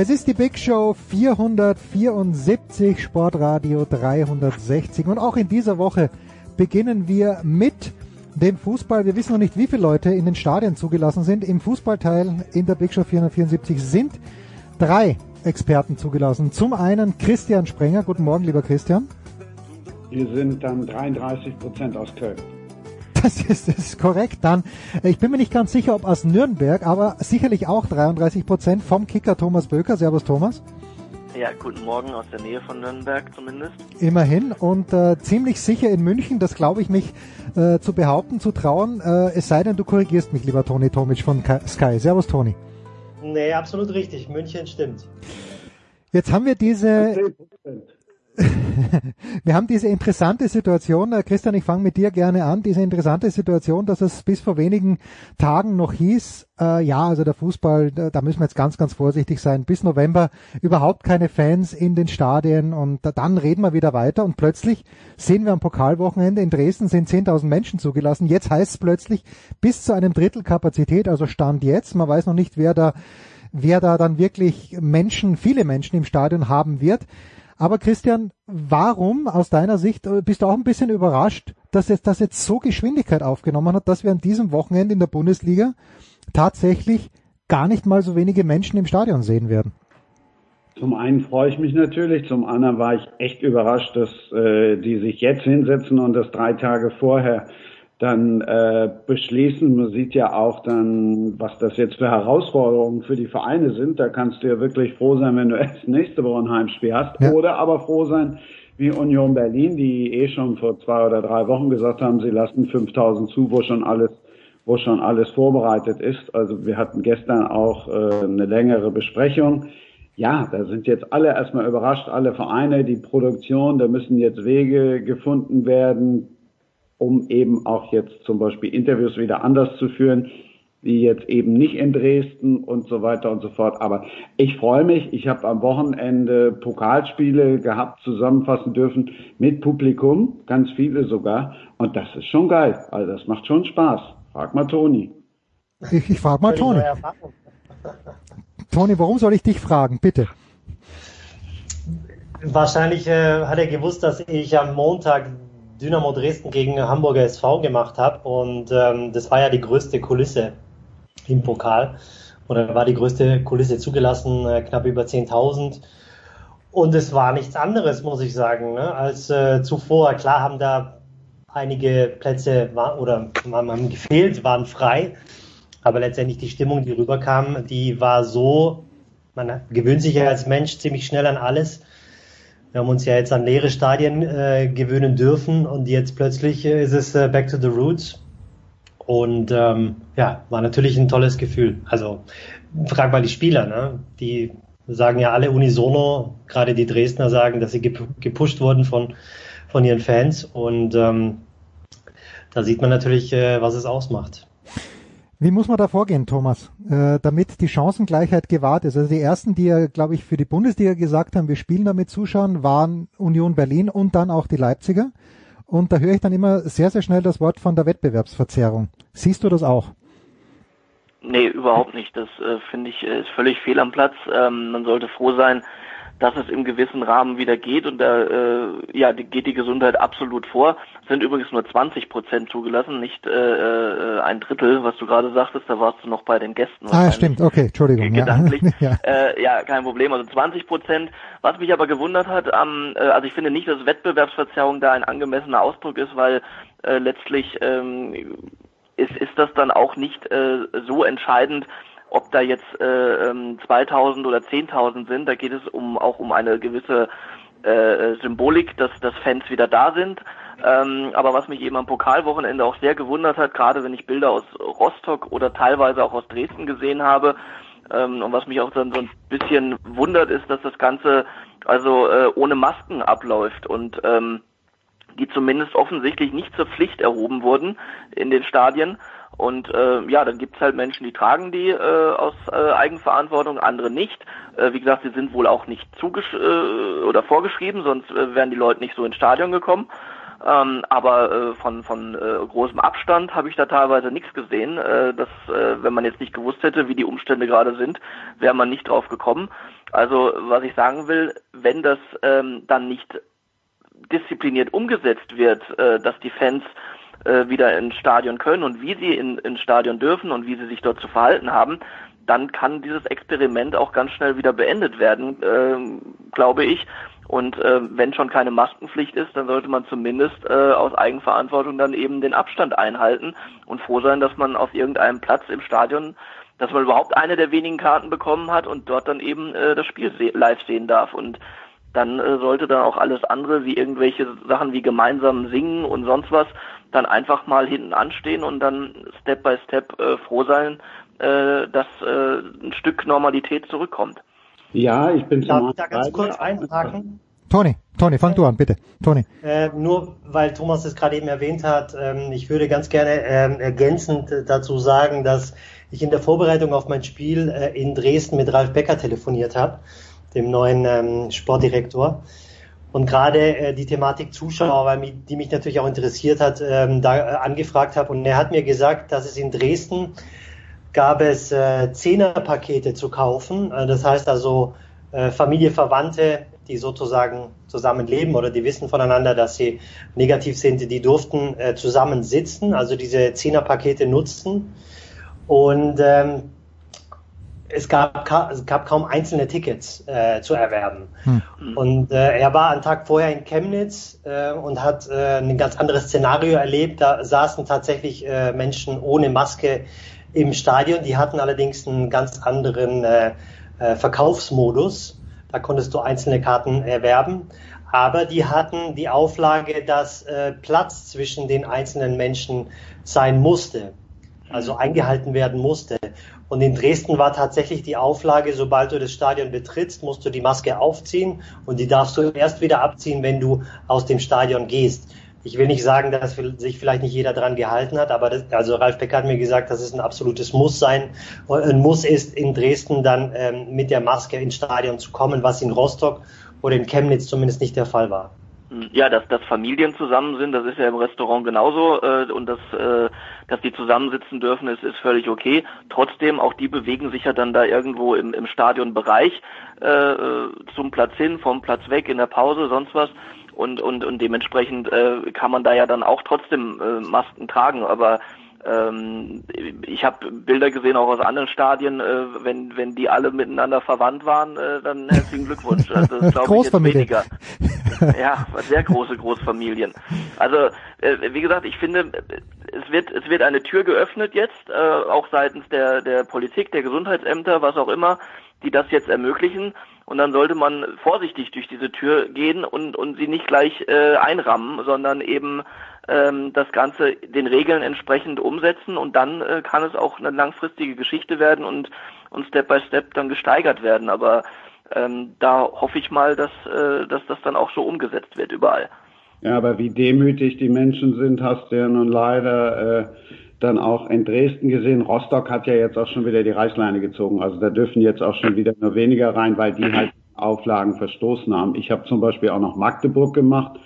Es ist die Big Show 474, Sportradio 360 und auch in dieser Woche beginnen wir mit dem Fußball. Wir wissen noch nicht, wie viele Leute in den Stadien zugelassen sind. Im Fußballteil in der Big Show 474 sind drei Experten zugelassen. Zum einen Christian Sprenger. Guten Morgen, lieber Christian. Wir sind dann 33 Prozent aus Köln. Das ist, das ist korrekt. Dann, äh, ich bin mir nicht ganz sicher, ob aus Nürnberg, aber sicherlich auch 33 Prozent vom Kicker Thomas Böker. Servus Thomas. Ja, guten Morgen aus der Nähe von Nürnberg zumindest. Immerhin und äh, ziemlich sicher in München, das glaube ich mich äh, zu behaupten, zu trauen. Äh, es sei denn, du korrigierst mich, lieber Toni Tomic von Sky. Servus Toni. Nee, absolut richtig. München stimmt. Jetzt haben wir diese. Wir haben diese interessante Situation, äh, Christian, ich fange mit dir gerne an, diese interessante Situation, dass es bis vor wenigen Tagen noch hieß, äh, ja, also der Fußball, da, müssen wir jetzt ganz, ganz vorsichtig sein, bis November überhaupt keine Fans in den Stadien und da, dann reden wir wieder weiter und plötzlich sehen wir am Pokalwochenende in Dresden sind 10.000 Menschen zugelassen, jetzt heißt es plötzlich bis zu einem Drittel Kapazität, also Stand jetzt, man weiß noch nicht, wer da wer da dann wirklich Menschen, viele Menschen im Stadion haben wird. Aber Christian, warum aus deiner Sicht äh, bist du auch ein bisschen überrascht, dass jetzt das jetzt so Geschwindigkeit aufgenommen hat, dass wir an diesem Wochenende in der Bundesliga tatsächlich gar nicht mal so wenige Menschen im Stadion sehen werden? Zum einen freue ich mich natürlich, zum anderen war ich echt überrascht, dass äh, die sich jetzt hinsetzen und das drei Tage vorher dann äh, beschließen. Man sieht ja auch dann, was das jetzt für Herausforderungen für die Vereine sind. Da kannst du ja wirklich froh sein, wenn du erst nächste Woche ein Heimspiel hast. Ja. Oder aber froh sein, wie Union Berlin, die eh schon vor zwei oder drei Wochen gesagt haben, sie lassen 5000 zu, wo schon alles wo schon alles vorbereitet ist. Also wir hatten gestern auch äh, eine längere Besprechung. Ja, da sind jetzt alle erstmal überrascht, alle Vereine, die Produktion, da müssen jetzt Wege gefunden werden, um eben auch jetzt zum Beispiel Interviews wieder anders zu führen, wie jetzt eben nicht in Dresden und so weiter und so fort. Aber ich freue mich. Ich habe am Wochenende Pokalspiele gehabt, zusammenfassen dürfen mit Publikum, ganz viele sogar. Und das ist schon geil. Also das macht schon Spaß. Frag mal Toni. Ich, ich frage mal Toni. Toni, warum soll ich dich fragen? Bitte. Wahrscheinlich äh, hat er gewusst, dass ich am Montag Dynamo Dresden gegen Hamburger SV gemacht habe. Und ähm, das war ja die größte Kulisse im Pokal. Oder war die größte Kulisse zugelassen, äh, knapp über 10.000. Und es war nichts anderes, muss ich sagen, ne, als äh, zuvor. Klar haben da einige Plätze war, oder haben gefehlt, waren frei. Aber letztendlich die Stimmung, die rüberkam, die war so, man gewöhnt sich ja als Mensch ziemlich schnell an alles. Wir haben uns ja jetzt an leere Stadien äh, gewöhnen dürfen und jetzt plötzlich äh, ist es äh, Back to the Roots. Und ähm, ja, war natürlich ein tolles Gefühl. Also frag mal die Spieler, ne? die sagen ja alle unisono, gerade die Dresdner sagen, dass sie gepusht wurden von, von ihren Fans. Und ähm, da sieht man natürlich, äh, was es ausmacht. Wie muss man da vorgehen, Thomas, äh, damit die Chancengleichheit gewahrt ist? Also die ersten, die ja, glaube ich, für die Bundesliga gesagt haben, wir spielen damit Zuschauern, waren Union Berlin und dann auch die Leipziger. Und da höre ich dann immer sehr, sehr schnell das Wort von der Wettbewerbsverzerrung. Siehst du das auch? Nee, überhaupt nicht. Das äh, finde ich ist völlig fehl am Platz. Ähm, man sollte froh sein, dass es im gewissen Rahmen wieder geht und da äh, ja die, geht die Gesundheit absolut vor. Es sind übrigens nur 20 Prozent zugelassen, nicht äh, äh, ein Drittel, was du gerade sagtest. Da warst du noch bei den Gästen. Ah, stimmt. Okay, Entschuldigung. Gedanklich. Ja. ja. Äh, ja, kein Problem. Also 20 Prozent. Was mich aber gewundert hat, ähm, äh, also ich finde nicht, dass Wettbewerbsverzerrung da ein angemessener Ausdruck ist, weil äh, letztlich ähm, ist, ist das dann auch nicht äh, so entscheidend, ob da jetzt äh, 2000 ähm, oder 10.000 sind. Da geht es um auch um eine gewisse äh, Symbolik, dass, dass Fans wieder da sind. Ähm, aber was mich eben am Pokalwochenende auch sehr gewundert hat, gerade wenn ich Bilder aus Rostock oder teilweise auch aus Dresden gesehen habe, ähm, und was mich auch dann so ein bisschen wundert, ist, dass das Ganze also äh, ohne Masken abläuft und ähm, die zumindest offensichtlich nicht zur Pflicht erhoben wurden in den Stadien. Und äh, ja, dann gibt's halt Menschen, die tragen die äh, aus äh, Eigenverantwortung, andere nicht. Äh, wie gesagt, sie sind wohl auch nicht zugesch äh, oder vorgeschrieben, sonst äh, wären die Leute nicht so ins Stadion gekommen. Ähm, aber äh, von, von äh, großem Abstand habe ich da teilweise nichts gesehen. Äh, dass, äh, wenn man jetzt nicht gewusst hätte, wie die Umstände gerade sind, wäre man nicht drauf gekommen. Also was ich sagen will, wenn das ähm, dann nicht diszipliniert umgesetzt wird, äh, dass die Fans äh, wieder ins Stadion können und wie sie in, ins Stadion dürfen und wie sie sich dort zu verhalten haben, dann kann dieses Experiment auch ganz schnell wieder beendet werden, äh, glaube ich. Und äh, wenn schon keine Maskenpflicht ist, dann sollte man zumindest äh, aus Eigenverantwortung dann eben den Abstand einhalten und froh sein, dass man auf irgendeinem Platz im Stadion, dass man überhaupt eine der wenigen Karten bekommen hat und dort dann eben äh, das Spiel live sehen darf. Und dann äh, sollte dann auch alles andere, wie irgendwelche Sachen wie gemeinsam singen und sonst was, dann einfach mal hinten anstehen und dann Step by Step äh, froh sein, äh, dass äh, ein Stück Normalität zurückkommt. Ja, ich bin Darf ich da ganz kurz einhaken? Toni, Toni, fang du an, bitte. Toni. Äh, nur weil Thomas es gerade eben erwähnt hat, ähm, ich würde ganz gerne ähm, ergänzend dazu sagen, dass ich in der Vorbereitung auf mein Spiel äh, in Dresden mit Ralf Becker telefoniert habe, dem neuen ähm, Sportdirektor. Und gerade äh, die Thematik Zuschauer, weil mich, die mich natürlich auch interessiert hat, ähm, da äh, angefragt habe. Und er hat mir gesagt, dass es in Dresden gab es äh, Zehnerpakete zu kaufen. Äh, das heißt also äh, Familie, Verwandte, die sozusagen zusammenleben oder die wissen voneinander, dass sie negativ sind, die durften äh, zusammen sitzen, also diese Zehnerpakete nutzen. Und ähm, es gab, es gab kaum einzelne Tickets äh, zu erwerben. Hm. Und äh, er war einen Tag vorher in Chemnitz äh, und hat äh, ein ganz anderes Szenario erlebt. Da saßen tatsächlich äh, Menschen ohne Maske im Stadion. Die hatten allerdings einen ganz anderen äh, äh, Verkaufsmodus. Da konntest du einzelne Karten erwerben. Aber die hatten die Auflage, dass äh, Platz zwischen den einzelnen Menschen sein musste, also eingehalten werden musste. Und in Dresden war tatsächlich die Auflage, sobald du das Stadion betrittst, musst du die Maske aufziehen und die darfst du erst wieder abziehen, wenn du aus dem Stadion gehst. Ich will nicht sagen, dass sich vielleicht nicht jeder dran gehalten hat, aber das, also Ralf Becker hat mir gesagt, dass es ein absolutes Muss sein. Ein Muss ist, in Dresden dann ähm, mit der Maske ins Stadion zu kommen, was in Rostock oder in Chemnitz zumindest nicht der Fall war. Ja, dass, dass Familien zusammen sind, das ist ja im Restaurant genauso äh, und dass, äh, dass die zusammensitzen dürfen, ist, ist völlig okay. Trotzdem, auch die bewegen sich ja dann da irgendwo im, im Stadionbereich äh, zum Platz hin, vom Platz weg, in der Pause, sonst was und und und dementsprechend äh, kann man da ja dann auch trotzdem äh, Masken tragen, aber ähm, ich habe Bilder gesehen auch aus anderen Stadien, äh, wenn wenn die alle miteinander verwandt waren, äh, dann herzlichen Glückwunsch. Also das glaube ich jetzt weniger. ja, sehr große Großfamilien. Also äh, wie gesagt, ich finde, es wird es wird eine Tür geöffnet jetzt, äh, auch seitens der der Politik, der Gesundheitsämter, was auch immer, die das jetzt ermöglichen. Und dann sollte man vorsichtig durch diese Tür gehen und, und sie nicht gleich äh, einrammen, sondern eben ähm, das Ganze den Regeln entsprechend umsetzen und dann äh, kann es auch eine langfristige Geschichte werden und, und Step by Step dann gesteigert werden. Aber ähm, da hoffe ich mal, dass, äh, dass das dann auch so umgesetzt wird überall. Ja, aber wie demütig die Menschen sind, hast du ja nun leider äh, dann auch in Dresden gesehen. Rostock hat ja jetzt auch schon wieder die Reißleine gezogen. Also da dürfen jetzt auch schon wieder nur weniger rein, weil die halt Auflagen verstoßen haben. Ich habe zum Beispiel auch noch Magdeburg gemacht.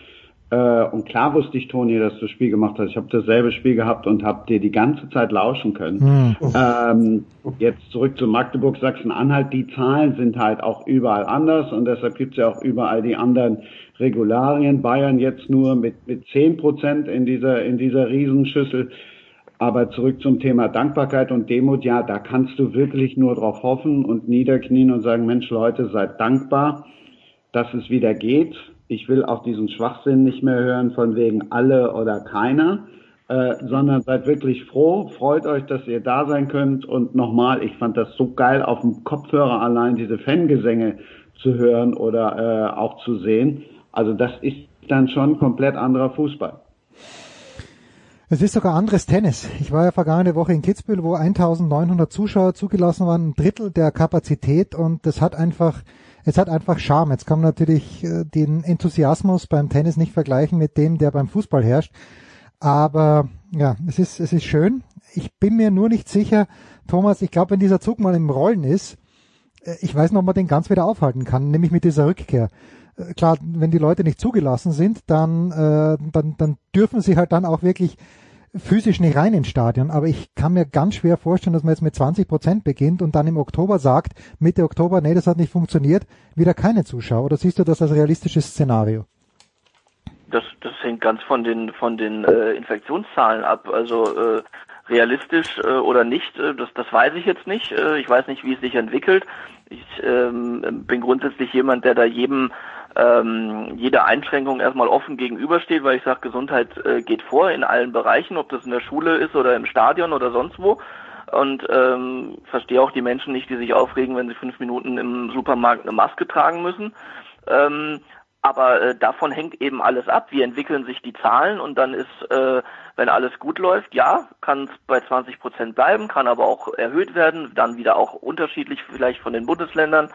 Äh, und klar wusste ich, Toni, dass du das Spiel gemacht hast. Ich habe dasselbe Spiel gehabt und habe dir die ganze Zeit lauschen können. Mhm. Ähm, jetzt zurück zu Magdeburg, Sachsen-Anhalt. Die Zahlen sind halt auch überall anders und deshalb gibt's ja auch überall die anderen Regularien. Bayern jetzt nur mit, mit 10 Prozent in dieser, in dieser Riesenschüssel. Aber zurück zum Thema Dankbarkeit und Demut. Ja, da kannst du wirklich nur drauf hoffen und niederknien und sagen, Mensch, Leute, seid dankbar, dass es wieder geht ich will auch diesen Schwachsinn nicht mehr hören von wegen alle oder keiner, äh, sondern seid wirklich froh, freut euch, dass ihr da sein könnt und nochmal, ich fand das so geil, auf dem Kopfhörer allein diese Fangesänge zu hören oder äh, auch zu sehen. Also das ist dann schon komplett anderer Fußball. Es ist sogar anderes Tennis. Ich war ja vergangene Woche in Kitzbühel, wo 1900 Zuschauer zugelassen waren, ein Drittel der Kapazität und das hat einfach es hat einfach Charme. Jetzt kann man natürlich äh, den Enthusiasmus beim Tennis nicht vergleichen mit dem, der beim Fußball herrscht. Aber ja, es ist, es ist schön. Ich bin mir nur nicht sicher, Thomas, ich glaube, wenn dieser Zug mal im Rollen ist, äh, ich weiß nicht, ob man den ganz wieder aufhalten kann, nämlich mit dieser Rückkehr. Äh, klar, wenn die Leute nicht zugelassen sind, dann, äh, dann, dann dürfen sie halt dann auch wirklich physisch nicht rein ins Stadion, aber ich kann mir ganz schwer vorstellen, dass man jetzt mit 20 Prozent beginnt und dann im Oktober sagt, Mitte Oktober, nee, das hat nicht funktioniert, wieder keine Zuschauer. Oder siehst du das als realistisches Szenario? Das, das hängt ganz von den von den äh, Infektionszahlen ab. Also äh, realistisch äh, oder nicht, äh, das, das weiß ich jetzt nicht. Äh, ich weiß nicht, wie es sich entwickelt. Ich ähm, bin grundsätzlich jemand, der da jedem ähm, jede Einschränkung erstmal offen gegenübersteht, weil ich sage, Gesundheit äh, geht vor in allen Bereichen, ob das in der Schule ist oder im Stadion oder sonst wo. Und ähm, verstehe auch die Menschen nicht, die sich aufregen, wenn sie fünf Minuten im Supermarkt eine Maske tragen müssen. Ähm, aber äh, davon hängt eben alles ab. Wie entwickeln sich die Zahlen und dann ist, äh, wenn alles gut läuft, ja, kann es bei 20 Prozent bleiben, kann aber auch erhöht werden, dann wieder auch unterschiedlich vielleicht von den Bundesländern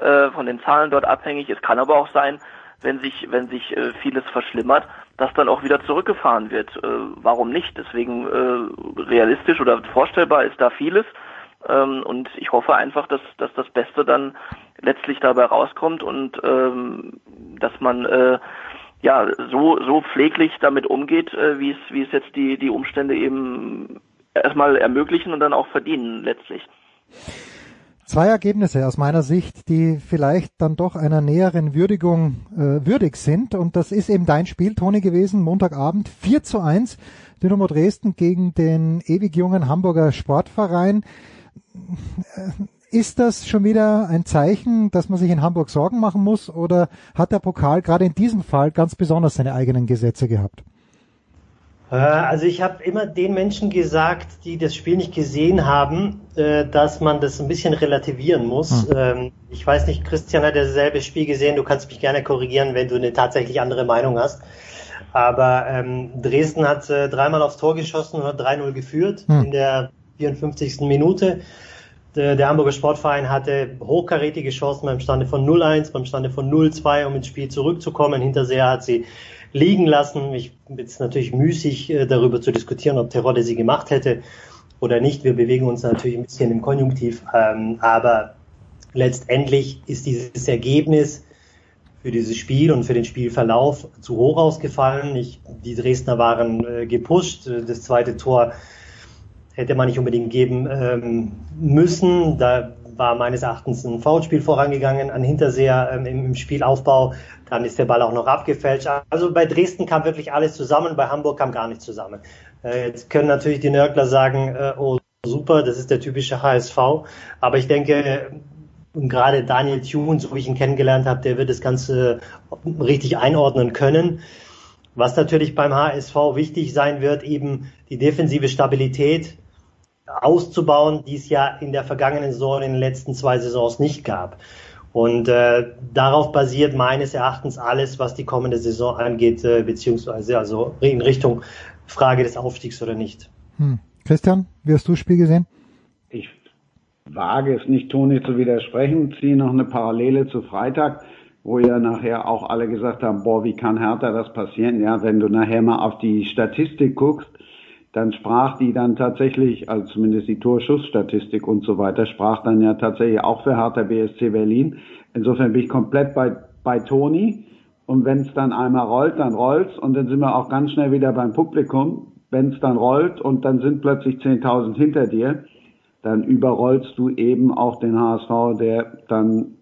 äh, von den Zahlen dort abhängig. Es kann aber auch sein, wenn sich, wenn sich äh, vieles verschlimmert, dass dann auch wieder zurückgefahren wird. Äh, warum nicht? Deswegen äh, realistisch oder vorstellbar ist da vieles. Ähm, und ich hoffe einfach, dass, dass das Beste dann letztlich dabei rauskommt und ähm, dass man äh, ja so so pfleglich damit umgeht, äh, wie es wie es jetzt die die Umstände eben erstmal ermöglichen und dann auch verdienen letztlich. Zwei Ergebnisse aus meiner Sicht, die vielleicht dann doch einer näheren Würdigung äh, würdig sind. Und das ist eben dein Spiel, Toni, gewesen, Montagabend 4 zu 1, Dynamo Dresden gegen den ewig jungen Hamburger Sportverein. Ist das schon wieder ein Zeichen, dass man sich in Hamburg Sorgen machen muss oder hat der Pokal gerade in diesem Fall ganz besonders seine eigenen Gesetze gehabt? Äh, also ich habe immer den Menschen gesagt, die das Spiel nicht gesehen haben, äh, dass man das ein bisschen relativieren muss. Hm. Ich weiß nicht, Christian hat dasselbe Spiel gesehen, du kannst mich gerne korrigieren, wenn du eine tatsächlich andere Meinung hast. Aber ähm, Dresden hat äh, dreimal aufs Tor geschossen und hat 3-0 geführt hm. in der 54. Minute. Der, der, Hamburger Sportverein hatte hochkarätige Chancen beim Stande von 0-1, beim Stande von 0-2, um ins Spiel zurückzukommen. Hinterseher hat sie liegen lassen. Ich bin jetzt natürlich müßig, äh, darüber zu diskutieren, ob Terodde sie gemacht hätte oder nicht. Wir bewegen uns natürlich ein bisschen im Konjunktiv, ähm, aber letztendlich ist dieses Ergebnis für dieses Spiel und für den Spielverlauf zu hoch ausgefallen. Ich, die Dresdner waren äh, gepusht. Das zweite Tor hätte man nicht unbedingt geben ähm, müssen. Da war meines Erachtens ein Foulspiel vorangegangen an Hinterseher ähm, im, im, Spielaufbau. Dann ist der Ball auch noch abgefälscht. Also bei Dresden kam wirklich alles zusammen, bei Hamburg kam gar nichts zusammen. Äh, jetzt können natürlich die Nörgler sagen, äh, oh super, das ist der typische HSV. Aber ich denke, und gerade Daniel Thune, so wie ich ihn kennengelernt habe, der wird das Ganze richtig einordnen können. Was natürlich beim HSV wichtig sein wird, eben die defensive Stabilität auszubauen, die es ja in der vergangenen Saison in den letzten zwei Saisons nicht gab. Und äh, darauf basiert meines Erachtens alles, was die kommende Saison angeht, äh, beziehungsweise also in Richtung Frage des Aufstiegs oder nicht. Hm. Christian, wie hast du das Spiel gesehen? Ich wage es nicht, Toni zu widersprechen, ziehe noch eine Parallele zu Freitag, wo ja nachher auch alle gesagt haben, boah, wie kann Hertha das passieren? Ja, wenn du nachher mal auf die Statistik guckst, dann sprach die dann tatsächlich, also zumindest die Torschussstatistik und so weiter, sprach dann ja tatsächlich auch für Hertha BSC Berlin. Insofern bin ich komplett bei, bei Toni Und wenn es dann einmal rollt, dann rollt's und dann sind wir auch ganz schnell wieder beim Publikum. Wenn es dann rollt und dann sind plötzlich 10.000 hinter dir, dann überrollst du eben auch den HSV, der dann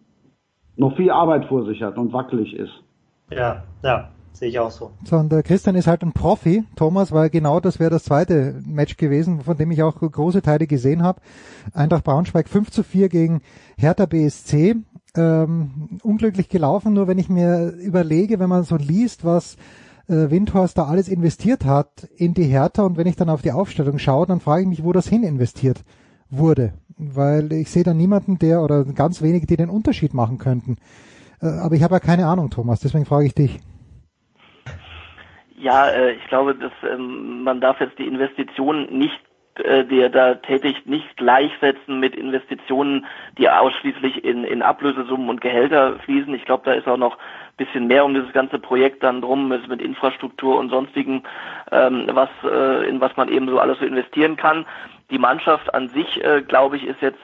noch viel Arbeit vor sich hat und wackelig ist. Ja, ja, sehe ich auch so. So, und der Christian ist halt ein Profi, Thomas, weil genau das wäre das zweite Match gewesen, von dem ich auch große Teile gesehen habe. Eintracht Braunschweig 5 zu 4 gegen Hertha BSC. Ähm, unglücklich gelaufen, nur wenn ich mir überlege, wenn man so liest, was äh, Windhorst da alles investiert hat in die Hertha und wenn ich dann auf die Aufstellung schaue, dann frage ich mich, wo das hin investiert wurde. Weil ich sehe da niemanden, der oder ganz wenige, die den Unterschied machen könnten. Äh, aber ich habe ja keine Ahnung, Thomas, deswegen frage ich dich. Ja, äh, ich glaube, dass ähm, man darf jetzt die Investitionen nicht äh, die er da tätigt, nicht gleichsetzen mit Investitionen, die ausschließlich in, in Ablösesummen und Gehälter fließen. Ich glaube, da ist auch noch ein bisschen mehr um dieses ganze Projekt dann drum, mit, mit Infrastruktur und sonstigen, ähm, was äh, in was man eben so alles so investieren kann. Die Mannschaft an sich, äh, glaube ich, ist jetzt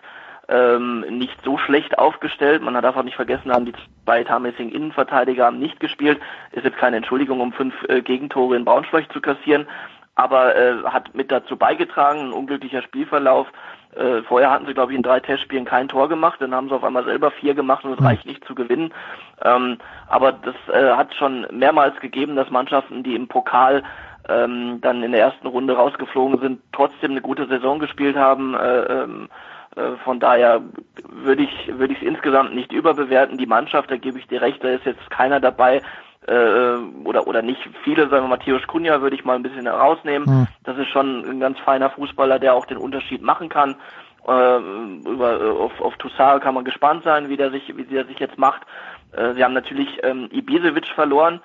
ähm, nicht so schlecht aufgestellt. Man hat einfach nicht vergessen, haben die zwei Tamessing Innenverteidiger haben nicht gespielt. Ist jetzt keine Entschuldigung, um fünf äh, Gegentore in Braunschweig zu kassieren, aber äh, hat mit dazu beigetragen, ein unglücklicher Spielverlauf. Äh, vorher hatten sie, glaube ich, in drei Testspielen kein Tor gemacht, dann haben sie auf einmal selber vier gemacht und es reicht nicht zu gewinnen. Ähm, aber das äh, hat schon mehrmals gegeben, dass Mannschaften, die im Pokal ähm, dann in der ersten Runde rausgeflogen sind, trotzdem eine gute Saison gespielt haben. Äh, ähm, äh, von daher würde ich würde ich es insgesamt nicht überbewerten. Die Mannschaft, da gebe ich dir recht, da ist jetzt keiner dabei äh, oder oder nicht viele, sagen wir Matthäus Kunja würde ich mal ein bisschen herausnehmen. Mhm. Das ist schon ein ganz feiner Fußballer, der auch den Unterschied machen kann. Äh, über äh, auf, auf Toussaint kann man gespannt sein, wie der sich wie der sich jetzt macht. Äh, sie haben natürlich ähm, Ibisevic verloren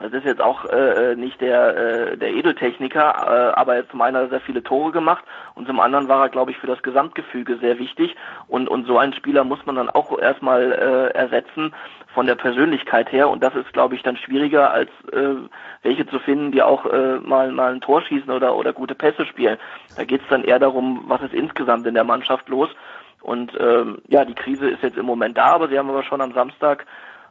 das ist jetzt auch äh, nicht der, äh, der Edeltechniker, äh, aber er hat zum einen sehr viele Tore gemacht und zum anderen war er, glaube ich, für das Gesamtgefüge sehr wichtig. Und, und so einen Spieler muss man dann auch erstmal äh, ersetzen von der Persönlichkeit her. Und das ist, glaube ich, dann schwieriger, als äh, welche zu finden, die auch äh, mal, mal ein Tor schießen oder, oder gute Pässe spielen. Da geht es dann eher darum, was ist insgesamt in der Mannschaft los. Und ähm, ja, die Krise ist jetzt im Moment da, aber sie haben aber schon am Samstag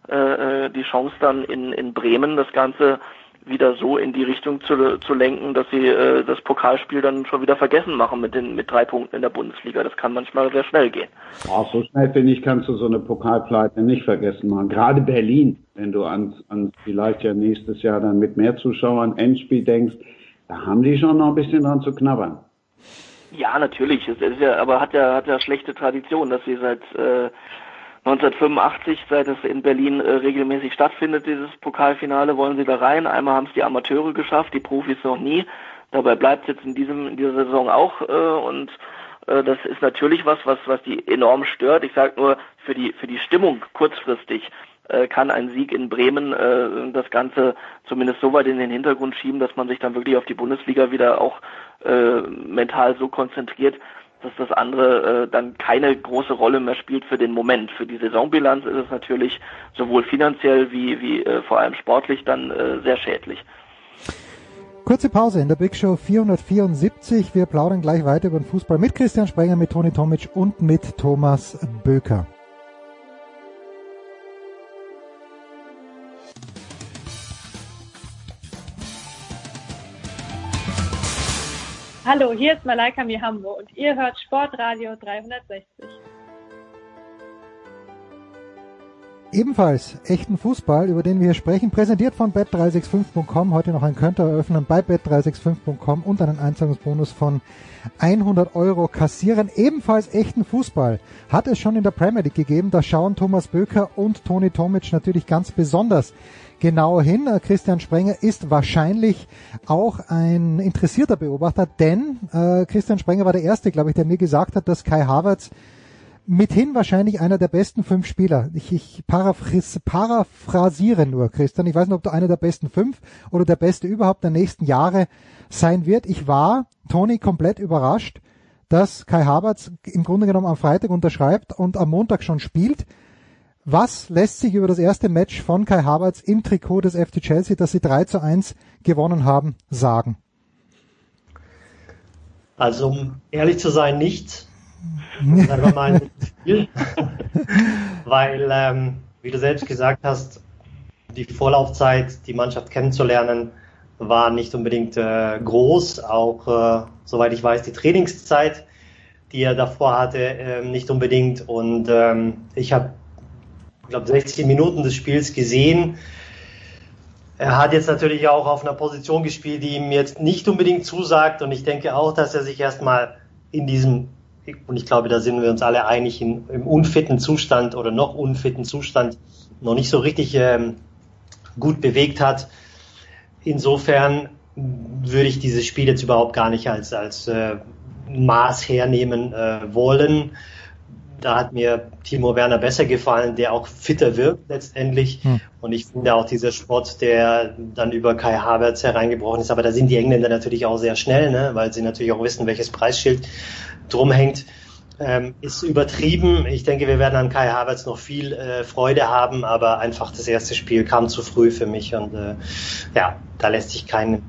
äh, äh, die Chance dann in, in Bremen das Ganze wieder so in die Richtung zu, zu lenken, dass sie äh, das Pokalspiel dann schon wieder vergessen machen mit den mit drei Punkten in der Bundesliga. Das kann manchmal sehr schnell gehen. Auch so schnell finde ich, kannst du so eine Pokalpleite nicht vergessen machen. Gerade Berlin, wenn du an, an vielleicht ja nächstes Jahr dann mit mehr Zuschauern Endspiel denkst, da haben die schon noch ein bisschen dran zu knabbern. Ja, natürlich. Es ist ja, aber hat ja hat ja schlechte Tradition, dass sie seit äh, 1985, seit es in Berlin äh, regelmäßig stattfindet, dieses Pokalfinale, wollen sie da rein. Einmal haben es die Amateure geschafft, die Profis noch nie. Dabei bleibt es jetzt in diesem in dieser Saison auch äh, und äh, das ist natürlich was, was was die enorm stört. Ich sage nur für die für die Stimmung kurzfristig äh, kann ein Sieg in Bremen äh, das Ganze zumindest so weit in den Hintergrund schieben, dass man sich dann wirklich auf die Bundesliga wieder auch äh, mental so konzentriert, dass das andere äh, dann keine große Rolle mehr spielt für den Moment. Für die Saisonbilanz ist es natürlich sowohl finanziell wie, wie äh, vor allem sportlich dann äh, sehr schädlich. Kurze Pause in der Big Show 474. Wir plaudern gleich weiter über den Fußball mit Christian Sprenger, mit Toni Tomic und mit Thomas Böker. Hallo, hier ist Malaika Mihambo und ihr hört Sportradio 360. Ebenfalls echten Fußball, über den wir hier sprechen, präsentiert von bet365.com. Heute noch ein Konto eröffnen bei bet365.com und einen Einzahlungsbonus von 100 Euro kassieren. Ebenfalls echten Fußball hat es schon in der Premier League gegeben. Da schauen Thomas Böker und Toni Tomic natürlich ganz besonders genau hin. Äh, Christian Sprenger ist wahrscheinlich auch ein interessierter Beobachter, denn äh, Christian Sprenger war der Erste, glaube ich, der mir gesagt hat, dass Kai Havertz mithin wahrscheinlich einer der besten fünf Spieler. Ich, ich paraphrase, paraphrasiere nur, Christian. Ich weiß nicht, ob du einer der besten fünf oder der beste überhaupt der nächsten Jahre sein wird. Ich war, Toni, komplett überrascht, dass Kai Havertz im Grunde genommen am Freitag unterschreibt und am Montag schon spielt. Was lässt sich über das erste Match von Kai Havertz im Trikot des FC Chelsea, das sie 3 zu 1 gewonnen haben, sagen? Also um ehrlich zu sein, nichts. Mal Spiel. Weil, ähm, wie du selbst gesagt hast, die Vorlaufzeit, die Mannschaft kennenzulernen, war nicht unbedingt äh, groß. Auch, äh, soweit ich weiß, die Trainingszeit, die er davor hatte, äh, nicht unbedingt. Und ähm, ich habe, glaube, 60 Minuten des Spiels gesehen. Er hat jetzt natürlich auch auf einer Position gespielt, die ihm jetzt nicht unbedingt zusagt. Und ich denke auch, dass er sich erstmal in diesem, und ich glaube, da sind wir uns alle einig, in, im unfitten Zustand oder noch unfitten Zustand noch nicht so richtig ähm, gut bewegt hat. Insofern würde ich dieses Spiel jetzt überhaupt gar nicht als, als äh, Maß hernehmen äh, wollen. Da hat mir Timo Werner besser gefallen, der auch fitter wirkt letztendlich. Hm. Und ich finde auch dieser Sport, der dann über Kai Havertz hereingebrochen ist. Aber da sind die Engländer natürlich auch sehr schnell, ne? weil sie natürlich auch wissen, welches Preisschild drum hängt. Ähm, ist übertrieben. Ich denke, wir werden an Kai Havertz noch viel äh, Freude haben, aber einfach das erste Spiel kam zu früh für mich und äh, ja, da lässt sich kein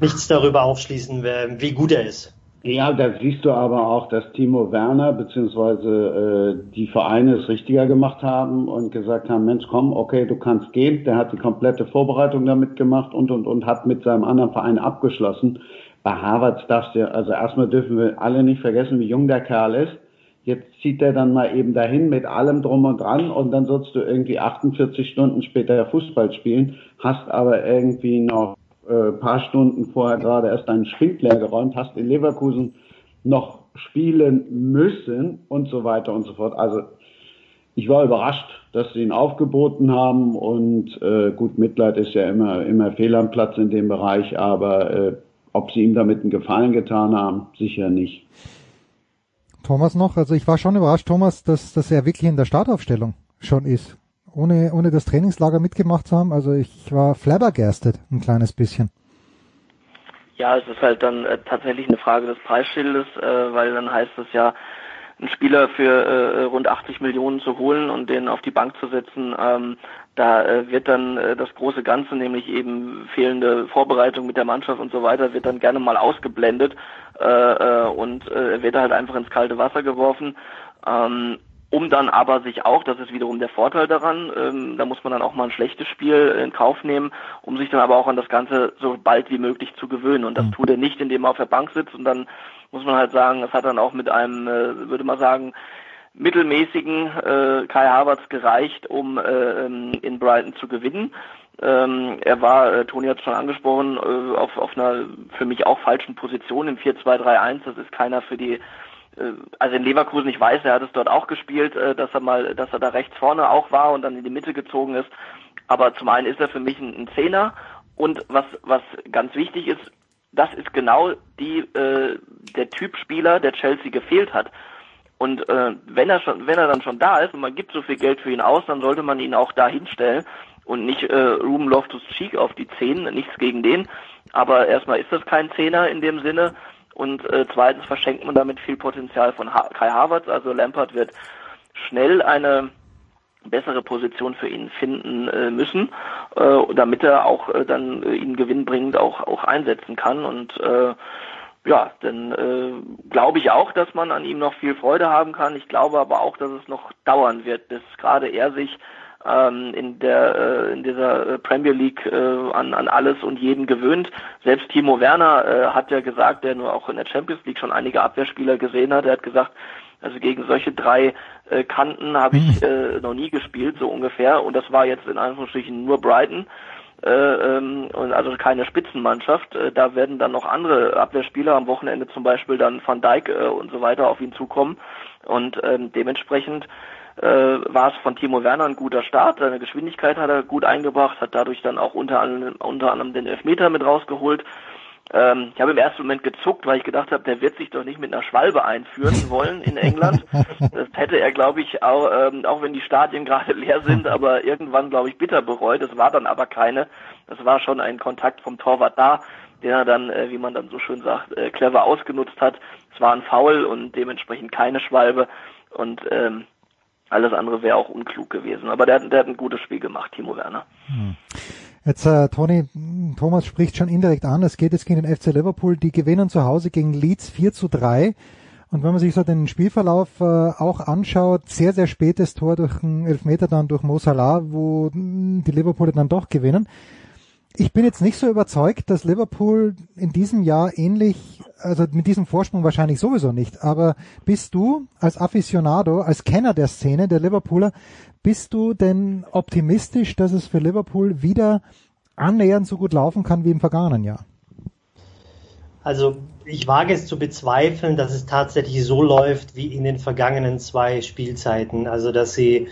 nichts darüber aufschließen, wie gut er ist. Ja, da siehst du aber auch, dass Timo Werner beziehungsweise äh, die Vereine es richtiger gemacht haben und gesagt haben, Mensch, komm, okay, du kannst gehen. Der hat die komplette Vorbereitung damit gemacht und und und hat mit seinem anderen Verein abgeschlossen. Bei Harvard darfst du, also erstmal dürfen wir alle nicht vergessen, wie jung der Kerl ist. Jetzt zieht er dann mal eben dahin mit allem drum und dran und dann sollst du irgendwie 48 Stunden später Fußball spielen, hast aber irgendwie noch äh, paar Stunden vorher gerade erst einen Spind leer geräumt, hast in Leverkusen noch spielen müssen und so weiter und so fort. Also ich war überrascht, dass sie ihn aufgeboten haben und äh, gut, Mitleid ist ja immer, immer fehl am Platz in dem Bereich, aber äh, ob sie ihm damit einen Gefallen getan haben, sicher nicht. Thomas noch, also ich war schon überrascht, Thomas, dass, dass er wirklich in der Startaufstellung schon ist ohne, ohne das Trainingslager mitgemacht zu haben. Also ich war flabbergasted ein kleines bisschen. Ja, es ist halt dann äh, tatsächlich eine Frage des Preisschildes, äh, weil dann heißt es ja, einen Spieler für äh, rund 80 Millionen zu holen und den auf die Bank zu setzen, ähm, da äh, wird dann äh, das große Ganze, nämlich eben fehlende Vorbereitung mit der Mannschaft und so weiter, wird dann gerne mal ausgeblendet äh, äh, und äh, wird halt einfach ins kalte Wasser geworfen. Ähm, um dann aber sich auch, das ist wiederum der Vorteil daran, ähm, da muss man dann auch mal ein schlechtes Spiel in Kauf nehmen, um sich dann aber auch an das Ganze so bald wie möglich zu gewöhnen. Und das mhm. tut er nicht, indem er auf der Bank sitzt und dann muss man halt sagen, das hat dann auch mit einem, äh, würde man sagen, mittelmäßigen äh, Kai Havertz gereicht, um äh, ähm, in Brighton zu gewinnen. Ähm, er war, äh, Toni hat es schon angesprochen, äh, auf, auf einer für mich auch falschen Position im 4-2-3-1. Das ist keiner für die also in Leverkusen, ich weiß, er hat es dort auch gespielt, äh, dass er mal, dass er da rechts vorne auch war und dann in die Mitte gezogen ist. Aber zum einen ist er für mich ein, ein Zehner und was, was ganz wichtig ist, das ist genau die, äh, der Typ Spieler, der Chelsea gefehlt hat. Und äh, wenn er schon, wenn er dann schon da ist und man gibt so viel Geld für ihn aus, dann sollte man ihn auch da hinstellen und nicht äh, Ruben Loftus Cheek auf die Zehn, nichts gegen den. Aber erstmal ist das kein Zehner in dem Sinne und äh, zweitens verschenkt man damit viel Potenzial von ha Kai Havertz. Also Lampard wird schnell eine bessere Position für ihn finden äh, müssen, äh, damit er auch äh, dann äh, ihn gewinnbringend auch auch einsetzen kann und äh, ja, dann äh, glaube ich auch, dass man an ihm noch viel Freude haben kann. Ich glaube aber auch, dass es noch dauern wird, bis gerade er sich ähm, in der äh, in dieser äh, Premier League äh, an, an alles und jeden gewöhnt. Selbst Timo Werner äh, hat ja gesagt, der nur auch in der Champions League schon einige Abwehrspieler gesehen hat, er hat gesagt, also gegen solche drei äh, Kanten habe ich hm. äh, noch nie gespielt, so ungefähr. Und das war jetzt in Anführungsstrichen nur Brighton. Äh, ähm, und also keine Spitzenmannschaft. Äh, da werden dann noch andere Abwehrspieler am Wochenende zum Beispiel dann Van Dijk äh, und so weiter auf ihn zukommen. Und ähm, dementsprechend äh, war es von Timo Werner ein guter Start. Seine Geschwindigkeit hat er gut eingebracht, hat dadurch dann auch unter anderem, unter anderem den Elfmeter mit rausgeholt. Ähm, ich habe im ersten Moment gezuckt, weil ich gedacht habe, der wird sich doch nicht mit einer Schwalbe einführen wollen in England. Das hätte er, glaube ich, auch, ähm, auch wenn die Stadien gerade leer sind, aber irgendwann, glaube ich, bitter bereut. Das war dann aber keine. Das war schon ein Kontakt vom Torwart da, den er dann, äh, wie man dann so schön sagt, äh, clever ausgenutzt hat. Es war ein Foul und dementsprechend keine Schwalbe. Und ähm, alles andere wäre auch unklug gewesen. Aber der, hat, der hat ein gutes Spiel gemacht, Timo Werner. Hm. Jetzt, äh, Toni, Thomas spricht schon indirekt an, es geht jetzt gegen den FC Liverpool, die gewinnen zu Hause gegen Leeds 4 zu 3. Und wenn man sich so den Spielverlauf äh, auch anschaut, sehr, sehr spätes Tor durch einen Elfmeter dann durch Mo Salah, wo die Liverpooler dann doch gewinnen. Ich bin jetzt nicht so überzeugt, dass Liverpool in diesem Jahr ähnlich, also mit diesem Vorsprung wahrscheinlich sowieso nicht, aber bist du als Aficionado, als Kenner der Szene der Liverpooler, bist du denn optimistisch, dass es für Liverpool wieder annähernd so gut laufen kann wie im vergangenen Jahr? Also ich wage es zu bezweifeln, dass es tatsächlich so läuft wie in den vergangenen zwei Spielzeiten. Also dass sie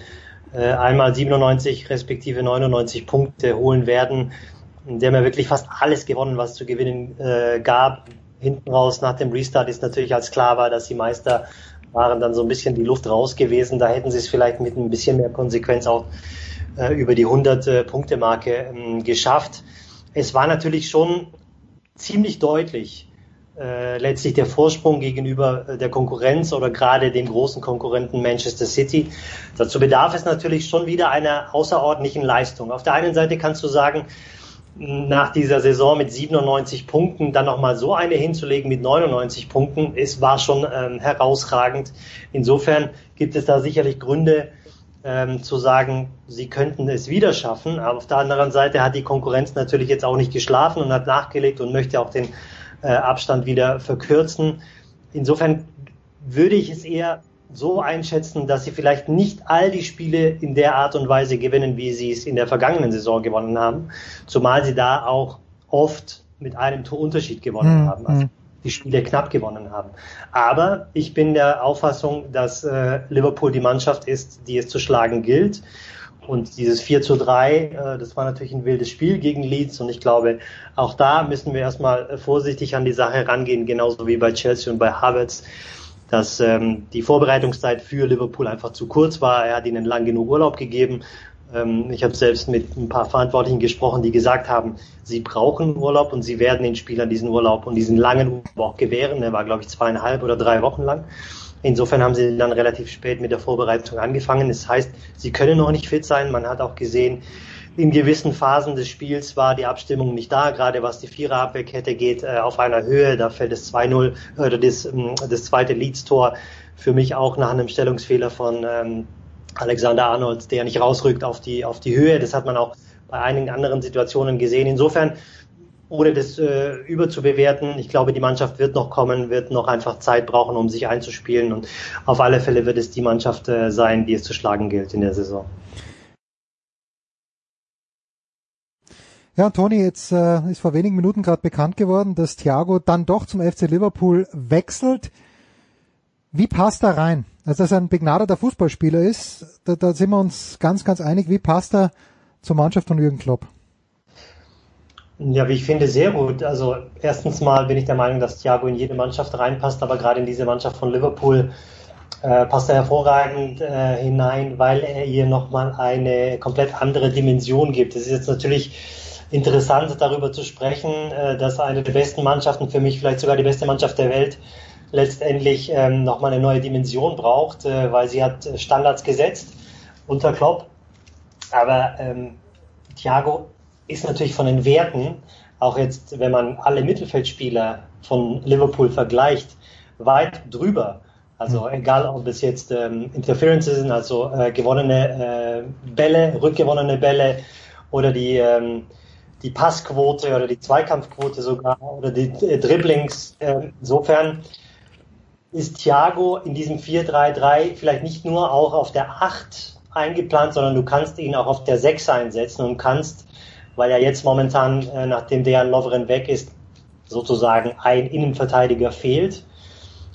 äh, einmal 97 respektive 99 Punkte holen werden. Die haben ja wirklich fast alles gewonnen, was zu gewinnen äh, gab. Hinten raus nach dem Restart ist natürlich als klar war, dass sie Meister waren, dann so ein bisschen die Luft raus gewesen. Da hätten sie es vielleicht mit ein bisschen mehr Konsequenz auch äh, über die 100-Punkte-Marke äh, geschafft. Es war natürlich schon ziemlich deutlich, äh, letztlich der Vorsprung gegenüber äh, der Konkurrenz oder gerade dem großen Konkurrenten Manchester City. Dazu bedarf es natürlich schon wieder einer außerordentlichen Leistung. Auf der einen Seite kannst du sagen, nach dieser Saison mit 97 Punkten dann nochmal so eine hinzulegen mit 99 Punkten, es war schon ähm, herausragend. Insofern gibt es da sicherlich Gründe ähm, zu sagen, sie könnten es wieder schaffen. Aber auf der anderen Seite hat die Konkurrenz natürlich jetzt auch nicht geschlafen und hat nachgelegt und möchte auch den äh, Abstand wieder verkürzen. Insofern würde ich es eher so einschätzen, dass sie vielleicht nicht all die Spiele in der Art und Weise gewinnen, wie sie es in der vergangenen Saison gewonnen haben, zumal sie da auch oft mit einem Torunterschied gewonnen mhm. haben, also hm. die Spiele knapp gewonnen haben. Aber ich bin der Auffassung, dass äh, Liverpool die Mannschaft ist, die es zu schlagen gilt. Und dieses 4 zu 3, äh, das war natürlich ein wildes Spiel gegen Leeds. Und ich glaube, auch da müssen wir erstmal vorsichtig an die Sache rangehen, genauso wie bei Chelsea und bei Havertz dass ähm, die Vorbereitungszeit für Liverpool einfach zu kurz war. Er hat ihnen lang genug Urlaub gegeben. Ähm, ich habe selbst mit ein paar Verantwortlichen gesprochen, die gesagt haben, sie brauchen Urlaub und sie werden den Spielern diesen Urlaub und diesen langen Urlaub auch gewähren. Er war, glaube ich, zweieinhalb oder drei Wochen lang. Insofern haben sie dann relativ spät mit der Vorbereitung angefangen. Das heißt, sie können noch nicht fit sein. Man hat auch gesehen, in gewissen Phasen des Spiels war die Abstimmung nicht da, gerade was die Viererabwehrkette geht, äh, auf einer Höhe. Da fällt das 2-0 oder das, ähm, das zweite Leeds-Tor für mich auch nach einem Stellungsfehler von ähm, Alexander Arnold, der nicht rausrückt auf die, auf die Höhe. Das hat man auch bei einigen anderen Situationen gesehen. Insofern, ohne das äh, überzubewerten, ich glaube, die Mannschaft wird noch kommen, wird noch einfach Zeit brauchen, um sich einzuspielen. Und auf alle Fälle wird es die Mannschaft äh, sein, die es zu schlagen gilt in der Saison. Ja, Toni, jetzt äh, ist vor wenigen Minuten gerade bekannt geworden, dass Thiago dann doch zum FC Liverpool wechselt. Wie passt er rein? Also, dass er ein begnadeter Fußballspieler ist, da, da sind wir uns ganz, ganz einig. Wie passt er zur Mannschaft von Jürgen Klopp? Ja, wie ich finde, sehr gut. Also erstens mal bin ich der Meinung, dass Thiago in jede Mannschaft reinpasst, aber gerade in diese Mannschaft von Liverpool äh, passt er hervorragend äh, hinein, weil er ihr nochmal eine komplett andere Dimension gibt. Das ist jetzt natürlich interessant, darüber zu sprechen, äh, dass eine der besten Mannschaften, für mich vielleicht sogar die beste Mannschaft der Welt, letztendlich ähm, nochmal eine neue Dimension braucht, äh, weil sie hat Standards gesetzt unter Klopp. Aber ähm, Thiago ist natürlich von den Werten, auch jetzt, wenn man alle Mittelfeldspieler von Liverpool vergleicht, weit drüber. Also mhm. egal, ob es jetzt ähm, Interferences sind, also äh, gewonnene äh, Bälle, rückgewonnene Bälle oder die ähm, die Passquote oder die Zweikampfquote sogar oder die äh, Dribblings. Äh, insofern ist Thiago in diesem 4-3-3 vielleicht nicht nur auch auf der 8 eingeplant, sondern du kannst ihn auch auf der 6 einsetzen und kannst, weil ja jetzt momentan, äh, nachdem Dejan Lovren weg ist, sozusagen ein Innenverteidiger fehlt.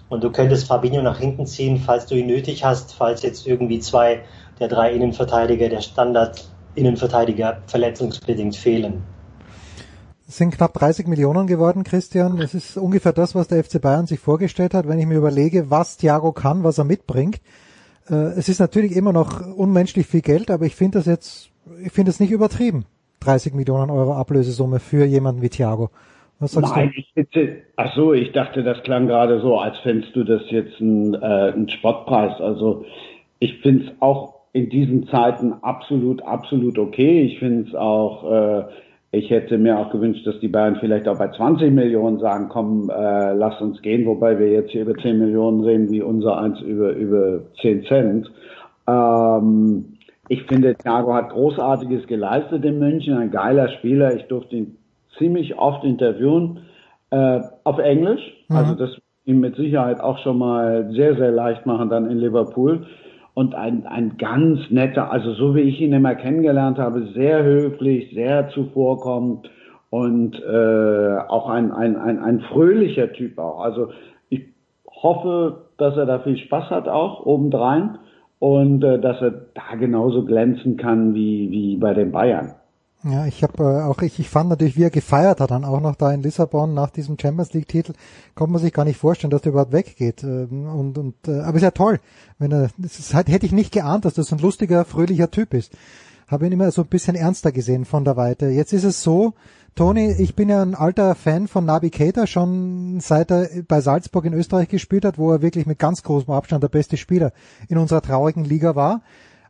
Und du könntest Fabinho nach hinten ziehen, falls du ihn nötig hast, falls jetzt irgendwie zwei der drei Innenverteidiger, der Standard-Innenverteidiger verletzungsbedingt fehlen. Es sind knapp 30 Millionen geworden, Christian. Das ist ungefähr das, was der FC Bayern sich vorgestellt hat, wenn ich mir überlege, was Thiago kann, was er mitbringt. Äh, es ist natürlich immer noch unmenschlich viel Geld, aber ich finde das jetzt, ich finde es nicht übertrieben. 30 Millionen Euro Ablösesumme für jemanden wie Thiago. Was sagst Nein, du? Ich bitte, ach so, ich dachte, das klang gerade so, als fändest du das jetzt ein, äh, ein Spottpreis. Also ich finde es auch in diesen Zeiten absolut, absolut okay. Ich finde es auch äh, ich hätte mir auch gewünscht, dass die Bayern vielleicht auch bei 20 Millionen sagen, komm, äh, lass uns gehen, wobei wir jetzt hier über 10 Millionen reden, wie unser eins über, über 10 Cent. Ähm, ich finde, Thiago hat Großartiges geleistet in München, ein geiler Spieler. Ich durfte ihn ziemlich oft interviewen, äh, auf Englisch. Mhm. Also das ihm mit Sicherheit auch schon mal sehr, sehr leicht machen dann in Liverpool und ein, ein ganz netter, also so wie ich ihn immer kennengelernt habe, sehr höflich, sehr zuvorkommend und äh, auch ein, ein, ein, ein fröhlicher Typ auch. Also ich hoffe, dass er da viel Spaß hat auch obendrein und äh, dass er da genauso glänzen kann wie, wie bei den Bayern. Ja, ich habe äh, auch ich, ich fand natürlich, wie er gefeiert hat, dann auch noch da in Lissabon nach diesem Champions League Titel, konnte man sich gar nicht vorstellen, dass der überhaupt weggeht. Ähm, und und äh, aber ist ja toll, wenn er das halt, hätte ich nicht geahnt, dass das ein lustiger, fröhlicher Typ ist. Habe ihn immer so ein bisschen ernster gesehen von der Weite. Jetzt ist es so, Toni, ich bin ja ein alter Fan von Nabi Keita, schon seit er bei Salzburg in Österreich gespielt hat, wo er wirklich mit ganz großem Abstand der beste Spieler in unserer traurigen Liga war.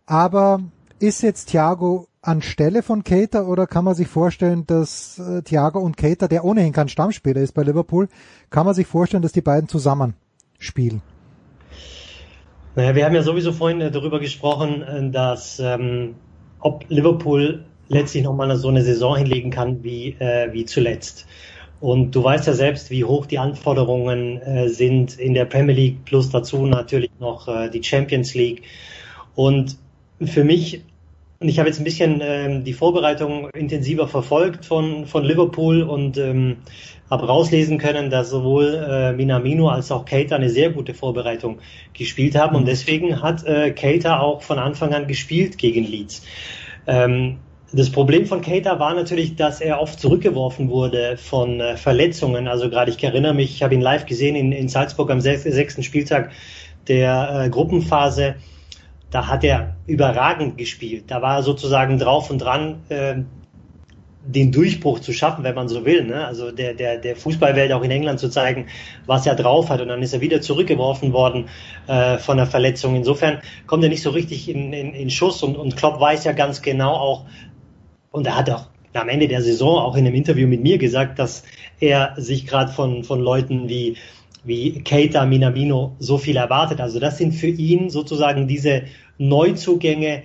Aber ist jetzt Thiago anstelle von Cater oder kann man sich vorstellen, dass äh, Thiago und Cater, der ohnehin kein Stammspieler ist bei Liverpool, kann man sich vorstellen, dass die beiden zusammen spielen? Naja, wir haben ja sowieso vorhin äh, darüber gesprochen, äh, dass ähm, ob Liverpool letztlich nochmal so eine Saison hinlegen kann wie, äh, wie zuletzt. Und du weißt ja selbst, wie hoch die Anforderungen äh, sind in der Premier League, plus dazu natürlich noch äh, die Champions League. Und für mich und ich habe jetzt ein bisschen ähm, die Vorbereitung intensiver verfolgt von, von Liverpool und ähm, habe rauslesen können, dass sowohl äh, Minamino als auch Keita eine sehr gute Vorbereitung gespielt haben. Und deswegen hat äh, Keita auch von Anfang an gespielt gegen Leeds. Ähm, das Problem von Keita war natürlich, dass er oft zurückgeworfen wurde von äh, Verletzungen. Also gerade ich erinnere mich, ich habe ihn live gesehen in, in Salzburg am sechsten Spieltag der äh, Gruppenphase da hat er überragend gespielt. Da war er sozusagen drauf und dran, äh, den Durchbruch zu schaffen, wenn man so will. Ne? Also der, der, der Fußballwelt auch in England zu zeigen, was er drauf hat. Und dann ist er wieder zurückgeworfen worden äh, von der Verletzung. Insofern kommt er nicht so richtig in, in, in Schuss und, und Klopp weiß ja ganz genau auch, und er hat auch am Ende der Saison auch in einem Interview mit mir gesagt, dass er sich gerade von, von Leuten wie wie Keita Minamino so viel erwartet. Also das sind für ihn sozusagen diese Neuzugänge,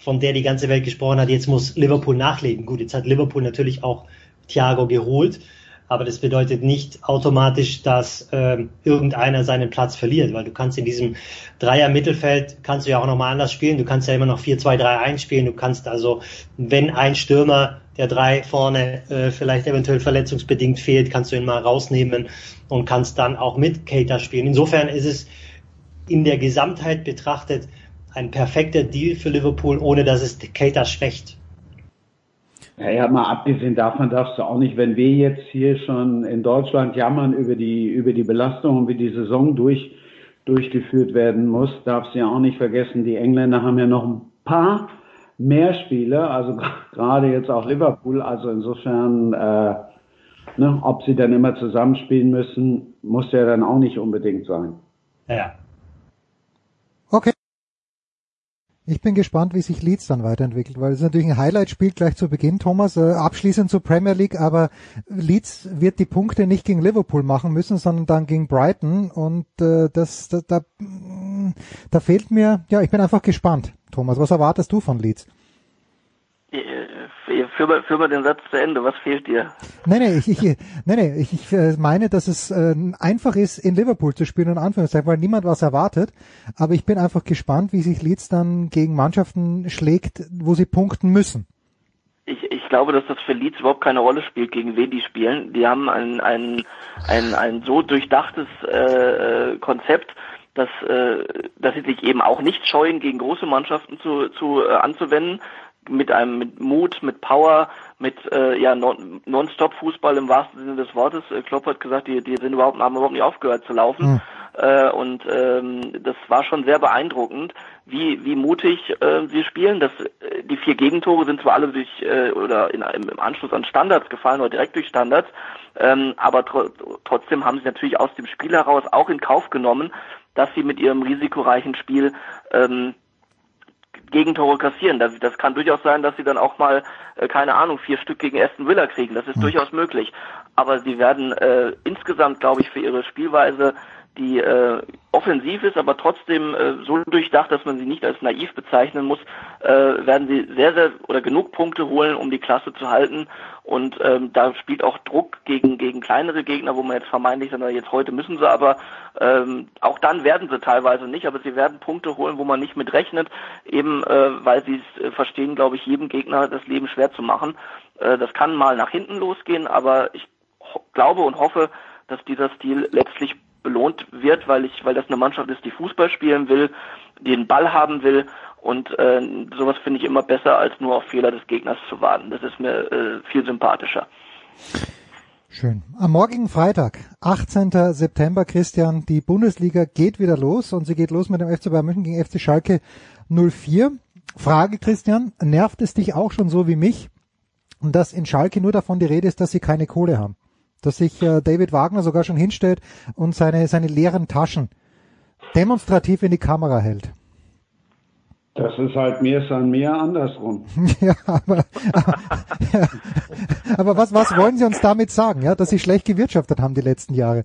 von der die ganze Welt gesprochen hat. Jetzt muss Liverpool nachlegen. Gut, jetzt hat Liverpool natürlich auch Thiago geholt, aber das bedeutet nicht automatisch, dass ähm, irgendeiner seinen Platz verliert, weil du kannst in diesem Dreier Mittelfeld kannst du ja auch nochmal anders spielen. Du kannst ja immer noch 4-2-3-1 spielen. Du kannst also, wenn ein Stürmer der drei vorne äh, vielleicht eventuell verletzungsbedingt fehlt, kannst du ihn mal rausnehmen und kannst dann auch mit Cater spielen. Insofern ist es in der Gesamtheit betrachtet ein perfekter Deal für Liverpool, ohne dass es Cater schwächt. Ja, mal abgesehen davon darfst du auch nicht, wenn wir jetzt hier schon in Deutschland jammern über die, über die Belastung und wie die Saison durch, durchgeführt werden muss, darfst du ja auch nicht vergessen, die Engländer haben ja noch ein paar mehr Spiele, also gerade jetzt auch Liverpool, also insofern, äh, ne, ob sie dann immer zusammenspielen müssen, muss ja dann auch nicht unbedingt sein. Ja. Okay. Ich bin gespannt, wie sich Leeds dann weiterentwickelt, weil es natürlich ein Highlight-Spiel gleich zu Beginn, Thomas, äh, abschließend zur Premier League, aber Leeds wird die Punkte nicht gegen Liverpool machen müssen, sondern dann gegen Brighton und äh, das, da, da, da fehlt mir, ja, ich bin einfach gespannt. Thomas, was erwartest du von Leeds? Führ mal, führ mal den Satz zu Ende, was fehlt dir? Nee, nee, ich, ich, nee, nee, ich, ich äh, meine, dass es äh, einfach ist, in Liverpool zu spielen, in Anführungszeichen, weil niemand was erwartet. Aber ich bin einfach gespannt, wie sich Leeds dann gegen Mannschaften schlägt, wo sie punkten müssen. Ich, ich glaube, dass das für Leeds überhaupt keine Rolle spielt, gegen wen die spielen. Die haben ein, ein, ein, ein so durchdachtes äh, äh Konzept, dass, äh, dass sie sich eben auch nicht scheuen, gegen große Mannschaften zu, zu äh, anzuwenden, mit einem mit Mut, mit Power, mit äh, ja Non-Stop-Fußball im wahrsten Sinne des Wortes. Äh, Klopp hat gesagt, die, die sind überhaupt, haben überhaupt nicht aufgehört zu laufen. Mhm. Äh, und ähm, das war schon sehr beeindruckend, wie, wie mutig äh, sie spielen. Das, äh, die vier Gegentore sind zwar alle durch äh, oder in, im Anschluss an Standards gefallen oder direkt durch Standards, ähm, aber tr trotzdem haben sie natürlich aus dem Spiel heraus auch in Kauf genommen, dass sie mit ihrem risikoreichen Spiel ähm, Gegentore kassieren. Das, das kann durchaus sein, dass sie dann auch mal, äh, keine Ahnung, vier Stück gegen Aston Villa kriegen. Das ist mhm. durchaus möglich. Aber sie werden äh, insgesamt, glaube ich, für ihre Spielweise die äh, offensiv ist, aber trotzdem äh, so durchdacht, dass man sie nicht als naiv bezeichnen muss, äh, werden sie sehr, sehr oder genug Punkte holen, um die Klasse zu halten. Und ähm, da spielt auch Druck gegen gegen kleinere Gegner, wo man jetzt vermeintlich dann jetzt heute müssen sie, aber ähm, auch dann werden sie teilweise nicht, aber sie werden Punkte holen, wo man nicht mit rechnet, eben äh, weil sie es äh, verstehen, glaube ich, jedem Gegner das Leben schwer zu machen. Äh, das kann mal nach hinten losgehen, aber ich glaube und hoffe, dass dieser Stil letztlich belohnt wird, weil ich, weil das eine Mannschaft ist, die Fußball spielen will, die den Ball haben will und äh, sowas finde ich immer besser, als nur auf Fehler des Gegners zu warten. Das ist mir äh, viel sympathischer. Schön. Am morgigen Freitag, 18. September, Christian, die Bundesliga geht wieder los und sie geht los mit dem FC Bayern München gegen FC Schalke 04. Frage, Christian, nervt es dich auch schon so wie mich, dass in Schalke nur davon die Rede ist, dass sie keine Kohle haben? Dass sich äh, David Wagner sogar schon hinstellt und seine, seine leeren Taschen demonstrativ in die Kamera hält. Das ist halt mehr san mehr andersrum. ja, aber, ja, aber was, was wollen Sie uns damit sagen, ja, dass Sie schlecht gewirtschaftet haben die letzten Jahre?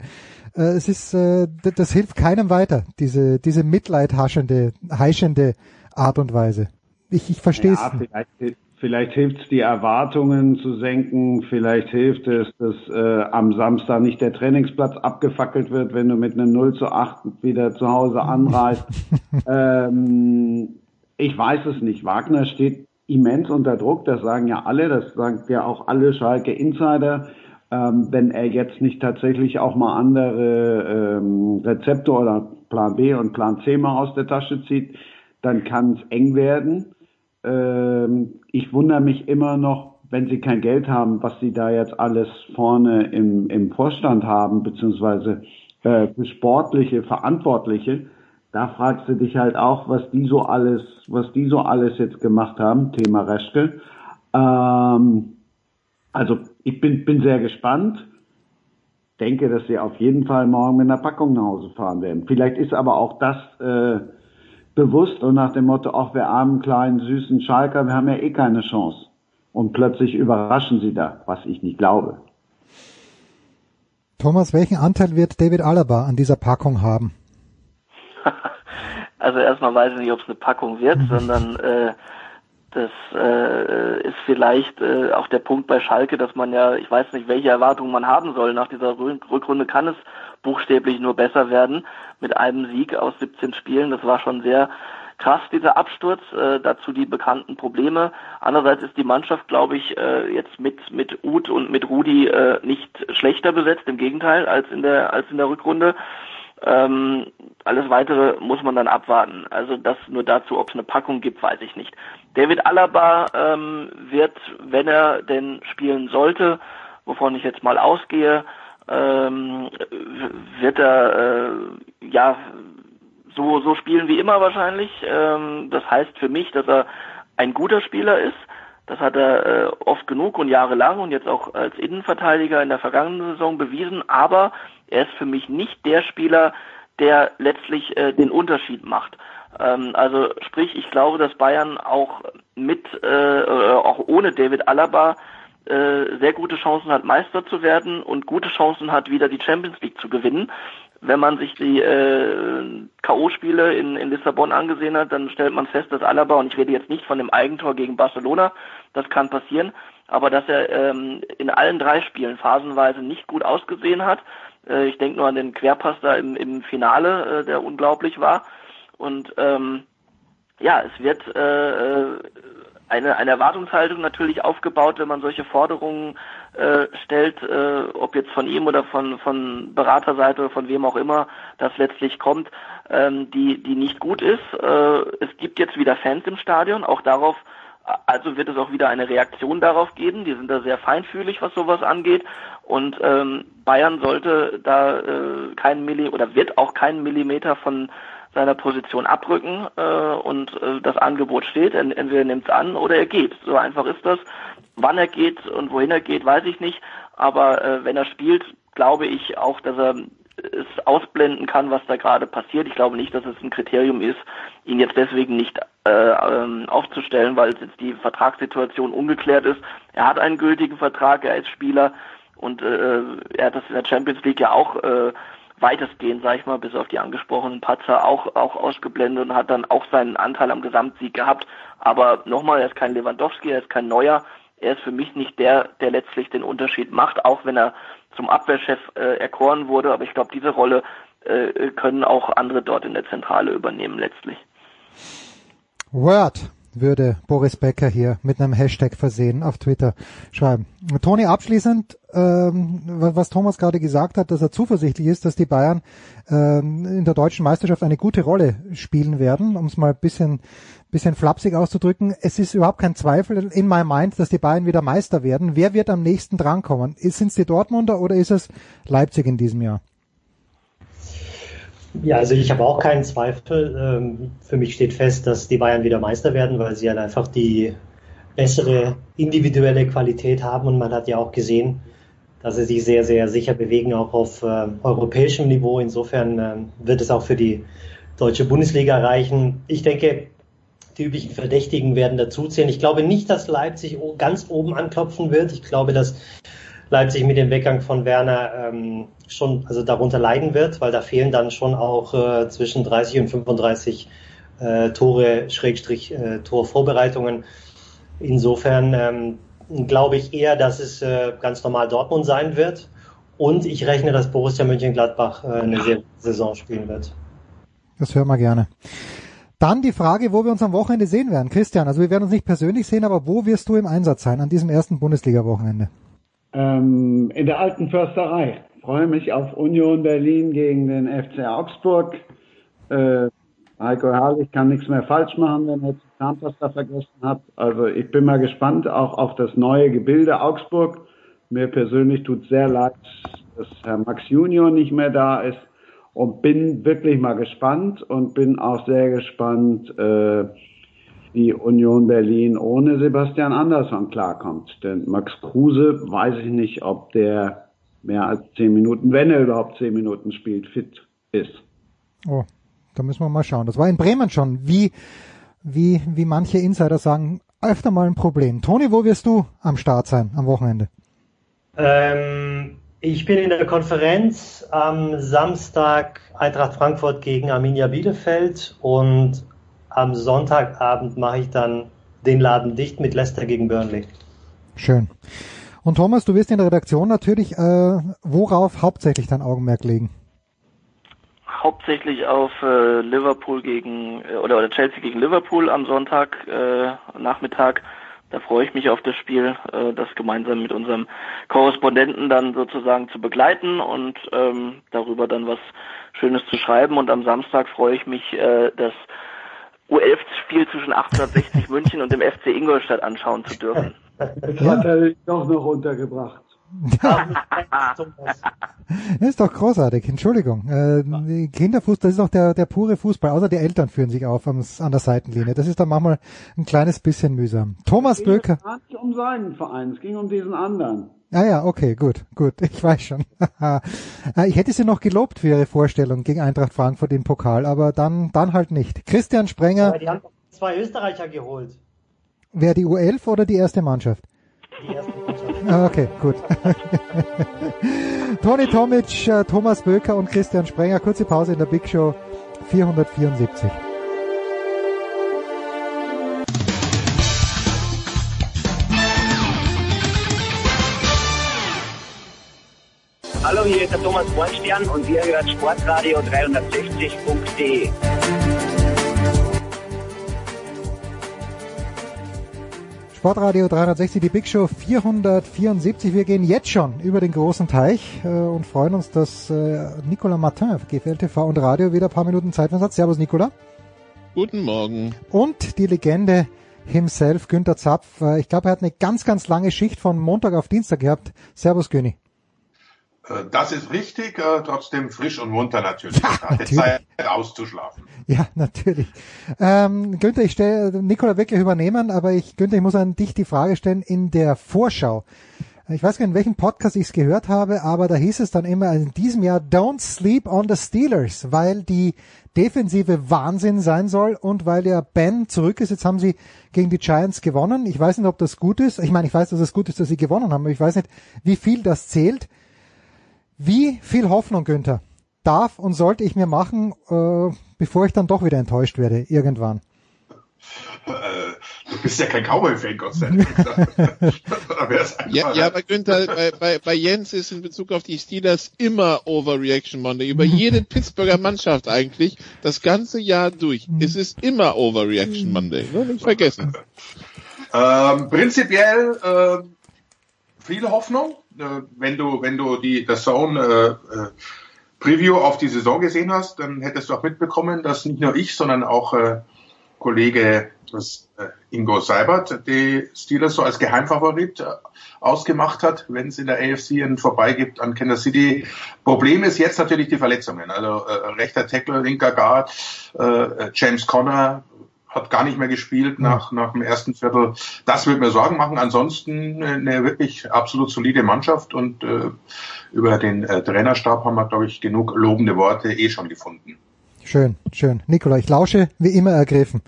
Äh, es ist, äh, das hilft keinem weiter, diese, diese mitleidhaschende, heischende Art und Weise. Ich, ich verstehe es. Ja, vielleicht, Vielleicht hilft es, die Erwartungen zu senken. Vielleicht hilft es, dass äh, am Samstag nicht der Trainingsplatz abgefackelt wird, wenn du mit einem 0 zu 8 wieder zu Hause anreist. ähm, ich weiß es nicht. Wagner steht immens unter Druck. Das sagen ja alle. Das sagen ja auch alle Schalke Insider. Ähm, wenn er jetzt nicht tatsächlich auch mal andere ähm, Rezepte oder Plan B und Plan C mal aus der Tasche zieht, dann kann es eng werden. Ähm, ich wundere mich immer noch, wenn sie kein Geld haben, was sie da jetzt alles vorne im, im Vorstand haben, beziehungsweise äh, für sportliche Verantwortliche. Da fragst du dich halt auch, was die so alles, was die so alles jetzt gemacht haben, Thema Reschke. Ähm, also ich bin, bin sehr gespannt. Denke, dass sie auf jeden Fall morgen mit einer Packung nach Hause fahren werden. Vielleicht ist aber auch das äh, bewusst und nach dem Motto, ach, wir armen, kleinen, süßen Schalker, wir haben ja eh keine Chance. Und plötzlich überraschen sie da, was ich nicht glaube. Thomas, welchen Anteil wird David Alaba an dieser Packung haben? Also erstmal weiß ich nicht, ob es eine Packung wird, mhm. sondern äh, das äh, ist vielleicht äh, auch der Punkt bei Schalke, dass man ja, ich weiß nicht, welche Erwartungen man haben soll. Nach dieser Rückrunde kann es buchstäblich nur besser werden mit einem Sieg aus 17 Spielen. Das war schon sehr krass, dieser Absturz. Äh, dazu die bekannten Probleme. Andererseits ist die Mannschaft, glaube ich, äh, jetzt mit mit Uth und mit Rudi äh, nicht schlechter besetzt, im Gegenteil, als in der als in der Rückrunde. Ähm, alles weitere muss man dann abwarten. Also das nur dazu, ob es eine Packung gibt, weiß ich nicht. David Alaba ähm, wird, wenn er denn spielen sollte, wovon ich jetzt mal ausgehe, ähm, wird er äh, ja so, so spielen wie immer wahrscheinlich. Ähm, das heißt für mich, dass er ein guter Spieler ist. Das hat er äh, oft genug und jahrelang und jetzt auch als Innenverteidiger in der vergangenen Saison bewiesen. Aber er ist für mich nicht der Spieler, der letztlich äh, den Unterschied macht. Ähm, also sprich, ich glaube, dass Bayern auch mit, äh, auch ohne David Alaba äh, sehr gute Chancen hat, Meister zu werden und gute Chancen hat, wieder die Champions League zu gewinnen. Wenn man sich die äh, K.O.-Spiele in, in Lissabon angesehen hat, dann stellt man fest, dass Alaba, und ich rede jetzt nicht von dem Eigentor gegen Barcelona, das kann passieren, aber dass er ähm, in allen drei Spielen phasenweise nicht gut ausgesehen hat. Äh, ich denke nur an den Querpass da im, im Finale, äh, der unglaublich war. Und ähm, ja, es wird äh, äh eine, eine Erwartungshaltung natürlich aufgebaut, wenn man solche Forderungen äh, stellt, äh, ob jetzt von ihm oder von, von Beraterseite oder von wem auch immer das letztlich kommt, ähm, die, die nicht gut ist. Äh, es gibt jetzt wieder Fans im Stadion, auch darauf, also wird es auch wieder eine Reaktion darauf geben. Die sind da sehr feinfühlig, was sowas angeht. Und ähm, Bayern sollte da äh, keinen Milli oder wird auch keinen Millimeter von seiner Position abrücken äh, und äh, das Angebot steht. Entweder nimmt es an oder er geht. So einfach ist das. Wann er geht und wohin er geht, weiß ich nicht. Aber äh, wenn er spielt, glaube ich auch, dass er es ausblenden kann, was da gerade passiert. Ich glaube nicht, dass es ein Kriterium ist, ihn jetzt deswegen nicht äh, ähm, aufzustellen, weil jetzt die Vertragssituation ungeklärt ist. Er hat einen gültigen Vertrag, er ist Spieler und äh, er hat das in der Champions League ja auch äh, weitestgehend, sag ich mal, bis auf die angesprochenen Patzer auch, auch ausgeblendet und hat dann auch seinen Anteil am Gesamtsieg gehabt. Aber nochmal, er ist kein Lewandowski, er ist kein Neuer. Er ist für mich nicht der, der letztlich den Unterschied macht, auch wenn er zum Abwehrchef äh, erkoren wurde. Aber ich glaube, diese Rolle äh, können auch andere dort in der Zentrale übernehmen letztlich. Word würde Boris Becker hier mit einem Hashtag versehen auf Twitter schreiben. Toni, abschließend, ähm, was Thomas gerade gesagt hat, dass er zuversichtlich ist, dass die Bayern ähm, in der deutschen Meisterschaft eine gute Rolle spielen werden, um es mal ein bisschen, bisschen flapsig auszudrücken. Es ist überhaupt kein Zweifel in my mind, dass die Bayern wieder Meister werden. Wer wird am nächsten drankommen? Sind es die Dortmunder oder ist es Leipzig in diesem Jahr? Ja, also ich habe auch keinen Zweifel. Ähm, für mich steht fest, dass die Bayern wieder Meister werden, weil sie halt einfach die bessere individuelle Qualität haben und man hat ja auch gesehen, dass sie sich sehr, sehr sicher bewegen, auch auf äh, europäischem Niveau. Insofern äh, wird es auch für die deutsche Bundesliga reichen. Ich denke, die üblichen Verdächtigen werden dazuzählen. Ich glaube nicht, dass Leipzig ganz oben anklopfen wird. Ich glaube, dass Leipzig mit dem Weggang von Werner ähm, schon also darunter leiden wird, weil da fehlen dann schon auch äh, zwischen 30 und 35 äh, Tore, Schrägstrich äh, Torvorbereitungen. Insofern ähm, glaube ich eher, dass es äh, ganz normal Dortmund sein wird. Und ich rechne, dass Borussia Mönchengladbach äh, eine sehr Saison spielen wird. Das hören wir gerne. Dann die Frage, wo wir uns am Wochenende sehen werden. Christian, also wir werden uns nicht persönlich sehen, aber wo wirst du im Einsatz sein an diesem ersten Bundesliga-Wochenende? Ähm, in der alten Försterei. Freue mich auf Union Berlin gegen den FC Augsburg. Äh, Heiko Herrlich kann nichts mehr falsch machen, wenn er Zahnpasta vergessen hat. Also ich bin mal gespannt auch auf das neue Gebilde Augsburg. Mir persönlich tut sehr leid, dass Herr Max Junior nicht mehr da ist und bin wirklich mal gespannt und bin auch sehr gespannt, äh, wie Union Berlin ohne Sebastian Andersson klarkommt. Denn Max Kruse weiß ich nicht, ob der mehr als zehn Minuten, wenn er überhaupt zehn Minuten spielt, fit ist. Oh, da müssen wir mal schauen. Das war in Bremen schon, wie, wie, wie manche Insider sagen, öfter mal ein Problem. Toni, wo wirst du am Start sein am Wochenende? Ähm, ich bin in der Konferenz am Samstag Eintracht Frankfurt gegen Arminia Bielefeld und am Sonntagabend mache ich dann den Laden dicht mit Leicester gegen Burnley. Schön. Und Thomas, du wirst in der Redaktion natürlich äh, worauf hauptsächlich dein Augenmerk legen? Hauptsächlich auf äh, Liverpool gegen äh, oder, oder Chelsea gegen Liverpool am Sonntag äh, Nachmittag. Da freue ich mich auf das Spiel, äh, das gemeinsam mit unserem Korrespondenten dann sozusagen zu begleiten und ähm, darüber dann was Schönes zu schreiben. Und am Samstag freue ich mich, äh, das U11-Spiel zwischen 1860 München und dem FC Ingolstadt anschauen zu dürfen. Das hat er doch noch untergebracht. das ist doch großartig, Entschuldigung. Äh, Kinderfußball, das ist doch der, der pure Fußball, außer die Eltern führen sich auf am, an der Seitenlinie. Das ist dann manchmal ein kleines bisschen mühsam. Thomas Böker. Es ging nicht um seinen Verein, es ging um diesen anderen. Ah ja, okay, gut, gut, ich weiß schon. Äh, ich hätte sie noch gelobt für ihre Vorstellung gegen Eintracht Frankfurt im Pokal, aber dann, dann halt nicht. Christian Sprenger. Aber die haben zwei Österreicher geholt. Wer die U11 oder die erste Mannschaft? Die erste Mannschaft. Ah, Okay, gut. Toni Tomic, äh, Thomas Böker und Christian Sprenger. Kurze Pause in der Big Show 474. Hallo, hier ist der Thomas Bornstern und ihr hört Sportradio 360.de. Sportradio 360, die Big Show 474. Wir gehen jetzt schon über den großen Teich äh, und freuen uns, dass äh, Nicolas Martin, GFL TV und Radio, wieder ein paar Minuten Zeit hat. Servus, Nicolas. Guten Morgen. Und die Legende himself, Günther Zapf. Äh, ich glaube, er hat eine ganz, ganz lange Schicht von Montag auf Dienstag gehabt. Servus, Göni. Äh, Das ist richtig, äh, trotzdem frisch und munter natürlich. Ja, natürlich. Zeit auszuschlafen. Ja, natürlich. Ähm, Günther, ich stelle Nikola wirklich übernehmen, aber ich, Günther, ich muss an dich die Frage stellen, in der Vorschau ich weiß gar nicht, in welchem Podcast ich es gehört habe, aber da hieß es dann immer in diesem Jahr Don't sleep on the Steelers, weil die Defensive Wahnsinn sein soll und weil der Ben zurück ist. Jetzt haben sie gegen die Giants gewonnen. Ich weiß nicht, ob das gut ist. Ich meine, ich weiß, dass es gut ist, dass sie gewonnen haben, aber ich weiß nicht, wie viel das zählt. Wie viel Hoffnung, Günther, darf und sollte ich mir machen, äh, bevor ich dann doch wieder enttäuscht werde, irgendwann? du bist ja kein Cowboy-Fan, Gott sei Dank. ja, ja, aber Günther, bei, bei, bei Jens ist in Bezug auf die Steelers immer Overreaction Monday. Über jede Pittsburgher Mannschaft eigentlich, das ganze Jahr durch. Es ist immer Overreaction Monday. Ne? Nicht vergessen. Ähm, prinzipiell äh, viel Hoffnung, äh, wenn du wenn du die das Zone äh, äh, Preview auf die Saison gesehen hast, dann hättest du auch mitbekommen, dass nicht nur ich, sondern auch äh, Kollege das, äh, Ingo Seibert die Steelers so als Geheimfavorit äh, ausgemacht hat, wenn es in der AFC einen vorbeigibt an Kansas City. Problem ist jetzt natürlich die Verletzungen. Also äh, rechter Tackle, linker Guard, äh, James Conner hat gar nicht mehr gespielt nach, nach dem ersten Viertel. Das wird mir Sorgen machen. Ansonsten eine wirklich absolut solide Mannschaft und äh, über den äh, Trainerstab haben wir, glaube ich, genug lobende Worte eh schon gefunden. Schön, schön. Nikola, ich lausche wie immer ergriffen.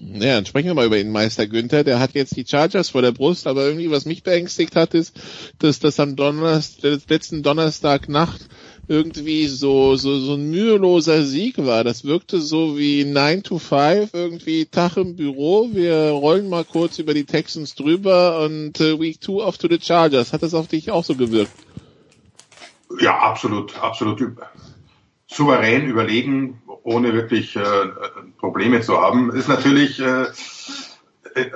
Ja, dann sprechen wir mal über den Meister Günther. Der hat jetzt die Chargers vor der Brust, aber irgendwie, was mich beängstigt hat, ist, dass das am Donnerstag, letzten Donnerstag Nacht irgendwie so, so, so ein müheloser Sieg war. Das wirkte so wie 9 to 5, irgendwie Tag im Büro. Wir rollen mal kurz über die Texans drüber und äh, Week 2 off to the Chargers. Hat das auf dich auch so gewirkt? Ja, absolut, absolut souverän überlegen, ohne wirklich äh, Probleme zu haben. Ist natürlich äh,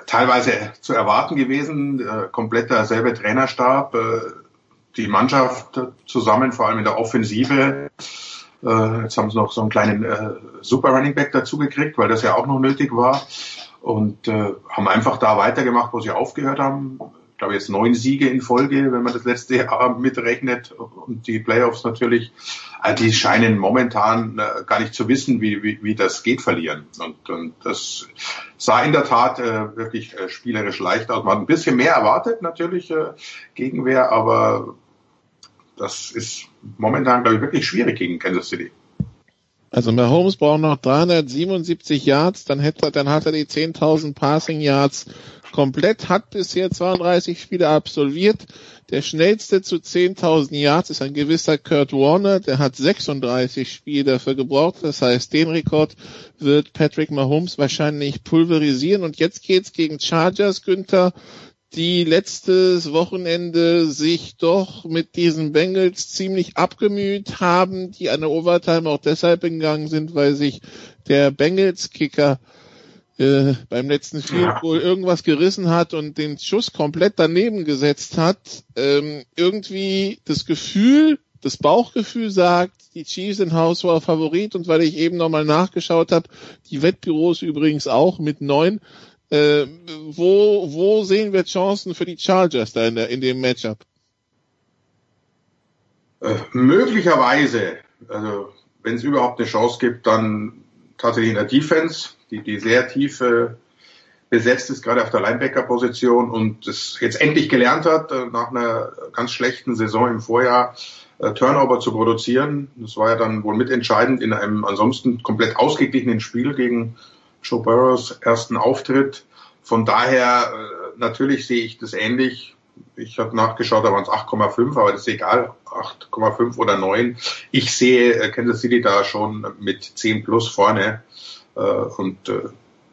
teilweise zu erwarten gewesen. Äh, kompletter selbe Trainerstab, äh, die Mannschaft zusammen, vor allem in der Offensive. Äh, jetzt haben sie noch so einen kleinen äh, Super Running Back dazu gekriegt, weil das ja auch noch nötig war. Und äh, haben einfach da weitergemacht, wo sie aufgehört haben ich glaube jetzt neun Siege in Folge, wenn man das letzte Jahr mitrechnet und die Playoffs natürlich, äh, die scheinen momentan äh, gar nicht zu wissen, wie, wie, wie das geht, verlieren. Und, und das sah in der Tat äh, wirklich äh, spielerisch leicht aus. Man hat ein bisschen mehr erwartet natürlich äh, Gegenwehr, aber das ist momentan, glaube ich, wirklich schwierig gegen Kansas City. Also Mahomes braucht noch 377 Yards, dann hätte, dann hat er die 10.000 Passing Yards komplett, hat bisher 32 Spiele absolviert. Der schnellste zu 10.000 Yards ist ein gewisser Kurt Warner, der hat 36 Spiele dafür gebraucht. Das heißt, den Rekord wird Patrick Mahomes wahrscheinlich pulverisieren. Und jetzt geht's gegen Chargers, Günther die letztes Wochenende sich doch mit diesen Bengals ziemlich abgemüht haben, die eine Overtime auch deshalb gegangen sind, weil sich der Bengals-Kicker äh, beim letzten Field Goal irgendwas gerissen hat und den Schuss komplett daneben gesetzt hat. Ähm, irgendwie das Gefühl, das Bauchgefühl sagt, die Chiefs sind Haushoher Favorit und weil ich eben nochmal nachgeschaut habe, die Wettbüros übrigens auch mit neun, äh, wo, wo sehen wir Chancen für die Chargers da in, der, in dem Matchup? Äh, möglicherweise, also wenn es überhaupt eine Chance gibt, dann tatsächlich in der Defense, die, die sehr tief äh, besetzt ist, gerade auf der Linebacker-Position und es jetzt endlich gelernt hat, äh, nach einer ganz schlechten Saison im Vorjahr äh, Turnover zu produzieren. Das war ja dann wohl mitentscheidend in einem ansonsten komplett ausgeglichenen Spiel gegen Joe Burrows ersten Auftritt. Von daher, äh, natürlich sehe ich das ähnlich. Ich habe nachgeschaut, da waren es 8,5, aber das ist egal, 8,5 oder 9. Ich sehe Kansas City da schon mit 10 plus vorne. Äh, und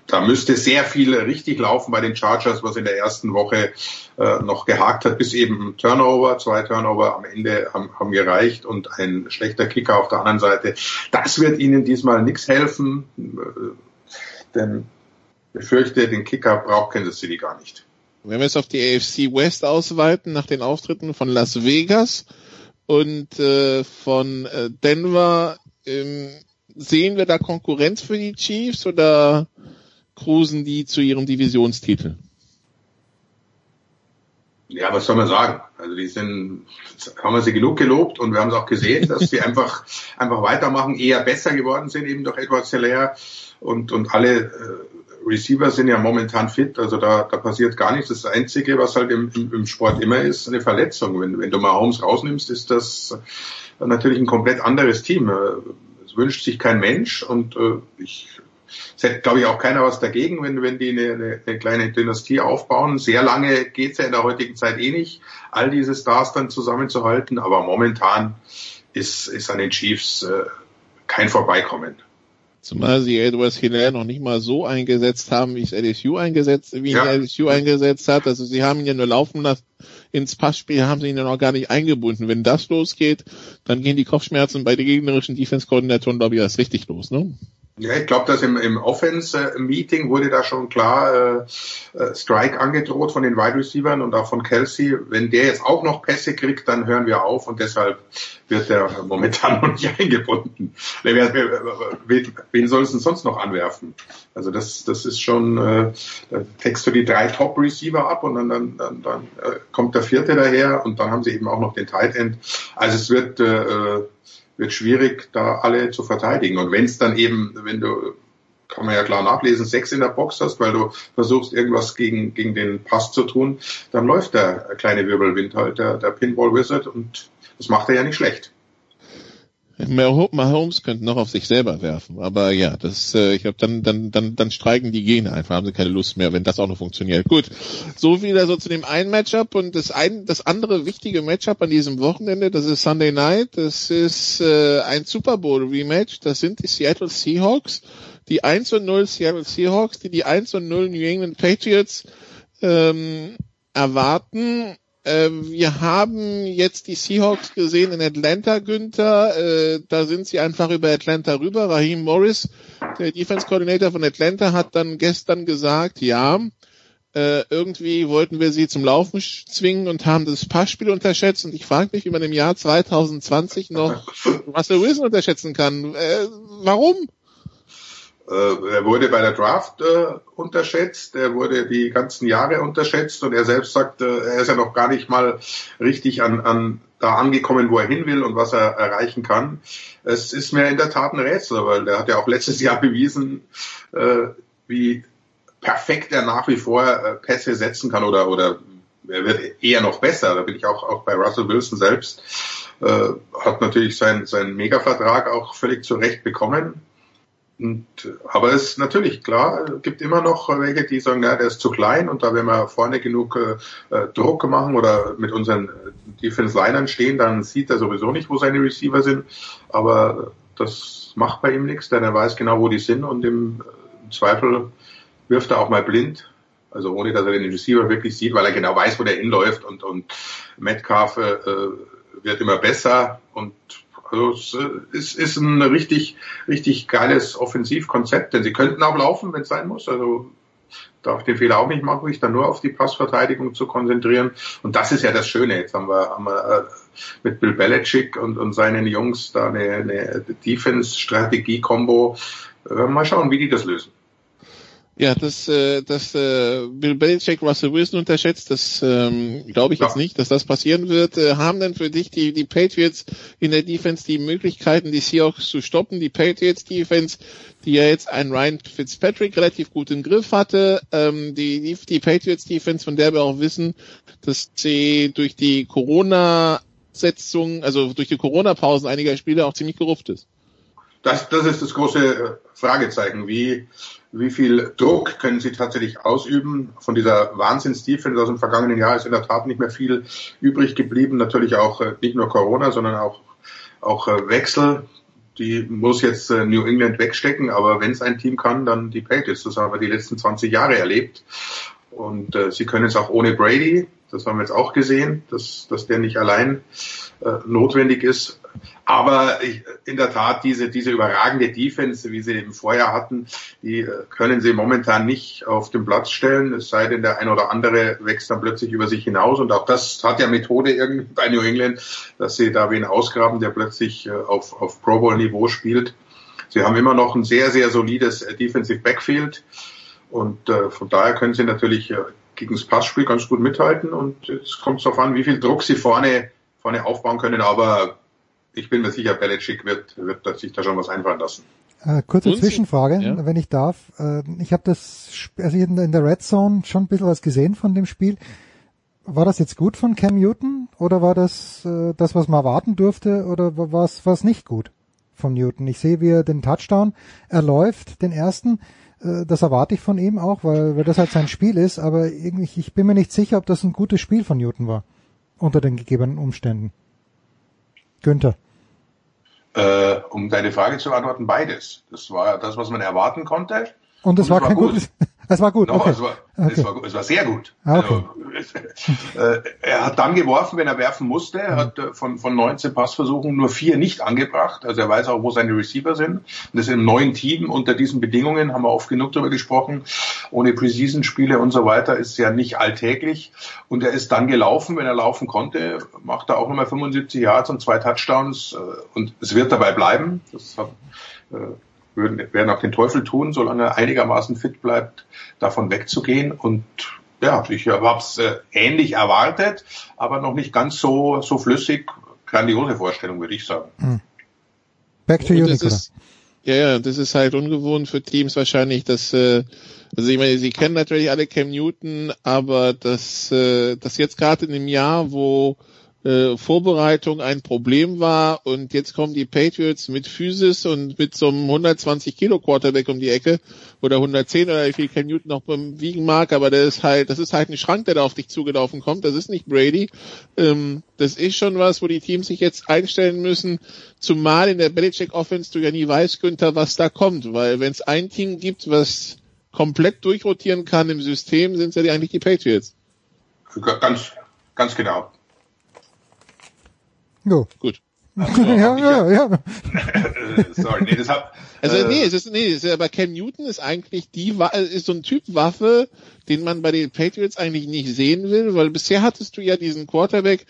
da müsste sehr viel richtig laufen bei den Chargers, was in der ersten Woche noch gehakt hat, bis eben Turnover, zwei Turnover am Ende haben, gereicht und ein schlechter Kicker auf der anderen Seite. Das wird ihnen diesmal nichts helfen denn ich fürchte, den Kicker braucht Kansas City gar nicht. Wenn wir es auf die AFC West ausweiten, nach den Auftritten von Las Vegas und äh, von äh, Denver, ähm, sehen wir da Konkurrenz für die Chiefs oder cruisen die zu ihrem Divisionstitel? Ja, was soll man sagen? Also die sind, haben wir sie genug gelobt und wir haben es auch gesehen, dass sie einfach, einfach weitermachen, eher besser geworden sind, eben durch Edward Selaire und, und alle äh, Receiver sind ja momentan fit, also da, da passiert gar nichts. Das Einzige, was halt im, im, im Sport immer ist, eine Verletzung. Wenn, wenn du mal Holmes rausnimmst, ist das natürlich ein komplett anderes Team. Es wünscht sich kein Mensch und äh, ich es hätte, glaube ich, auch keiner was dagegen, wenn, wenn die eine, eine, eine kleine Dynastie aufbauen. Sehr lange geht's ja in der heutigen Zeit eh nicht, all diese Stars dann zusammenzuhalten. Aber momentan ist, ist an den Chiefs äh, kein Vorbeikommen. Zumal sie Edwards Hilaire noch nicht mal so eingesetzt haben, wie es LSU eingesetzt, wie ja. ihn LSU eingesetzt hat. Also sie haben ihn ja nur laufen lassen. Ins Passspiel haben sie ihn ja noch gar nicht eingebunden. Wenn das losgeht, dann gehen die Kopfschmerzen bei den gegnerischen Defense-Koordinatoren, glaube ich, erst richtig los, ne? Ja, ich glaube, dass im, im Offense-Meeting wurde da schon klar äh, äh, Strike angedroht von den Wide Receivers und auch von Kelsey. Wenn der jetzt auch noch Pässe kriegt, dann hören wir auf und deshalb wird er momentan noch nicht eingebunden. Wen, soll es denn sonst noch anwerfen? Also das, das ist schon, äh, da text du die drei Top-Receiver ab und dann, dann, dann, dann äh, kommt der vierte daher und dann haben sie eben auch noch den Tight End. Also es wird äh, wird schwierig, da alle zu verteidigen. Und wenn es dann eben, wenn du, kann man ja klar nachlesen, sechs in der Box hast, weil du versuchst, irgendwas gegen, gegen den Pass zu tun, dann läuft der kleine Wirbelwind halt, der, der Pinball Wizard, und das macht er ja nicht schlecht. Mahomes könnte noch auf sich selber werfen, aber ja, das, äh, ich glaube, dann, dann, dann, dann streiken die Gene einfach, haben sie keine Lust mehr, wenn das auch noch funktioniert. Gut, so wieder so zu dem einen Matchup und das ein, das andere wichtige Matchup an diesem Wochenende, das ist Sunday Night, das ist äh, ein Super Bowl Rematch, das sind die Seattle Seahawks, die 1 und 0 Seattle Seahawks, die die 1 und 0 New England Patriots ähm, erwarten äh, wir haben jetzt die Seahawks gesehen in Atlanta, Günther. Äh, da sind sie einfach über Atlanta rüber. Raheem Morris, der Defense Coordinator von Atlanta, hat dann gestern gesagt, ja, äh, irgendwie wollten wir sie zum Laufen zwingen und haben das Passspiel unterschätzt. Und ich frage mich, wie man im Jahr 2020 noch Russell Wilson unterschätzen kann. Äh, warum? Äh, er wurde bei der Draft äh, unterschätzt, er wurde die ganzen Jahre unterschätzt und er selbst sagt, äh, er ist ja noch gar nicht mal richtig an, an da angekommen, wo er hin will und was er erreichen kann. Es ist mir in der Tat ein Rätsel, weil der hat ja auch letztes Jahr bewiesen, äh, wie perfekt er nach wie vor äh, Pässe setzen kann oder oder er wird eher noch besser. Da bin ich auch auch bei Russell Wilson selbst. Äh, hat natürlich seinen seinen Megavertrag auch völlig zu Recht bekommen und, aber es ist natürlich klar, gibt immer noch welche, die sagen, ja, der ist zu klein und da wenn wir vorne genug äh, äh Druck machen oder mit unseren Defense-Linern stehen, dann sieht er sowieso nicht, wo seine Receiver sind. Aber das macht bei ihm nichts, denn er weiß genau, wo die sind und im, im Zweifel wirft er auch mal blind. Also ohne, dass er den Receiver wirklich sieht, weil er genau weiß, wo der hinläuft und, und Metcalf äh, wird immer besser und also es ist, ist ein richtig, richtig geiles Offensivkonzept, denn sie könnten auch laufen, wenn es sein muss. Also darf den Fehler auch nicht machen, sich dann nur auf die Passverteidigung zu konzentrieren. Und das ist ja das Schöne. Jetzt haben wir, haben wir äh, mit Bill Belichick und, und seinen Jungs da eine, eine Defense-Strategie-Kombo. Äh, mal schauen, wie die das lösen. Ja, das, äh, das äh, Bill Belichick Russell Wilson unterschätzt, das ähm, glaube ich ja. jetzt nicht, dass das passieren wird. Äh, haben denn für dich die, die Patriots in der Defense die Möglichkeiten, die Seahawks zu stoppen? Die Patriots Defense, die ja jetzt einen Ryan Fitzpatrick relativ gut im Griff hatte, ähm, die, die, die Patriots Defense, von der wir auch wissen, dass sie durch die Corona-Setzung, also durch die Corona-Pausen einiger Spiele auch ziemlich gerupft ist. Das, das ist das große Fragezeichen. Wie wie viel Druck können sie tatsächlich ausüben? Von dieser Wahnsinns-Defense aus dem vergangenen Jahr ist in der Tat nicht mehr viel übrig geblieben. Natürlich auch äh, nicht nur Corona, sondern auch, auch äh, Wechsel. Die muss jetzt äh, New England wegstecken, aber wenn es ein Team kann, dann die Patriots. Das haben wir die letzten 20 Jahre erlebt. Und äh, sie können es auch ohne Brady. Das haben wir jetzt auch gesehen, dass, dass der nicht allein äh, notwendig ist. Aber ich, in der Tat, diese, diese überragende Defense, wie sie im Vorjahr hatten, die äh, können sie momentan nicht auf den Platz stellen, es sei denn, der ein oder andere wächst dann plötzlich über sich hinaus. Und auch das hat ja Methode irgendwie bei New England, dass sie da wen ausgraben, der plötzlich äh, auf, auf Pro Bowl Niveau spielt. Sie haben immer noch ein sehr, sehr solides äh, Defensive Backfield. Und von daher können sie natürlich gegen das Passspiel ganz gut mithalten. Und es kommt darauf an, wie viel Druck sie vorne, vorne aufbauen können. Aber ich bin mir sicher, Belichick wird, wird sich da schon was einfallen lassen. Äh, kurze und Zwischenfrage, ja. wenn ich darf. Äh, ich habe das, also in der Red Zone schon ein bisschen was gesehen von dem Spiel. War das jetzt gut von Cam Newton oder war das äh, das, was man erwarten durfte oder war es nicht gut von Newton? Ich sehe, wie er den Touchdown erläuft, den ersten. Äh, das erwarte ich von ihm auch, weil, weil das halt sein Spiel ist, aber irgendwie, ich bin mir nicht sicher, ob das ein gutes Spiel von Newton war unter den gegebenen Umständen. Günther. Äh, um deine Frage zu beantworten, beides. Das war das, was man erwarten konnte. Und es war, war kein gut. gutes, es war gut. No, okay. es, war, okay. es, war, es war sehr gut. Ah, okay. Also, äh, er hat dann geworfen, wenn er werfen musste. Er hat äh, von, von 19 Passversuchen nur vier nicht angebracht. Also er weiß auch, wo seine Receiver sind. Und das ist im neuen Team unter diesen Bedingungen, haben wir oft genug darüber gesprochen. Ohne Preseason-Spiele und so weiter ist ja nicht alltäglich. Und er ist dann gelaufen, wenn er laufen konnte, macht er auch nochmal 75 Yards und zwei Touchdowns. Äh, und es wird dabei bleiben. Das hat, würden, werden auch den Teufel tun, solange er einigermaßen fit bleibt, davon wegzugehen. Und ja, ich habe es äh, ähnlich erwartet, aber noch nicht ganz so, so flüssig. Grandiose Vorstellung, würde ich sagen. Hm. Back to you, Nicola. Ja, ja, das ist halt ungewohnt für Teams wahrscheinlich, dass, äh, also ich meine, sie kennen natürlich alle Cam Newton, aber dass, äh, dass jetzt gerade in dem Jahr, wo äh, Vorbereitung ein Problem war und jetzt kommen die Patriots mit Physis und mit so einem 120 Kilo Quarterback um die Ecke oder 110 oder wie viel Cam Newton noch beim Wiegen mag, aber der ist halt, das ist halt ein Schrank, der da auf dich zugelaufen kommt. Das ist nicht Brady. Ähm, das ist schon was, wo die Teams sich jetzt einstellen müssen, zumal in der Belichick Offense du ja nie weißt, Günther, was da kommt, weil wenn es ein Team gibt, was komplett durchrotieren kann im System, sind es ja eigentlich die Patriots. Ganz, ganz genau. Jo. Gut. ja, ja, ja. Sorry, nee, das hab, Also äh, nee, es ist nee, es ist, aber Cam Newton ist eigentlich die ist so ein Typ Waffe, den man bei den Patriots eigentlich nicht sehen will, weil bisher hattest du ja diesen Quarterback,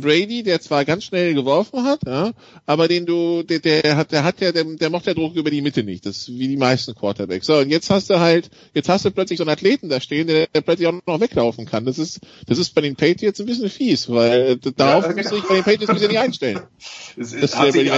Brady, der zwar ganz schnell geworfen hat, ja, aber den du, der, der hat, der hat ja, der, der macht ja Druck über die Mitte nicht. Das ist wie die meisten Quarterbacks. So, und jetzt hast du halt, jetzt hast du plötzlich so einen Athleten da stehen, der, der plötzlich auch noch weglaufen kann. Das ist, das ist bei den Patriots ein bisschen fies, weil darauf ja, genau. muss ich bei den Patriots ein bisschen nicht einstellen. Es, es hat sich,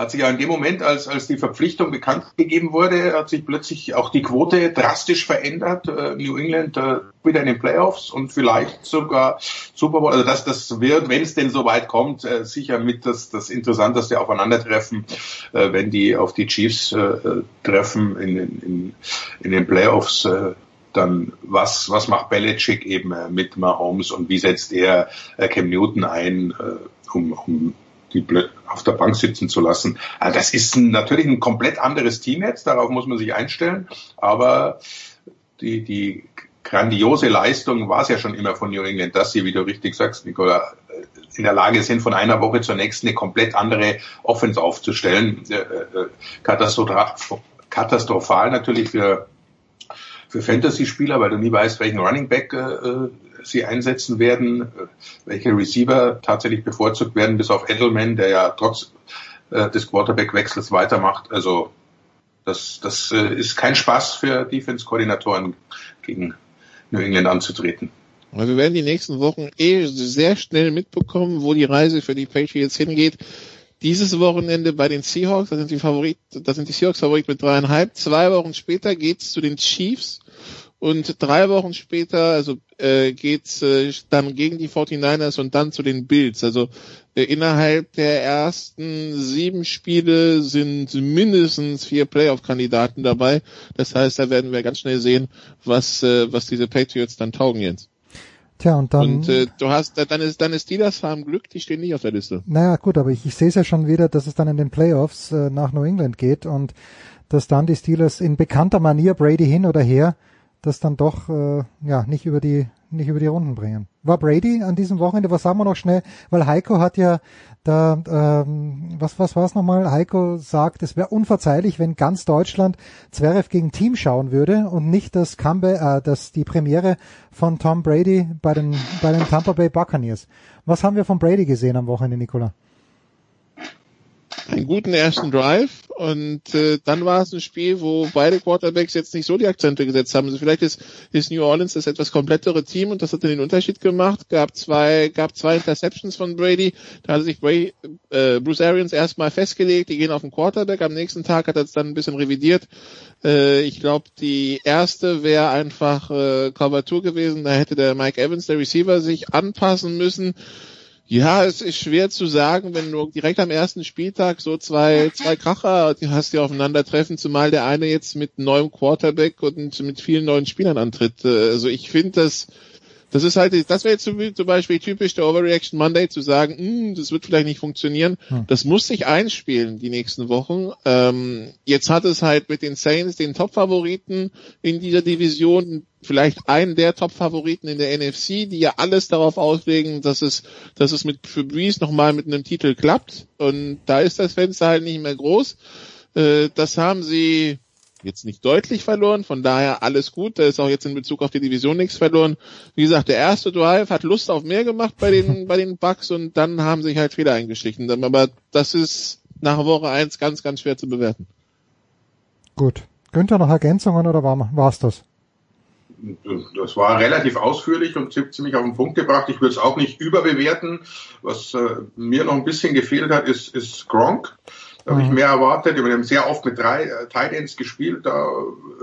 hat sich ja in dem Moment, als, als die Verpflichtung bekannt gegeben wurde, hat sich plötzlich auch die Quote drastisch verändert. Äh, New England äh, wieder in den Playoffs und vielleicht sogar Super Bowl. Also das, das wird, wenn es denn so weit kommt, äh, sicher mit das, das interessanteste Aufeinandertreffen, äh, wenn die auf die Chiefs äh, treffen in, in, in den Playoffs. Äh, dann was, was macht Belichick eben äh, mit Mahomes und wie setzt er äh, Cam Newton ein, äh, um, um die auf der Bank sitzen zu lassen. Also das ist ein, natürlich ein komplett anderes Team jetzt, darauf muss man sich einstellen, aber die, die grandiose Leistung war es ja schon immer von New England, dass sie, wie du richtig sagst, Nicola, in der Lage sind, von einer Woche zur nächsten eine komplett andere Offense aufzustellen. Äh, äh, katastrophal natürlich für, für Fantasy-Spieler, weil du nie weißt, welchen Running Back äh, sie einsetzen werden, welche Receiver tatsächlich bevorzugt werden, bis auf Edelman, der ja trotz äh, des Quarterback-Wechsels weitermacht. Also das, das äh, ist kein Spaß für Defense-Koordinatoren gegen New England anzutreten. Wir werden die nächsten Wochen eh sehr schnell mitbekommen, wo die Reise für die Patriots hingeht. Dieses Wochenende bei den Seahawks, da sind die Favorit, da sind die Seahawks Favorit mit dreieinhalb. Zwei Wochen später geht's zu den Chiefs und drei Wochen später, also äh, geht's äh, dann gegen die 49ers und dann zu den Bills. Also äh, innerhalb der ersten sieben Spiele sind mindestens vier Playoff-Kandidaten dabei. Das heißt, da werden wir ganz schnell sehen, was äh, was diese Patriots dann taugen jetzt. Tja, und dann. Und äh, du hast dann ist dann ist Steelers haben Glück, die stehen nicht auf der Liste. Naja, gut, aber ich, ich sehe es ja schon wieder, dass es dann in den Playoffs äh, nach New England geht und dass dann die Steelers in bekannter Manier Brady hin oder her das dann doch äh, ja nicht über die nicht über die Runden bringen. War Brady an diesem Wochenende, was sagen wir noch schnell, weil Heiko hat ja da ähm, was was war es nochmal? Heiko sagt, es wäre unverzeihlich, wenn ganz Deutschland Zverev gegen Team schauen würde und nicht das Comeback, äh, das die Premiere von Tom Brady bei den bei den Tampa Bay Buccaneers. Was haben wir von Brady gesehen am Wochenende, Nicola? Einen guten ersten Drive Und äh, dann war es ein Spiel, wo beide Quarterbacks jetzt nicht so die Akzente gesetzt haben. Also vielleicht ist, ist New Orleans das etwas komplettere Team und das hat den Unterschied gemacht. Gab zwei, gab zwei Interceptions von Brady. Da hat sich Brady, äh, Bruce Arians erstmal festgelegt, die gehen auf den Quarterback. Am nächsten Tag hat er es dann ein bisschen revidiert. Äh, ich glaube, die erste wäre einfach äh, Cover gewesen. Da hätte der Mike Evans, der Receiver, sich anpassen müssen. Ja, es ist schwer zu sagen, wenn du direkt am ersten Spieltag so zwei, zwei Kracher hast, die aufeinandertreffen, zumal der eine jetzt mit neuem Quarterback und mit vielen neuen Spielern antritt. Also ich finde das, das ist halt, das wäre jetzt zum Beispiel typisch der Overreaction Monday zu sagen, hm, das wird vielleicht nicht funktionieren. Hm. Das muss sich einspielen die nächsten Wochen. Ähm, jetzt hat es halt mit den Saints den Top-Favoriten in dieser Division, vielleicht einen der Top-Favoriten in der NFC, die ja alles darauf auslegen, dass es, dass es mit für Breeze nochmal mit einem Titel klappt. Und da ist das Fenster halt nicht mehr groß. Äh, das haben sie jetzt nicht deutlich verloren, von daher alles gut. Da ist auch jetzt in Bezug auf die Division nichts verloren. Wie gesagt, der erste Drive hat Lust auf mehr gemacht bei den, bei den Bucks und dann haben sich halt Fehler eingeschlichen. Aber das ist nach Woche eins ganz, ganz schwer zu bewerten. Gut. Günther noch Ergänzungen oder war es das? Das war relativ ausführlich und ziemlich auf den Punkt gebracht. Ich würde es auch nicht überbewerten. Was äh, mir noch ein bisschen gefehlt hat, ist, ist Gronk. Da habe ich mehr erwartet. Wir haben sehr oft mit drei äh, Tight Ends gespielt. Da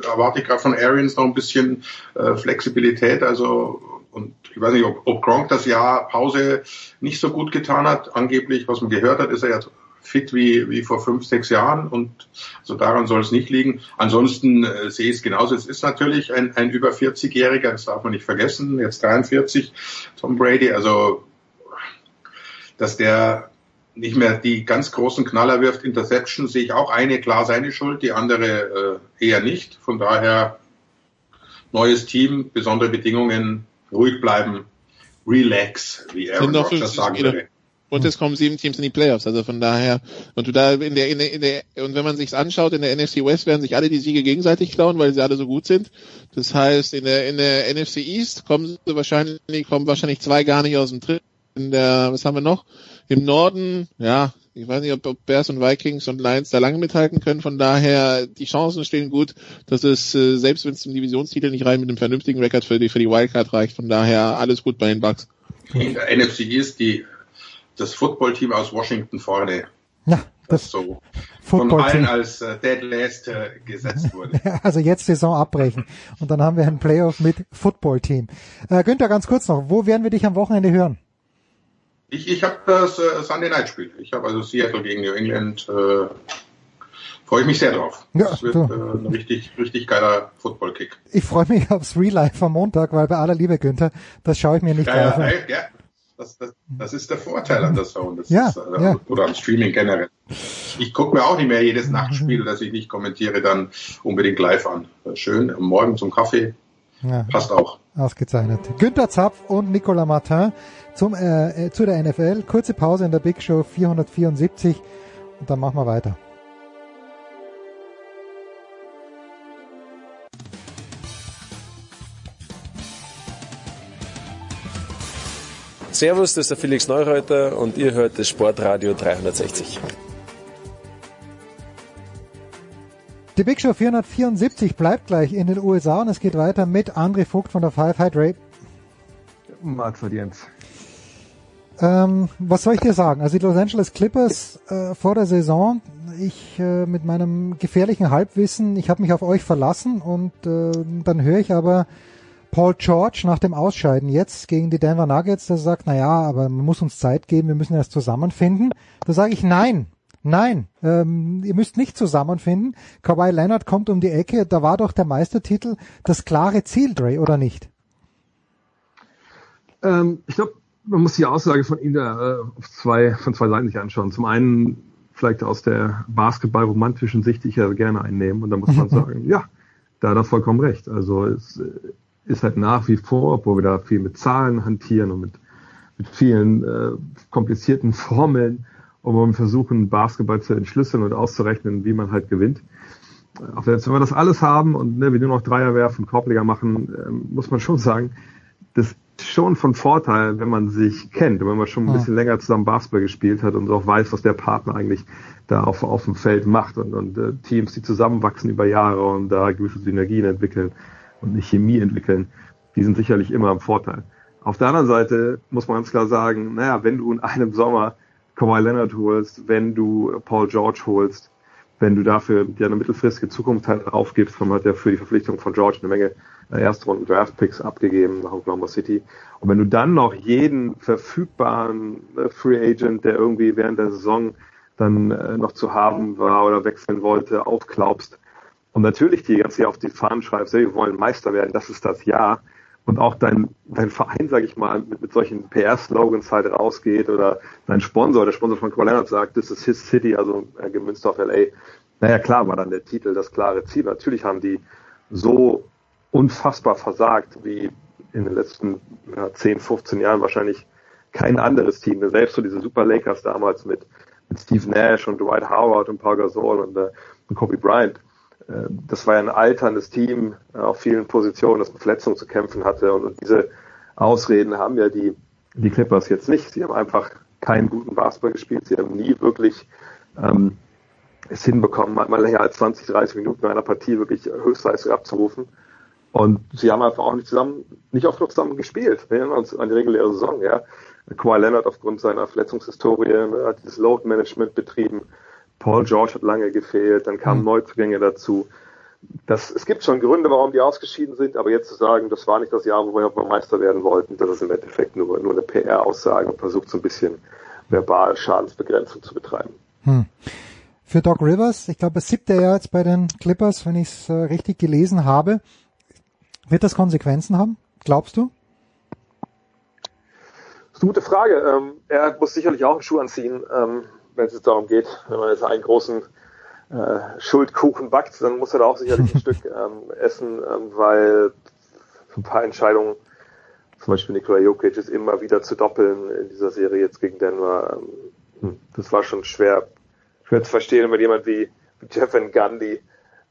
erwarte ich gerade von Arians noch ein bisschen äh, Flexibilität. Also und ich weiß nicht, ob, ob Gronk das Jahr Pause nicht so gut getan hat. Angeblich, was man gehört hat, ist er ja fit wie, wie vor fünf, sechs Jahren und so also daran soll es nicht liegen. Ansonsten äh, sehe ich es genauso. Es ist natürlich ein, ein über 40-Jähriger, das darf man nicht vergessen, jetzt 43, Tom Brady, also dass der nicht mehr die ganz großen Knaller wirft. Interception sehe ich auch eine, klar seine Schuld, die andere äh, eher nicht. Von daher neues Team, besondere Bedingungen, ruhig bleiben, relax, wie Aaron Rodgers sagen würde. Und es kommen sieben Teams in die Playoffs, also von daher, und du da in der, in der, in der und wenn man sich's anschaut, in der NFC West werden sich alle die Siege gegenseitig klauen, weil sie alle so gut sind. Das heißt, in der, in der NFC East kommen sie wahrscheinlich, kommen wahrscheinlich zwei gar nicht aus dem Tritt. In der, was haben wir noch? Im Norden, ja, ich weiß nicht, ob Bears und Vikings und Lions da lange mithalten können. Von daher, die Chancen stehen gut, dass es, äh, selbst wenn es zum Divisionstitel nicht rein mit einem vernünftigen Rekord für die, für die Wildcard reicht. Von daher, alles gut bei den Bucks. In der NFC ist die, das Footballteam aus Washington vorne. Ja, das, das so von allen als äh, Dead Last äh, gesetzt wurde. also jetzt Saison abbrechen und dann haben wir ein Playoff mit Footballteam. Äh, Günther, ganz kurz noch, wo werden wir dich am Wochenende hören? Ich, ich habe das äh, Sunday Night Spiel. Ich habe also Seattle gegen New England. Äh, Freue ich mich sehr drauf. Ja, das wird äh, ein richtig, richtig geiler Football-Kick. Ich freue mich aufs Real Life am Montag, weil bei aller Liebe, Günther, das schaue ich mir nicht ja, an. Ja, das, das, das ist der Vorteil an der Zone. Das ja, ist, äh, ja. Oder am Streaming generell. Ich gucke mir auch nicht mehr jedes Nachtspiel, das ich nicht kommentiere, dann unbedingt live an. Schön, morgen zum Kaffee. Ja. Passt auch. Ausgezeichnet. Günter Zapf und Nicolas Martin zum, äh, äh zu der NFL. Kurze Pause in der Big Show 474 und dann machen wir weiter. Servus, das ist der Felix Neureuter und ihr hört das Sportradio 360. Die Big Show 474 bleibt gleich in den USA und es geht weiter mit André Vogt von der Five Ray. Mahlzeit, Jens. Ähm, was soll ich dir sagen? Also die Los Angeles Clippers äh, vor der Saison, ich äh, mit meinem gefährlichen Halbwissen, ich habe mich auf euch verlassen und äh, dann höre ich aber Paul George nach dem Ausscheiden jetzt gegen die Denver Nuggets, der sagt, na ja, aber man muss uns Zeit geben, wir müssen erst zusammenfinden. Da sage ich nein. Nein, ähm, ihr müsst nicht zusammenfinden. Kawhi Leonard kommt um die Ecke. Da war doch der Meistertitel das klare Ziel, Dre, oder nicht? Ähm, ich glaube, man muss die Aussage von ihm da, äh, auf zwei, von zwei Seiten sich anschauen. Zum einen vielleicht aus der Basketball-romantischen Sicht, die ich ja gerne einnehmen. Und da muss man sagen, ja, da hat er vollkommen recht. Also es äh, ist halt nach wie vor, obwohl wir da viel mit Zahlen hantieren und mit, mit vielen äh, komplizierten Formeln, und wir versuchen, Basketball zu entschlüsseln und auszurechnen, wie man halt gewinnt. Auch wenn wir das alles haben und ne, wir nur noch Dreier werfen, Korbleger machen, äh, muss man schon sagen, das schon von Vorteil, wenn man sich kennt und wenn man schon ein Ja. bisschen länger zusammen Basketball gespielt hat und auch weiß, was der Partner eigentlich da auf, auf dem Feld macht und, und äh, Teams, die zusammenwachsen über Jahre und da gewisse Synergien entwickeln und eine Chemie entwickeln, die sind sicherlich immer im Vorteil. Auf der anderen Seite muss man ganz klar sagen, naja, wenn du in einem Sommer Kawhi Leonard holst, wenn du Paul George holst, wenn du dafür dir eine mittelfristige Zukunft halt aufgibst, man hat ja für die Verpflichtung von George eine Menge äh, Erstrunden Draftpicks abgegeben nach Oklahoma City. Und wenn du dann noch jeden verfügbaren äh, Free Agent, der irgendwie während der Saison dann äh, noch zu haben war oder wechseln wollte, aufklaubst und natürlich die ganz hier auf die Fahnen schreibst, hey, wir wollen Meister werden, das ist das Jahr und auch dein, dein Verein, sage ich mal, mit, mit solchen PR-Slogans halt rausgeht oder dein Sponsor, der Sponsor von Leonard sagt, this is his city, also äh, gemünzt auf LA. Naja, klar war dann der Titel das klare Ziel. Natürlich haben die so unfassbar versagt wie in den letzten ja, 10, 15 Jahren wahrscheinlich kein anderes Team. Selbst so diese Super Lakers damals mit, mit Steve Nash und Dwight Howard und Paul Gasol und, äh, und Kobe Bryant. Äh, das war ja ein alterndes Team äh, auf vielen Positionen, das mit Verletzungen zu kämpfen hatte. Und, und diese Ausreden haben ja die, die Clippers jetzt nicht. Sie haben einfach keinen guten Basketball gespielt. Sie haben nie wirklich ähm, es hinbekommen, mal länger als 20, 30 Minuten in einer Partie wirklich Höchstleistung abzurufen. Und sie haben einfach auch nicht zusammen, nicht oft noch zusammen gespielt. Wir erinnern uns an die reguläre Saison, ja. Kawhi Leonard aufgrund seiner Verletzungshistorie ne, hat dieses Load Management betrieben. Paul George hat lange gefehlt, dann kamen Neuzugänge dazu. Das, es gibt schon Gründe, warum die ausgeschieden sind, aber jetzt zu sagen, das war nicht das Jahr, wo wir Meister werden wollten, das ist im Endeffekt nur, nur eine PR-Aussage und versucht so ein bisschen verbal Schadensbegrenzung zu betreiben. Hm. Für Doc Rivers, ich glaube, das siebte Jahr jetzt bei den Clippers, wenn ich es äh, richtig gelesen habe. Wird das Konsequenzen haben? Glaubst du? Das ist eine gute Frage. Ähm, er muss sicherlich auch einen Schuh anziehen, ähm, wenn es jetzt darum geht, wenn man jetzt einen großen äh, Schuldkuchen backt, dann muss er da auch sicherlich ein Stück ähm, essen, ähm, weil ein paar Entscheidungen, zum Beispiel Nikola Jokic ist immer wieder zu doppeln in dieser Serie jetzt gegen Denver. Ähm, das war schon schwer, schwer zu verstehen, wenn jemand wie Jeff Van Gundy,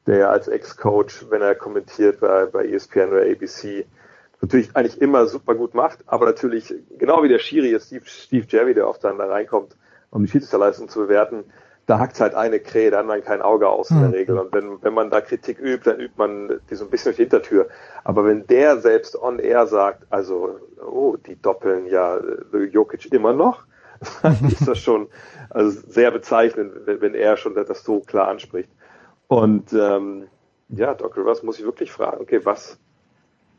der ja als Ex-Coach, wenn er kommentiert bei, bei ESPN oder ABC, natürlich eigentlich immer super gut macht, aber natürlich, genau wie der Schiri jetzt Steve, Steve Jerry, der oft dann da reinkommt, um die Schiedsrichterleistung zu bewerten, da hackt halt eine Krähe, hat man kein Auge aus in der Regel. Und wenn, wenn man da Kritik übt, dann übt man die so ein bisschen durch die Hintertür. Aber wenn der selbst on air sagt, also, oh, die doppeln ja äh, Jokic immer noch, dann ist das schon also sehr bezeichnend, wenn, wenn er schon das so klar anspricht. Und ähm, ja, Doc Rivers muss ich wirklich fragen, okay, was,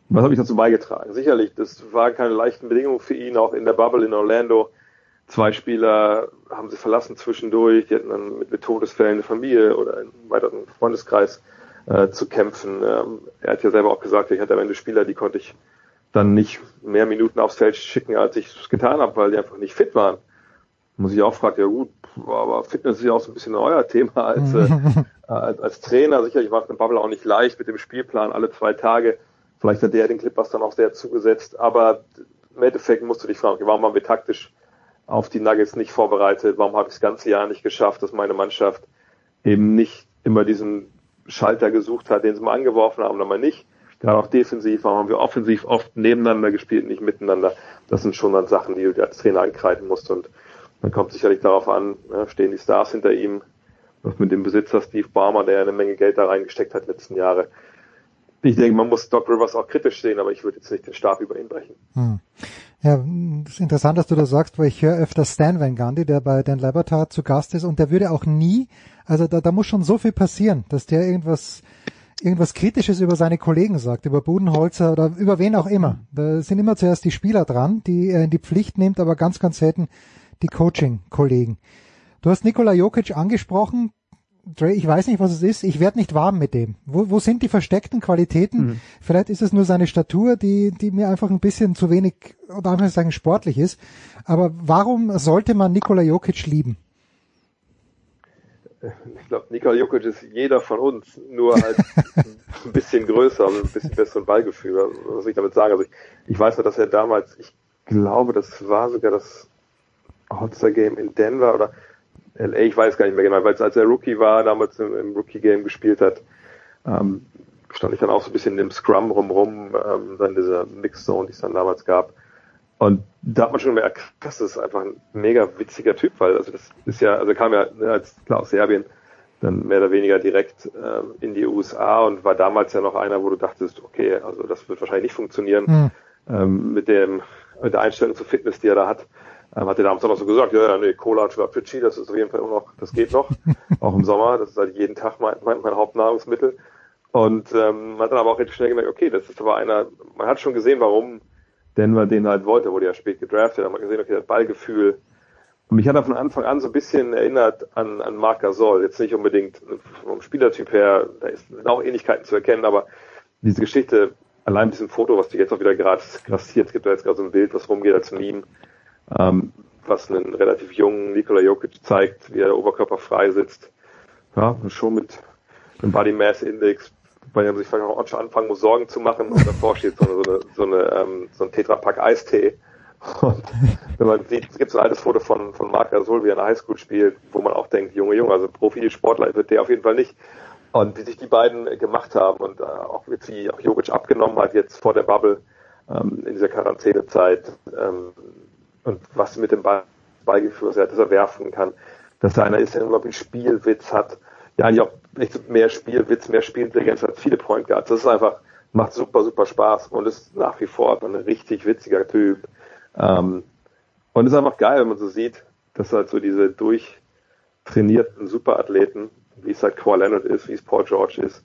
was habe ich dazu beigetragen? Sicherlich, das waren keine leichten Bedingungen für ihn, auch in der Bubble in Orlando. Zwei Spieler haben sie verlassen zwischendurch, die hatten dann mit, mit Todesfällen eine Familie oder einen weiteren Freundeskreis äh, zu kämpfen. Ähm, er hat ja selber auch gesagt, ich hatte am Ende Spieler, die konnte ich dann nicht mehr Minuten aufs Feld schicken, als ich es getan habe, weil die einfach nicht fit waren. Muss ich auch fragen, ja gut, aber Fitness ist ja auch so ein bisschen euer Thema als, äh, als, als Trainer. Sicherlich war es Bubble auch nicht leicht mit dem Spielplan alle zwei Tage. Vielleicht hat der den Clippers dann auch sehr zugesetzt, aber im Endeffekt musst du dich fragen, okay, warum haben wir taktisch auf die Nuggets nicht vorbereitet? Warum habe ich das ganze Jahr nicht geschafft, dass meine Mannschaft eben nicht immer diesen Schalter gesucht hat, den sie mal angeworfen haben, aber nicht? Gerade auch defensiv, warum haben wir offensiv oft nebeneinander gespielt, nicht miteinander? Das sind schon dann Sachen, die du als Trainer ankreiden musst und dann kommt sicherlich darauf an, ja, stehen die Stars hinter ihm, was mit dem Besitzer Steve Barmer, der eine Menge Geld da reingesteckt hat letzten Jahre. Ich denke, man muss Doc Rivers auch kritisch sehen, aber ich würde jetzt nicht den Stab über ihn brechen. Hm. Ja, das ist interessant, dass du das sagst, weil ich höre öfter Stan Van Gundy, der bei Dan Labertar zu Gast ist und der würde auch nie, also da, da muss schon so viel passieren, dass der irgendwas irgendwas Kritisches über seine Kollegen sagt, über Budenholzer oder über wen auch immer. Da sind immer zuerst die Spieler dran, die er in die Pflicht nimmt, aber ganz, ganz selten die Coaching-Kollegen. Du hast Nikola Jokic angesprochen. Dre, ich weiß nicht, was es ist. Ich werde nicht warm mit dem. Wo, wo sind die versteckten Qualitäten? Mhm. Vielleicht ist es nur seine Statur, die, die mir einfach ein bisschen zu wenig, oder einfach sagen, sportlich ist. Aber warum sollte man Nikola Jokic lieben? Ich glaube, Nikola Jokic ist jeder von uns, nur halt ein bisschen größer und ein bisschen besseren Ballgefühl. Was ich damit sagen? Also ich, ich weiß nur, dass er damals, ich glaube, das war sogar das All-Star Game in Denver oder LA, ich weiß gar nicht mehr genau, weil als er Rookie war, damals im, im Rookie Game gespielt hat, ähm, stand ich dann auch so ein bisschen im Scrum rumrum, ähm, dann dieser Mixzone, die es dann damals gab. Und da hat man schon gemerkt, krass, das ist einfach ein mega witziger Typ, weil also das ist ja, also kam ja ne, als klar aus Serbien, dann mehr oder weniger direkt ähm, in die USA und war damals ja noch einer, wo du dachtest, okay, also das wird wahrscheinlich nicht funktionieren Hm. ähm, mit dem mit der Einstellung zur Fitness, die er da hat. Ähm, hat er damals auch so gesagt, ja, ja, nee, Cola Chulapici, das ist auf jeden Fall immer noch, das geht noch, auch im Sommer, das ist halt jeden Tag mein, mein, mein Hauptnahrungsmittel. Und ähm, man hat dann aber auch recht schnell gemerkt, okay, das ist aber einer, man hat schon gesehen, warum Denver den halt wollte, wurde ja spät gedraftet, hat man gesehen, okay, das Ballgefühl. Und mich hat er von Anfang an so ein bisschen erinnert an, an Marc Gasol. Jetzt nicht unbedingt vom Spielertyp her, da ist- sind auch Ähnlichkeiten zu erkennen, aber diese Geschichte, allein diesem Foto, was die jetzt auch wieder gerade grassiert, es gibt da jetzt gerade so ein Bild, was rumgeht als Meme, ähm, was einen relativ jungen Nikola Jokic zeigt, wie er oberkörperfrei sitzt. Ja, schon mit einem Body Mass Index, bei dem sich vielleicht auch schon anfangen muss, Sorgen zu machen. Und davor steht so eine, so eine, so eine ähm, so ein Tetrapack Eistee. Und wenn man sieht, es gibt so ein altes Foto von, von Marc Gasol, wie er in der Highschool spielt, wo man auch denkt, Junge, Junge, also Profi-Sportler wird der auf jeden Fall nicht. Und wie sich die beiden gemacht haben und äh, auch jetzt wie auch Jokic abgenommen hat jetzt vor der Bubble ähm, in dieser Quarantänezeit ähm, und was mit dem Ball, was er, dass er werfen kann, dass er einer ist, der unglaublich Spielwitz hat, ja eigentlich auch echt mehr Spielwitz, mehr Spielintelligenz als viele Point Guards. Das ist einfach, macht super, super Spaß und ist nach wie vor ein richtig witziger Typ. Ähm, und ist einfach geil, wenn man so sieht, dass halt so diese durchtrainierten Superathleten, wie es halt Kawhi Leonard ist, wie es Paul George ist,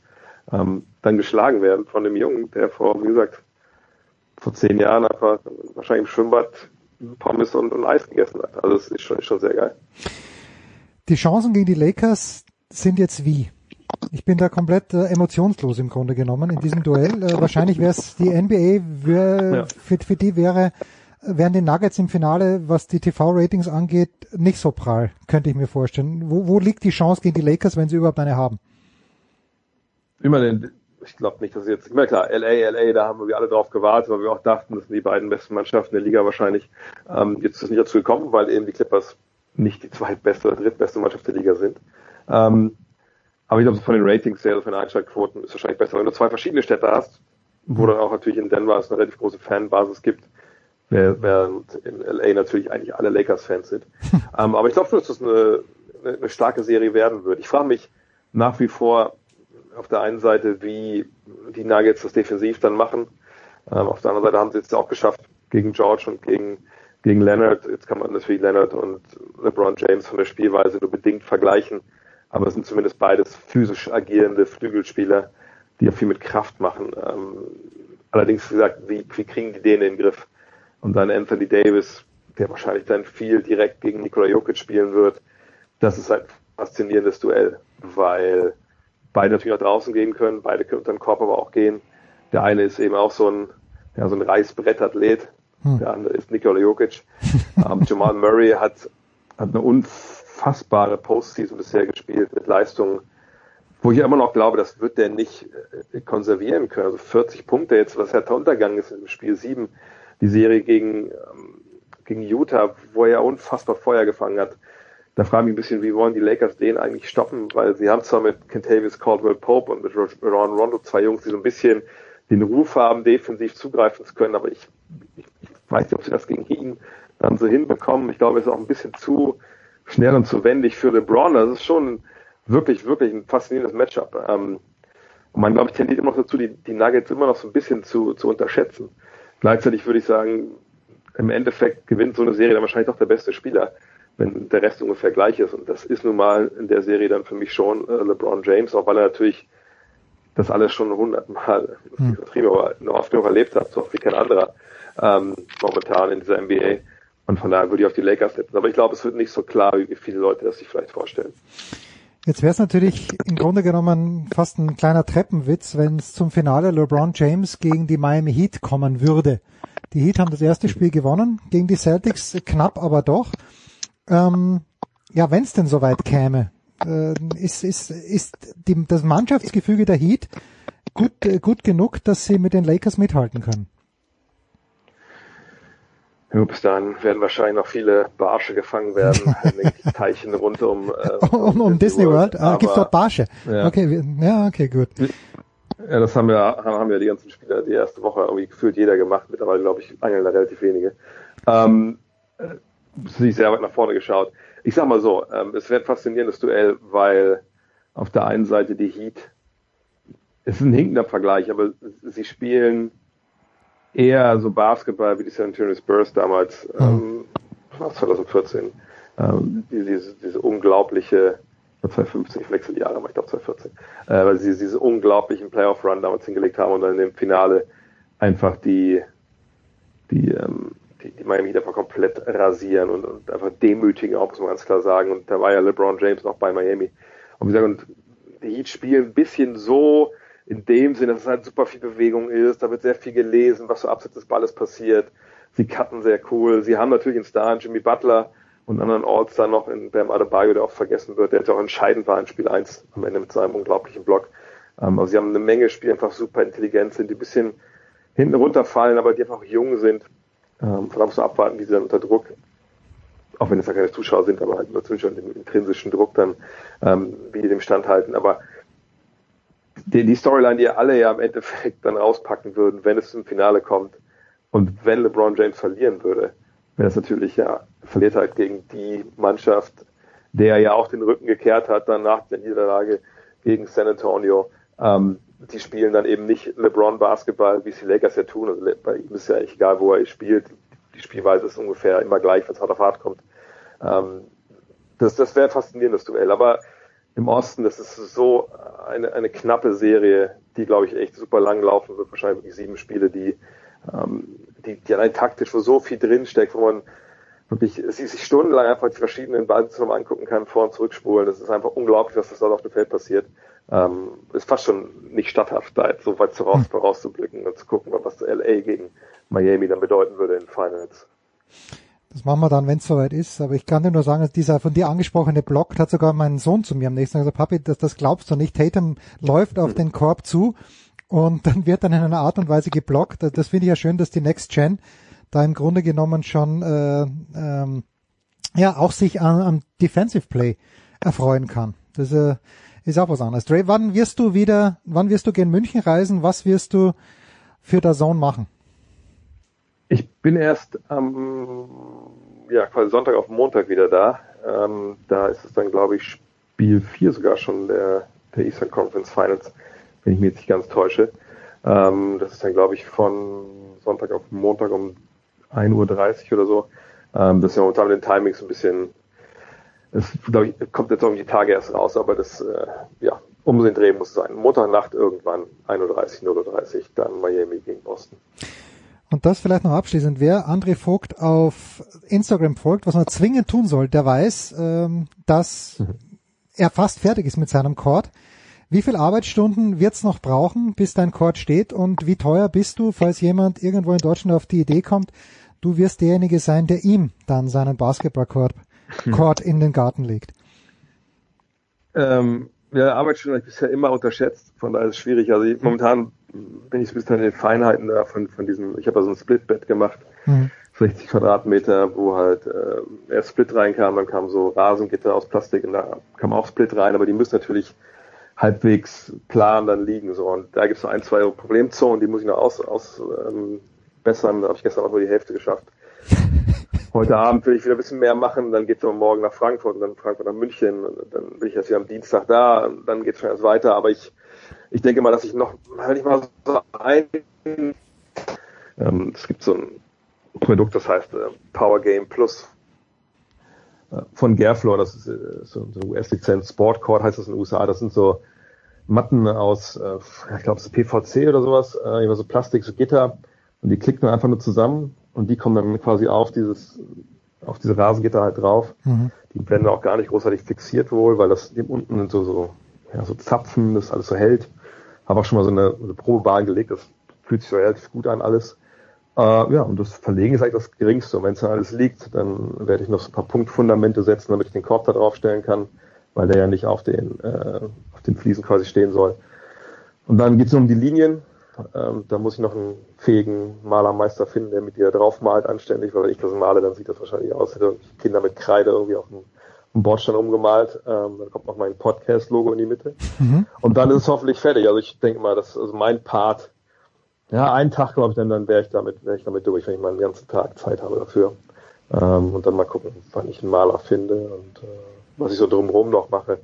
ähm, dann geschlagen werden von dem Jungen, der vor, wie gesagt, vor zehn Jahren einfach wahrscheinlich im Schwimmbad Pommes und, und Eis gegessen hat. Also das ist schon, ist schon sehr geil. Die Chancen gegen die Lakers sind jetzt wie? Ich bin da komplett äh, emotionslos im Grunde genommen in diesem Duell. Äh, wahrscheinlich wäre es die NBA, wär, Ja. für, für die wäre wären die Nuggets im Finale, was die TV-Ratings angeht, nicht so prall, könnte ich mir vorstellen. Wo, wo liegt die Chance gegen die Lakers, wenn sie überhaupt eine haben? Immer den, ich glaube nicht, dass jetzt, meine klar, LA, LA, da haben wir alle drauf gewartet, weil wir auch dachten, das sind die beiden besten Mannschaften der Liga wahrscheinlich. Ähm, jetzt ist es nicht dazu gekommen, weil eben die Clippers nicht die zweitbeste oder drittbeste Mannschaft der Liga sind. Ähm, aber ich glaube, von den Ratings her, von den Einschaltquoten ist wahrscheinlich besser, wenn du zwei verschiedene Städte hast, wo dann auch natürlich in Denver es eine relativ große Fanbasis gibt, während in LA natürlich eigentlich alle Lakers-Fans sind. ähm, aber ich glaube schon, dass das eine, eine starke Serie werden wird. Ich frage mich nach wie vor auf der einen Seite, wie die Nuggets das defensiv dann machen. Ähm, auf der anderen Seite haben sie es auch geschafft gegen George und gegen, gegen Leonard. Jetzt kann man natürlich Leonard und LeBron James von der Spielweise nur bedingt vergleichen. Aber es sind zumindest beides physisch agierende Flügelspieler, die auch viel mit Kraft machen. Ähm, allerdings, wie gesagt, wie, wie kriegen die den in den Griff? Und dann Anthony Davis, der wahrscheinlich dann viel direkt gegen Nikola Jokic spielen wird. Das ist halt ein faszinierendes Duell, weil beide natürlich nach draußen gehen können, beide können unter den Korb aber auch gehen. Der eine ist eben auch so ein, ja, so ein Reißbrettathlet, Hm. der andere ist Nikola Jokic. ähm, Jamal Murray hat, hat eine unfassbare Postseason bisher gespielt mit Leistungen, wo ich immer noch glaube, das wird der nicht äh, konservieren können. Also 40 Punkte jetzt, was er untergegangen ist im Spiel 7, die Serie gegen, ähm, gegen Utah, wo er ja unfassbar Feuer gefangen hat. Da frage ich mich ein bisschen, wie wollen die Lakers den eigentlich stoppen, weil sie haben zwar mit Kentavious Caldwell Pope und mit Ron Rondo zwei Jungs, die so ein bisschen den Ruf haben, defensiv zugreifen zu können, aber ich, ich, ich weiß nicht, ob sie das gegen ihn dann so hinbekommen. Ich glaube, es ist auch ein bisschen zu schnell und zu wendig für LeBron. Das ist schon wirklich, wirklich ein faszinierendes Matchup. Ähm, und man, glaube ich, tendiert immer noch dazu, die, die Nuggets immer noch so ein bisschen zu, zu unterschätzen. Gleichzeitig würde ich sagen, im Endeffekt gewinnt so eine Serie dann wahrscheinlich doch der beste Spieler, wenn der Rest ungefähr gleich ist. Und das ist nun mal in der Serie dann für mich schon äh, LeBron James, auch weil er natürlich das alles schon hundertmal Hm. übertrieben, aber noch oft genug erlebt hat, so oft wie kein anderer ähm, momentan in dieser NBA. Und von daher würde ich auf die Lakers tippen. Aber ich glaube, es wird nicht so klar, wie viele Leute das sich vielleicht vorstellen. Jetzt wäre es natürlich im Grunde genommen fast ein kleiner Treppenwitz, wenn es zum Finale LeBron James gegen die Miami Heat kommen würde. Die Heat haben das erste Spiel gewonnen gegen die Celtics, knapp aber doch. Ähm, ja, wenn es denn soweit käme, äh, ist, ist, ist die, das Mannschaftsgefüge der Heat gut, äh, gut genug, dass sie mit den Lakers mithalten können. Ja, bis dahin werden wahrscheinlich noch viele Barsche gefangen werden in den Teichen rund um, äh, um, um Disney World? Ah, gibt's dort Barsche? Ja. Okay, wir- ja, okay, gut. Ja, das haben ja, haben ja die ganzen Spieler die erste Woche irgendwie gefühlt jeder gemacht. Mittlerweile, glaube ich, angeln da relativ wenige. Ähm, äh, sich sehr weit nach vorne geschaut. Ich sag mal so, ähm, es wird ein faszinierendes Duell, weil auf der einen Seite die Heat, es ist ein hinkender Vergleich, aber sie spielen eher so Basketball wie die San Antonio Spurs damals, ähm, 2014. Ähm, diese, diese unglaubliche, 2015, ich wechsle die Jahre, aber ich glaube 2014, äh, weil sie diese unglaublichen Playoff-Run damals hingelegt haben und dann im Finale einfach die, die, ähm, Miami Heat einfach komplett rasieren und, und einfach demütigen, auch muss man ganz klar sagen. Und da war ja LeBron James noch bei Miami. Und wie gesagt, und die Heat spielen ein bisschen so, in dem Sinne, dass es halt super viel Bewegung ist, da wird sehr viel gelesen, was so abseits des Balles passiert. Sie cutten sehr cool. Sie haben natürlich einen Star, Jimmy Butler und anderen All-Star noch in Bam Adebayo, der auch vergessen wird, der jetzt auch entscheidend war in Spiel 1 am Ende mit seinem unglaublichen Block. Also sie haben eine Menge Spieler, einfach super intelligent sind, die ein bisschen hinten runterfallen, aber die einfach jung sind. Ähm, von musst du abwarten, wie sie dann unter Druck, auch wenn es ja keine Zuschauer sind, aber halt natürlich schon den intrinsischen Druck dann, ähm, wie die dem standhalten. Aber die, die Storyline, die alle ja im Endeffekt dann rauspacken würden, wenn es zum Finale kommt und wenn LeBron James verlieren würde, wäre es natürlich ja, verliert halt gegen die Mannschaft, der ja auch den Rücken gekehrt hat, dann nach der Niederlage gegen San Antonio. Ähm, die spielen dann eben nicht LeBron Basketball, wie es die Lakers ja tun. Also bei ihm ist ja egal, wo er spielt. Die Spielweise ist ungefähr immer gleich, wenn es hart auf hart kommt. Ähm, das das wäre ein faszinierendes Duell. Aber im Osten, das ist so eine, eine knappe Serie, die, glaube ich, echt super lang laufen wird. Wahrscheinlich wirklich sieben Spiele, die, ähm, die, die allein taktisch, wo so viel drinsteckt, wo man wirklich sich stundenlang einfach die verschiedenen Ballpositionen angucken kann, vor- und zurückspulen. Das ist einfach unglaublich, was das da auf dem Feld passiert. Ähm, ist fast schon nicht statthaft, da jetzt so weit voraus, vorauszublicken und zu gucken, was LA gegen Miami dann bedeuten würde in Finals. Das machen wir dann, wenn es soweit ist. Aber ich kann dir nur sagen, dieser von dir angesprochene Block hat sogar mein Sohn zu mir am nächsten Tag gesagt, Papi, das, das glaubst du nicht. Tatum läuft auf den Korb zu und dann wird dann in einer Art und Weise geblockt. Das, das finde ich ja schön, dass die Next Gen da im Grunde genommen schon äh, ähm, ja auch sich an, am Defensive Play erfreuen kann. Das äh, ist auch was anderes. Dre, wann wirst du wieder, wann wirst du gegen München reisen? Was wirst du für der Zone machen? Ich bin erst am ja, quasi Sonntag auf Montag wieder da. Ähm, da ist es dann, glaube ich, Spiel 4 sogar schon der, der Eastern Conference Finals, wenn ich mich jetzt nicht ganz täusche. Ähm, das ist dann, glaube ich, von Sonntag auf Montag um 1.30 Uhr oder so. Ähm, das ist ja momentan mit den Timings ein bisschen, es ich, kommt jetzt die Tage erst raus, aber das, äh, ja, um den Dreh muss es sein. Montagnacht irgendwann 1.30 Uhr, 0.30 Uhr, dann Miami gegen Boston. Und das vielleicht noch abschließend. Wer André Vogt auf Instagram folgt, was man zwingend tun soll, der weiß, ähm, dass mhm. er fast fertig ist mit seinem Chord. Wie viele Arbeitsstunden wird's noch brauchen, bis dein Chord steht? Und wie teuer bist du, falls jemand irgendwo in Deutschland auf die Idee kommt, du wirst derjenige sein, der ihm dann seinen Basketballkorb Chord in den Garten legt? Ähm, ja, Arbeitsstunden habe ich bisher immer unterschätzt, von daher ist es schwierig. Also ich, momentan bin ich ein bisschen an den Feinheiten da von, von diesem, ich habe also ein Splitbett gemacht, mhm. 60 Quadratmeter, wo halt äh, erst Split reinkam, dann kam so Rasengitter aus Plastik und da kam auch Split rein, aber die müssen natürlich halbwegs plan dann liegen. So. Und da gibt es so ein, zwei Problemzonen, die muss ich noch aus, aus ähm, bessern. Da habe ich gestern auch nur die Hälfte geschafft. Heute Abend will ich wieder ein bisschen mehr machen, dann geht's es morgen nach Frankfurt und dann Frankfurt nach München und dann bin ich erst wieder am Dienstag da, und dann geht's schon erst weiter, aber ich, ich denke mal, dass ich noch, wenn ich mal so ein, ähm, es gibt so ein Produkt, das heißt äh, Power Game Plus äh, von Gearfloor, das ist äh, so, so US-Lizenz, Sportcord heißt das in den USA, das sind so Matten aus, äh, ich glaube, es ist PVC oder sowas, äh, immer so Plastik, so Gitter und die klickt man einfach nur zusammen und die kommen dann quasi auf dieses, auf diese Rasengitter halt drauf. Mhm. Die werden auch gar nicht großartig fixiert wohl, weil das dem unten sind so, so, ja, so Zapfen, das alles so hält. Habe auch schon mal so eine, eine Probebahn gelegt, das fühlt sich so relativ gut an alles. Äh, ja, und das Verlegen ist eigentlich das Geringste. Und wenn es dann alles liegt, dann werde ich noch so ein paar Punktfundamente setzen, damit ich den Korb da drauf stellen kann, weil der ja nicht auf den, äh, auf den Fliesen quasi stehen soll. Und dann geht es nur um die Linien. Ähm, da muss ich noch einen fähigen Malermeister finden, der mit dir drauf malt anständig, weil wenn ich das male, dann sieht das wahrscheinlich aus, hätte Kinder mit Kreide irgendwie auf dem, Bordstein rumgemalt. Ähm, dann kommt noch mein Podcast-Logo in die Mitte. Mhm. Und dann ist es hoffentlich fertig. Also ich denke mal, dass also mein Part ja, einen Tag, glaube ich, dann, dann wäre ich damit, wäre ich damit durch, wenn ich mal einen ganzen Tag Zeit habe dafür. Ähm, und dann mal gucken, wann ich einen Maler finde und äh, was ich so drumherum noch mache.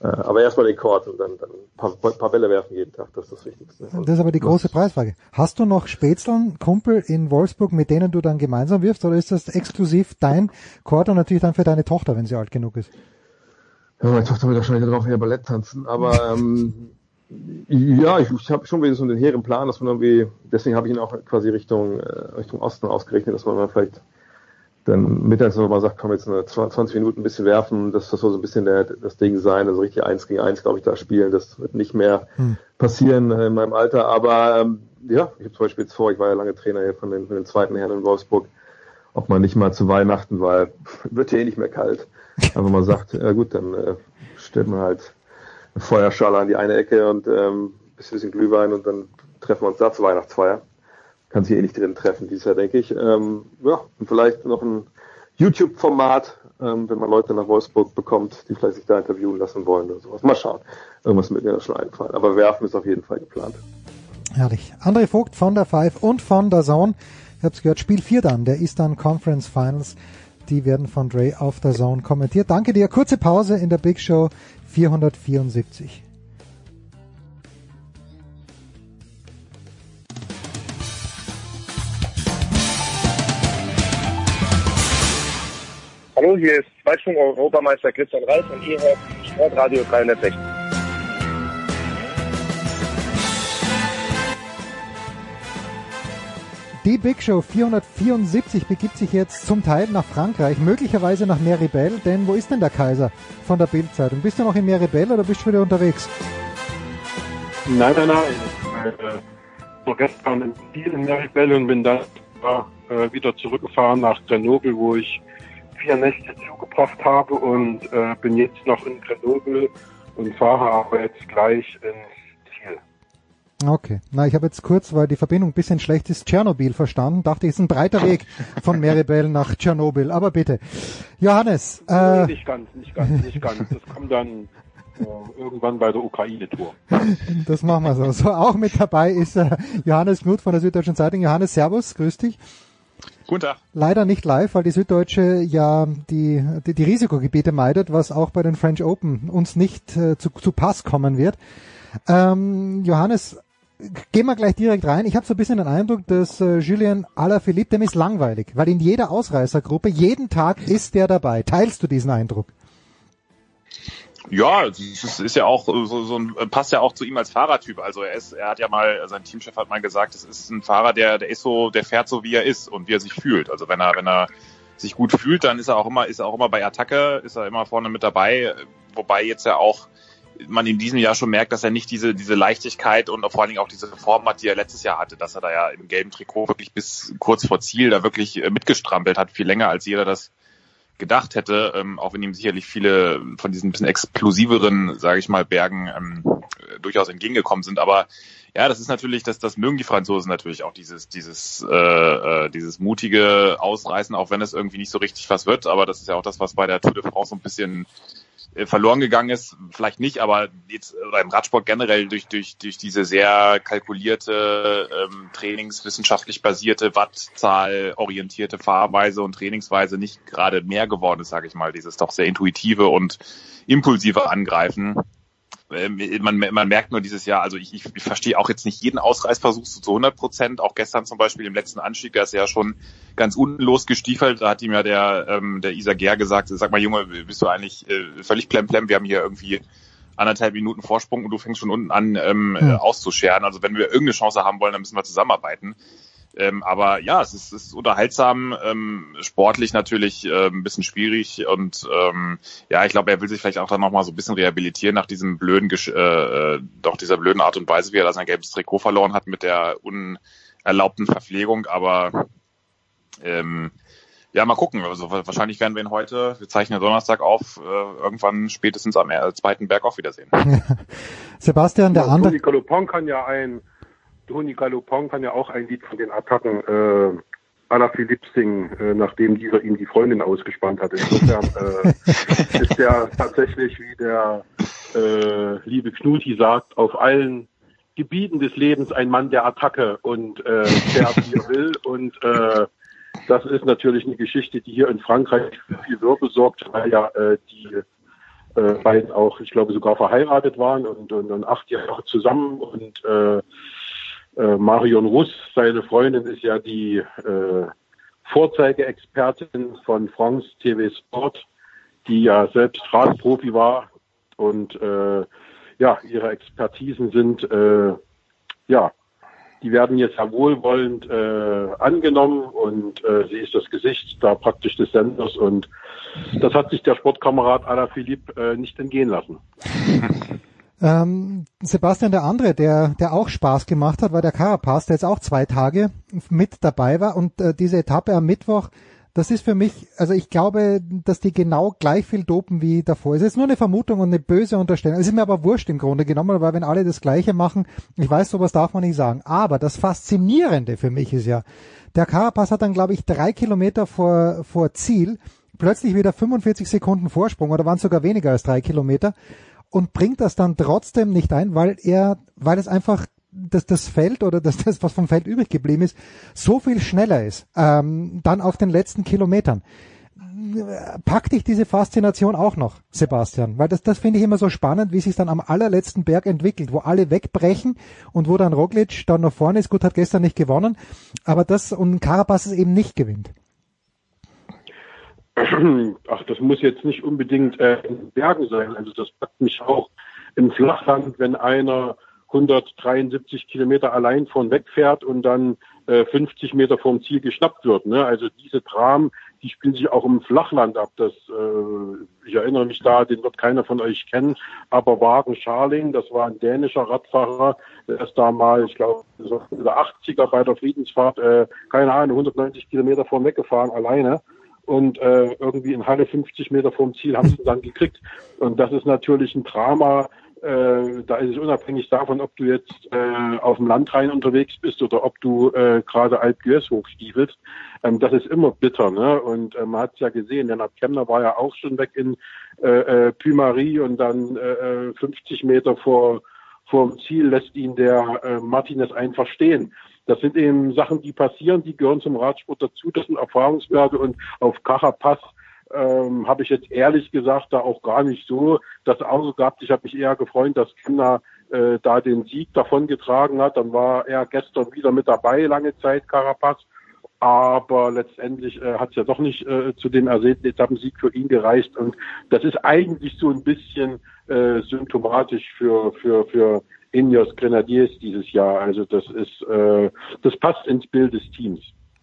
Äh, aber erstmal den Court und dann, dann ein paar, paar Bälle werfen jeden Tag, das ist das Wichtigste. Das ist aber die große Preisfrage. Hast du noch Spätzeln, Kumpel in Wolfsburg, mit denen du dann gemeinsam wirfst, oder ist das exklusiv dein Court und natürlich dann für deine Tochter, wenn sie alt genug ist? Ja, meine Tochter wird wahrscheinlich darauf eher Ballett tanzen, aber ähm, ja, ich, ich habe schon wieder so einen hehren Plan, dass man irgendwie, deswegen habe ich ihn auch quasi Richtung, äh, Richtung Osten ausgerechnet, dass man mal vielleicht dann mittags noch mal sagt, komm jetzt eine 20 Minuten ein bisschen werfen, das soll so ein bisschen der, das Ding sein, also richtig eins gegen eins, glaube ich, da spielen, das wird nicht mehr hm. passieren äh, in meinem Alter, aber ähm, ja, ich habe zum Beispiel jetzt vor, ich war ja lange Trainer hier von den, von den zweiten Herren in Wolfsburg, ob man nicht mal zu Weihnachten, weil wird ja eh nicht mehr kalt, aber man sagt, ja gut, dann äh, stellt man halt eine Feuerschale an die eine Ecke und ähm, ein bisschen Glühwein und dann treffen wir uns da zur Weihnachtsfeier kann sich eh nicht drin treffen dieses Jahr, denke ich. Ähm, ja, und vielleicht noch ein YouTube-Format, ähm, wenn man Leute nach Wolfsburg bekommt, die vielleicht sich da interviewen lassen wollen oder sowas. Mal schauen. Irgendwas mit mir da schon einfallen. Aber werfen ist auf jeden Fall geplant. Herrlich. André Vogt von der Five und von der Zone. Ich habe es gehört, Spiel 4 dann, der Eastern Conference Finals. Die werden von Dre auf der Zone kommentiert. Danke dir. Kurze Pause in der Big Show 474. Hallo, hier ist Zweitschwung-Europameister Christian Reif und ihr hört Sportradio 360. Die Big Show 474 begibt sich jetzt zum Teil nach Frankreich, möglicherweise nach Meribel, denn wo ist denn der Kaiser von der Bildzeitung? Bist du noch in Meribel oder bist du wieder unterwegs? Nein, nein, nein. Ich war äh, gestern im Ziel in Meribel und bin dann äh, wieder zurückgefahren nach Grenoble, wo ich vier Nächte zugebracht habe und äh, bin jetzt noch in Grenoble und fahre aber jetzt gleich ins Ziel. Okay, na ich habe jetzt kurz, weil die Verbindung ein bisschen schlecht ist, Tschernobyl verstanden. Dachte ich, ist ein breiter Weg von Meribel nach Tschernobyl. Aber bitte, Johannes. Äh, nicht ganz, nicht ganz, nicht ganz. Das kommt dann äh, irgendwann bei der Ukraine-Tour. Das machen wir so. So auch mit dabei ist äh, Johannes Knut von der Süddeutschen Zeitung. Johannes, Servus, grüß dich. Guten Tag. Leider nicht live, weil die Süddeutsche ja die, die, die Risikogebiete meidet, was auch bei den French Open uns nicht äh, zu, zu Pass kommen wird. Ähm, Johannes, gehen wir gleich direkt rein. Ich habe so ein bisschen den Eindruck, dass äh, Julien Alaphilippe, dem ist langweilig, weil in jeder Ausreißergruppe, jeden Tag ist der dabei. Teilst du diesen Eindruck? Ja, das ist ja auch so, so ein, passt ja auch zu ihm als Fahrertyp. Also er ist, er hat ja mal, sein Teamchef hat mal gesagt, es ist ein Fahrer, der, der ist so, der fährt so wie er ist und wie er sich fühlt. Also wenn er, wenn er sich gut fühlt, dann ist er auch immer, ist er auch immer bei Attacke, ist er immer vorne mit dabei. Wobei jetzt ja auch man in diesem Jahr schon merkt, dass er nicht diese, diese Leichtigkeit und vor allen Dingen auch diese Form hat, die er letztes Jahr hatte, dass er da ja im gelben Trikot wirklich bis kurz vor Ziel da wirklich äh, mitgestrampelt hat, viel länger als jeder das gedacht hätte, ähm, auch wenn ihm sicherlich viele von diesen bisschen explosiveren, sage ich mal, Bergen ähm, durchaus entgegengekommen sind. Aber ja, das ist natürlich, das, das mögen die Franzosen natürlich auch, dieses, dieses, äh, äh, dieses mutige Ausreißen, auch wenn es irgendwie nicht so richtig was wird. Aber das ist ja auch das, was bei der Tour de France so ein bisschen äh, verloren gegangen ist, vielleicht nicht, aber jetzt oder im Radsport generell durch durch durch diese sehr kalkulierte ähm, trainingswissenschaftlich basierte Wattzahl orientierte Fahrweise und Trainingsweise nicht gerade mehr geworden ist, sage ich mal, dieses doch sehr intuitive und impulsive Angreifen man, man merkt nur dieses Jahr, also ich, ich, ich verstehe auch jetzt nicht jeden Ausreißversuch zu 100 Prozent. Auch gestern zum Beispiel im letzten Anstieg, da ist er ja schon ganz unten losgestiefelt. Da hat ihm ja der, ähm, der Isa Ger gesagt, sag mal Junge, bist du eigentlich äh, völlig plemplem? Wir haben hier irgendwie anderthalb Minuten Vorsprung und du fängst schon unten an ähm, hm. auszuscheren. Also wenn wir irgendeine Chance haben wollen, dann müssen wir zusammenarbeiten. Ähm, aber ja, es ist, es ist unterhaltsam, ähm, sportlich natürlich äh, ein bisschen schwierig und ähm, ja, ich glaube, er will sich vielleicht auch dann nochmal so ein bisschen rehabilitieren nach diesem blöden, äh, äh, doch dieser blöden Art und Weise, wie er da sein gelbes Trikot verloren hat mit der unerlaubten Verpflegung. Aber ähm, ja, mal gucken. Also wahrscheinlich werden wir ihn heute, wir zeichnen Donnerstag auf, äh, irgendwann spätestens am zweiten Berg auch wiedersehen. Sebastian, der ja, andere. Nicolo Pong kann ja ein Toni Galopon kann ja auch ein Lied von den Attacken äh, à la Philippe singen, äh, nachdem dieser ihm die Freundin ausgespannt hat. Insofern äh, ist der tatsächlich, wie der äh, liebe Knuti sagt, auf allen Gebieten des Lebens ein Mann der Attacke und äh, fährt, wie er will. Und äh, das ist natürlich eine Geschichte, die hier in Frankreich für viel Wirbel sorgt, weil ja äh, die äh, beiden auch, ich glaube, sogar verheiratet waren und, und, und acht Jahre zusammen. Und äh, äh, Marion Russ, seine Freundin, ist ja die äh, Vorzeigeexpertin von France TV Sport, die ja selbst Radprofi war und äh, ja, ihre Expertisen sind äh, ja die werden jetzt ja wohlwollend äh, angenommen und äh, sie ist das Gesicht da praktisch des Senders und das hat sich der Sportkamerad Alaphilippe äh, nicht entgehen lassen. Ähm, Sebastian, der andere, der, der auch Spaß gemacht hat, war der Carapaz, der jetzt auch zwei Tage mit dabei war und äh, diese Etappe am Mittwoch, das ist für mich, also ich glaube, dass die genau gleich viel dopen wie davor. Es ist nur eine Vermutung und eine böse Unterstellung. Es ist mir aber wurscht im Grunde genommen, weil wenn alle das Gleiche machen, ich weiß, sowas darf man nicht sagen. Aber das Faszinierende für mich ist ja, der Carapaz hat dann, glaube ich, drei Kilometer vor, vor Ziel plötzlich wieder 45 Sekunden Vorsprung oder waren es sogar weniger als drei Kilometer und bringt das dann trotzdem nicht ein, weil er, weil es einfach dass das Feld oder dass das, was vom Feld übrig geblieben ist, so viel schneller ist, ähm, dann auf den letzten Kilometern. Packt dich diese Faszination auch noch, Sebastian? Weil das, das finde ich immer so spannend, wie sich dann am allerletzten Berg entwickelt, wo alle wegbrechen und wo dann Roglic dann noch vorne ist. Gut, hat gestern nicht gewonnen, aber das und Carapaz es eben nicht gewinnt. Ach, das muss jetzt nicht unbedingt äh, in Bergen sein. Also das packt mich auch im Flachland, wenn einer 173 Kilometer allein von wegfährt und dann äh, 50 Meter vom Ziel geschnappt wird. Ne? Also diese Dramen, die spielen sich auch im Flachland ab. Das, äh, ich erinnere mich da, den wird keiner von euch kennen, aber Wagen Scharling, das war ein dänischer Radfahrer, der ist da mal, ich glaube, in der 80er bei der Friedensfahrt, äh, keine Ahnung, 190 Kilometer vorn weggefahren alleine und äh, irgendwie in Halle 50 Meter vom Ziel haben sie dann gekriegt. Und das ist natürlich ein Drama, äh, da ist es unabhängig davon, ob du jetzt äh, auf dem Landrhein unterwegs bist oder ob du äh, gerade Alp d'Huez hochstiefelst. Ähm, das ist immer bitter. Ne? Und äh, man hat es ja gesehen, Lennart Kemner war ja auch schon weg in äh, äh, Pumarie und dann äh, 50 äh, Meter vor vor dem Ziel lässt ihn der äh, Martinez einfach stehen. Das sind eben Sachen, die passieren, die gehören zum Radsport dazu. Das sind Erfahrungswerte und auf Carapaz ähm, habe ich jetzt ehrlich gesagt da auch gar nicht so das Auge gehabt. Ich habe mich eher gefreut, dass Kinder äh, da den Sieg davongetragen hat. Dann war er gestern wieder mit dabei, lange Zeit, Carapaz. Aber letztendlich äh, hat es ja doch nicht äh, zu dem ersehnten Etappensieg für ihn gereicht. Und das ist eigentlich so ein bisschen äh, symptomatisch für, für, für Ineos Grenadiers dieses Jahr. Also das ist, äh, das passt ins Bild des Teams.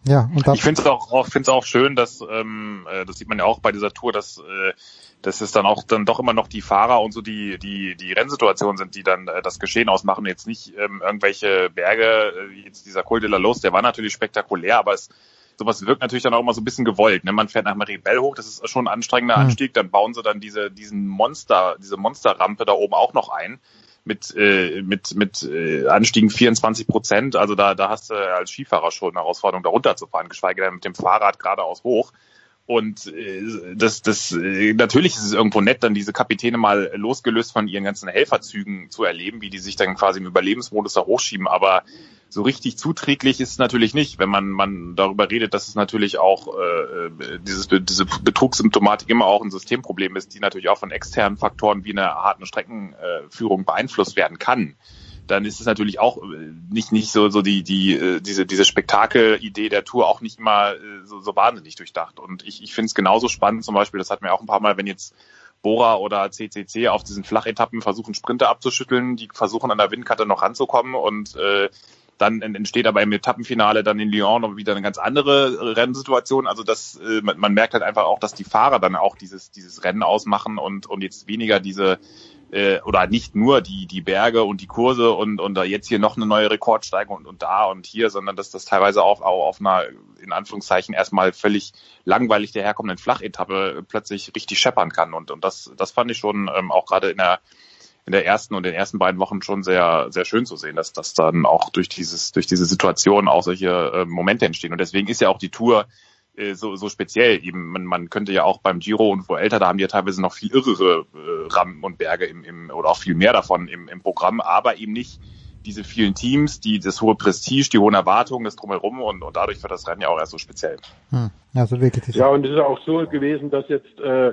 Ja, und ich finde es auch, auch, find's auch schön, dass ähm, äh, das sieht man ja auch bei dieser Tour, dass, äh, dass es dann auch dann doch immer noch die Fahrer und so die die die Rennsituationen sind, die dann äh, das Geschehen ausmachen. Jetzt nicht ähm, irgendwelche Berge, äh, jetzt dieser Col de la Los, der war natürlich spektakulär, aber es sowas wirkt natürlich dann auch immer so ein bisschen gewollt. Ne? Man fährt nach Maribel hoch, das ist schon ein anstrengender mhm. Anstieg, dann bauen sie dann diese diesen Monster, diese Monsterrampe da oben auch noch ein mit, äh, mit, mit äh, Anstiegen 24 Prozent. Also da, da hast du als Skifahrer schon eine Herausforderung, da runterzufahren, geschweige denn mit dem Fahrrad geradeaus hoch. Und äh, das, das äh, natürlich ist es irgendwo nett, dann diese Kapitäne mal losgelöst von ihren ganzen Helferzügen zu erleben, wie die sich dann quasi im Überlebensmodus da hochschieben. Aber so richtig zuträglich ist es natürlich nicht, wenn man, man darüber redet, dass es natürlich auch äh, dieses, diese Betrugssymptomatik immer auch ein Systemproblem ist, die natürlich auch von externen Faktoren wie einer harten Streckenführung beeinflusst werden kann dann ist es natürlich auch äh, nicht nicht so so die die äh, diese diese Spektakelidee der Tour auch nicht immer äh, so, so wahnsinnig durchdacht. Und ich ich finde es genauso spannend zum Beispiel das hatten wir auch ein paar Mal wenn jetzt Bora oder CCC auf diesen Flachetappen versuchen Sprinter abzuschütteln die versuchen an der Windkante noch ranzukommen und äh, dann entsteht aber im Etappenfinale dann in Lyon noch wieder eine ganz andere Rennsituation. Also das, äh, man merkt halt einfach auch, dass die Fahrer dann auch dieses, dieses Rennen ausmachen und, und jetzt weniger diese äh, oder nicht nur die, die Berge und die Kurse und, und da jetzt hier noch eine neue Rekordsteigung und, und da und hier, sondern dass das teilweise auch, auch auf einer, in Anführungszeichen, erstmal völlig langweilig daherkommenden Flachetappe plötzlich richtig scheppern kann. Und, und das, das fand ich schon ähm, auch gerade in der in der ersten und den ersten beiden Wochen schon sehr, sehr schön zu sehen, dass das dann auch durch dieses, durch diese Situation auch solche äh, Momente entstehen. Und deswegen ist ja auch die Tour äh, so, so speziell. Eben, man, man könnte ja auch beim Giro und wo älter, da haben die ja teilweise noch viel irrere äh, Rampen und Berge im, im, oder auch viel mehr davon im, im Programm, aber eben nicht diese vielen Teams, die das hohe Prestige, die hohen Erwartungen, das drumherum und, und dadurch wird das Rennen ja auch erst so speziell. Hm. Also wirklich. Ja, und es ist auch so gewesen, dass jetzt äh,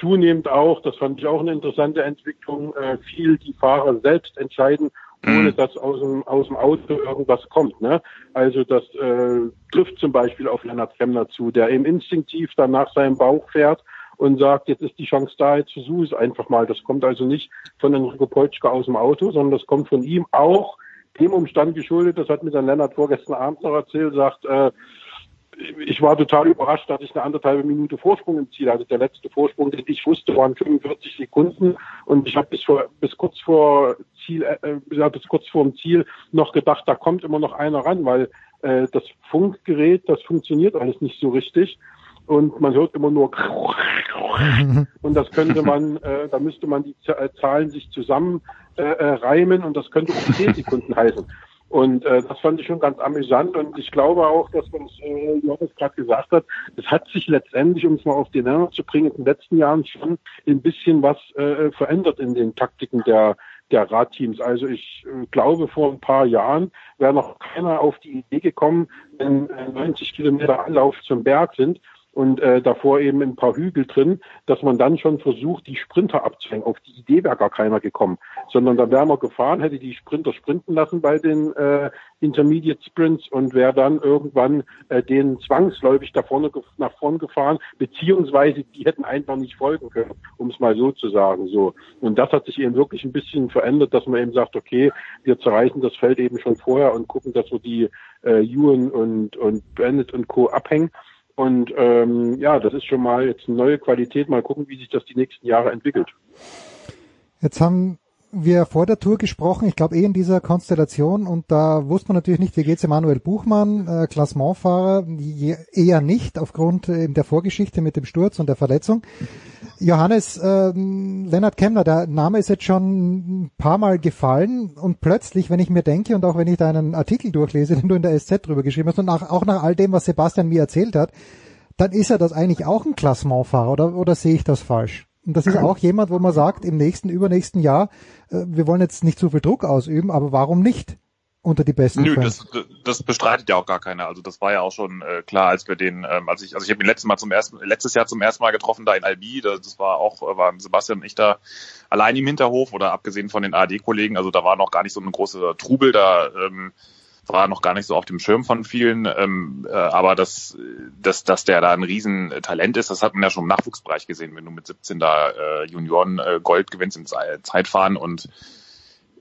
zunehmend auch, das fand ich auch eine interessante Entwicklung, äh, viel die Fahrer selbst entscheiden, ohne Mhm. dass aus dem, aus dem Auto irgendwas kommt. Ne? Also das äh, trifft zum Beispiel auf Lennart Kemner zu, der eben instinktiv dann nach seinem Bauch fährt und sagt, jetzt ist die Chance da, jetzt versuche es einfach mal. Das kommt also nicht von Enrico Polczka aus dem Auto, sondern das kommt von ihm auch dem Umstand geschuldet, das hat mir dann Lennart vorgestern Abend noch erzählt, sagt, äh, ich war total überrascht, dass ich eine anderthalbe Minute Vorsprung im Ziel hatte. Der letzte Vorsprung, den ich wusste, waren 45 Sekunden und ich habe bis vor bis kurz vor Ziel, äh, bis kurz vor dem Ziel noch gedacht, da kommt immer noch einer ran, weil äh, das Funkgerät, das funktioniert alles nicht so richtig und man hört immer nur und das könnte man, äh, da müsste man die äh, Zahlen sich zusammen äh, äh, reimen und das könnte auch 10 Sekunden heißen. Und äh, das fand ich schon ganz amüsant und ich glaube auch, dass was äh, Johannes gerade gesagt hat, es hat sich letztendlich, um es mal auf den Nenner zu bringen, in den letzten Jahren schon ein bisschen was äh, verändert in den Taktiken der der Radteams. Also ich äh, glaube, vor ein paar Jahren wäre noch keiner auf die Idee gekommen, wenn äh, 90 Kilometer Anlauf zum Berg sind und äh, davor eben ein paar Hügel drin, dass man dann schon versucht, die Sprinter abzuhängen. Auf die Idee wäre gar keiner gekommen, sondern da wäre man gefahren, hätte die Sprinter sprinten lassen bei den äh, Intermediate Sprints und wäre dann irgendwann äh, denen zwangsläufig da vorne nach vorn gefahren, beziehungsweise die hätten einfach nicht folgen können, um es mal so zu sagen. So und das hat sich eben wirklich ein bisschen verändert, dass man eben sagt, okay, wir zerreißen das Feld eben schon vorher und gucken, dass wir die äh, Ewan und und Bennett und Co. abhängen. Und ähm, ja, das ist schon mal jetzt eine neue Qualität. Mal gucken, wie sich das die nächsten Jahre entwickelt. Jetzt haben wir vor der Tour gesprochen, ich glaube eh in dieser Konstellation und da wusste man natürlich nicht, wie geht's Emanuel Buchmann, äh, Klassementfahrer, je- eher nicht aufgrund äh, eben der Vorgeschichte mit dem Sturz und der Verletzung. Johannes, ähm, Lennart Kemmler, der Name ist jetzt schon ein paar Mal gefallen und plötzlich, wenn ich mir denke und auch wenn ich deinen Artikel durchlese, den du in der SZ drüber geschrieben hast und nach, auch nach all dem, was Sebastian mir erzählt hat, dann ist er das eigentlich auch ein Klassementfahrer oder, oder sehe ich das falsch? Und das ist auch jemand, wo man sagt, im nächsten, übernächsten Jahr, äh, wir wollen jetzt nicht zu viel Druck ausüben, aber warum nicht unter die besten Nö, das, das bestreitet ja auch gar keiner. Also das war ja auch schon äh, klar, als wir den, ähm, als ich, also ich habe ihn letztes Mal zum ersten, letztes Jahr zum ersten Mal getroffen da in Albi. Das, das war auch, äh, waren Sebastian und ich da allein im Hinterhof oder abgesehen von den ARD-Kollegen. Also da war noch gar nicht so eine große Trubel. Da ähm, war noch gar nicht so auf dem Schirm von vielen. Ähm, äh, aber dass, dass, dass der da ein Riesentalent ist, das hat man ja schon im Nachwuchsbereich gesehen, wenn du mit 17 da äh, Junioren äh, Gold gewinnst im Ze- Zeitfahren und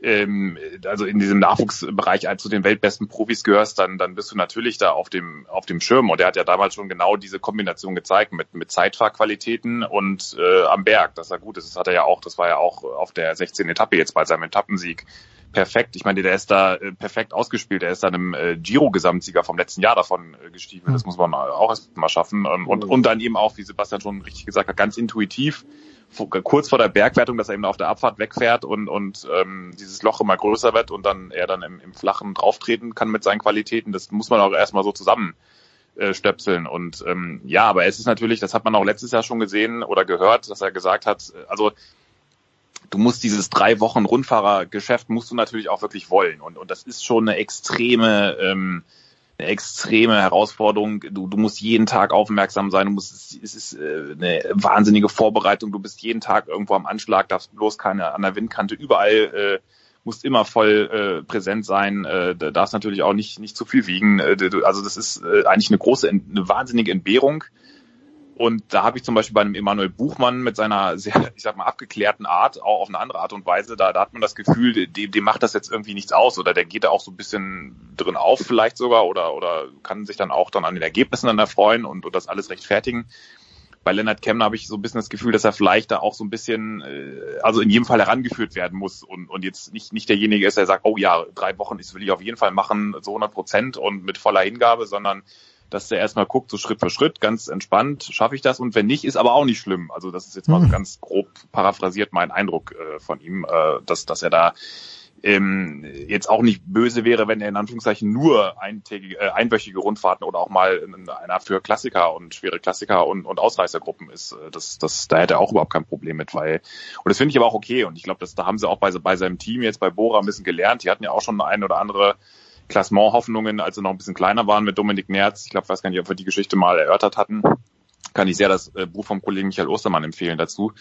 ähm, also in diesem Nachwuchsbereich als zu den weltbesten Profis gehörst, dann, dann bist du natürlich da auf dem, auf dem Schirm. Und er hat ja damals schon genau diese Kombination gezeigt mit, mit Zeitfahrqualitäten und äh, am Berg, dass er gut ist. Das hat er ja auch, das war ja auch auf der 16. Etappe jetzt bei seinem Etappensieg perfekt. Ich meine, der ist da äh, perfekt ausgespielt. Der ist dann im äh, Giro-Gesamtsieger vom letzten Jahr davon äh, gestiegen. Das muss man auch erst mal schaffen. Ähm, und, und dann eben auch, wie Sebastian schon richtig gesagt hat, ganz intuitiv kurz vor der Bergwertung, dass er eben auf der Abfahrt wegfährt und, und ähm, dieses Loch immer größer wird und dann er dann im, im Flachen drauftreten kann mit seinen Qualitäten. Das muss man auch erstmal so zusammen äh. Und ähm, ja, aber es ist natürlich, das hat man auch letztes Jahr schon gesehen oder gehört, dass er gesagt hat, äh, also du musst dieses drei Wochen Rundfahrergeschäft musst du natürlich auch wirklich wollen. Und, und das ist schon eine extreme, ähm, eine extreme Herausforderung. Du, du musst jeden Tag aufmerksam sein. Du musst, es ist äh, eine wahnsinnige Vorbereitung. Du bist jeden Tag irgendwo am Anschlag, darfst bloß keine an der Windkante überall äh, musst immer voll äh, präsent sein, äh, da darfst natürlich auch nicht nicht zu viel wiegen. Äh, du- also das ist äh, eigentlich eine große, eine wahnsinnige Entbehrung. Und da habe ich zum Beispiel bei einem Emanuel Buchmann mit seiner sehr, ich sag mal, abgeklärten Art, auch auf eine andere Art und Weise, da, da hat man das Gefühl, dem, dem macht das jetzt irgendwie nichts aus oder der geht da auch so ein bisschen drin auf vielleicht sogar oder, oder kann sich dann auch dann an den Ergebnissen dann erfreuen und, und das alles rechtfertigen. Bei Leonard Kemner habe ich so ein bisschen das Gefühl, dass er vielleicht da auch so ein bisschen, äh, also in jedem Fall herangeführt werden muss und, und jetzt nicht, nicht derjenige ist, der sagt, oh ja, drei Wochen, das will ich auf jeden Fall machen, so 100 Prozent und mit voller Hingabe, sondern dass der erstmal guckt, so Schritt für Schritt, ganz entspannt, schaffe ich das und wenn nicht, ist aber auch nicht schlimm. Also das ist jetzt mal so Mhm. ganz grob paraphrasiert mein Eindruck äh, von ihm, äh, dass, dass er da ähm, jetzt auch nicht böse wäre, wenn er in Anführungszeichen nur eintägige, äh, einwöchige Rundfahrten oder auch mal in einer für Klassiker und schwere Klassiker und, und Ausreißergruppen ist. Äh, das, das, da hätte er auch überhaupt kein Problem mit, weil und das finde ich aber auch okay und ich glaube, da haben sie auch bei, bei seinem Team jetzt bei Bora ein bisschen gelernt. Die hatten ja auch schon ein oder andere Klassement-Hoffnungen, als sie noch ein bisschen kleiner waren mit Dominik Nerz. Ich glaube, weiß gar nicht, ob wir die Geschichte mal erörtert hatten. Kann ich sehr das äh, Buch vom Kollegen Michael Ostermann empfehlen dazu.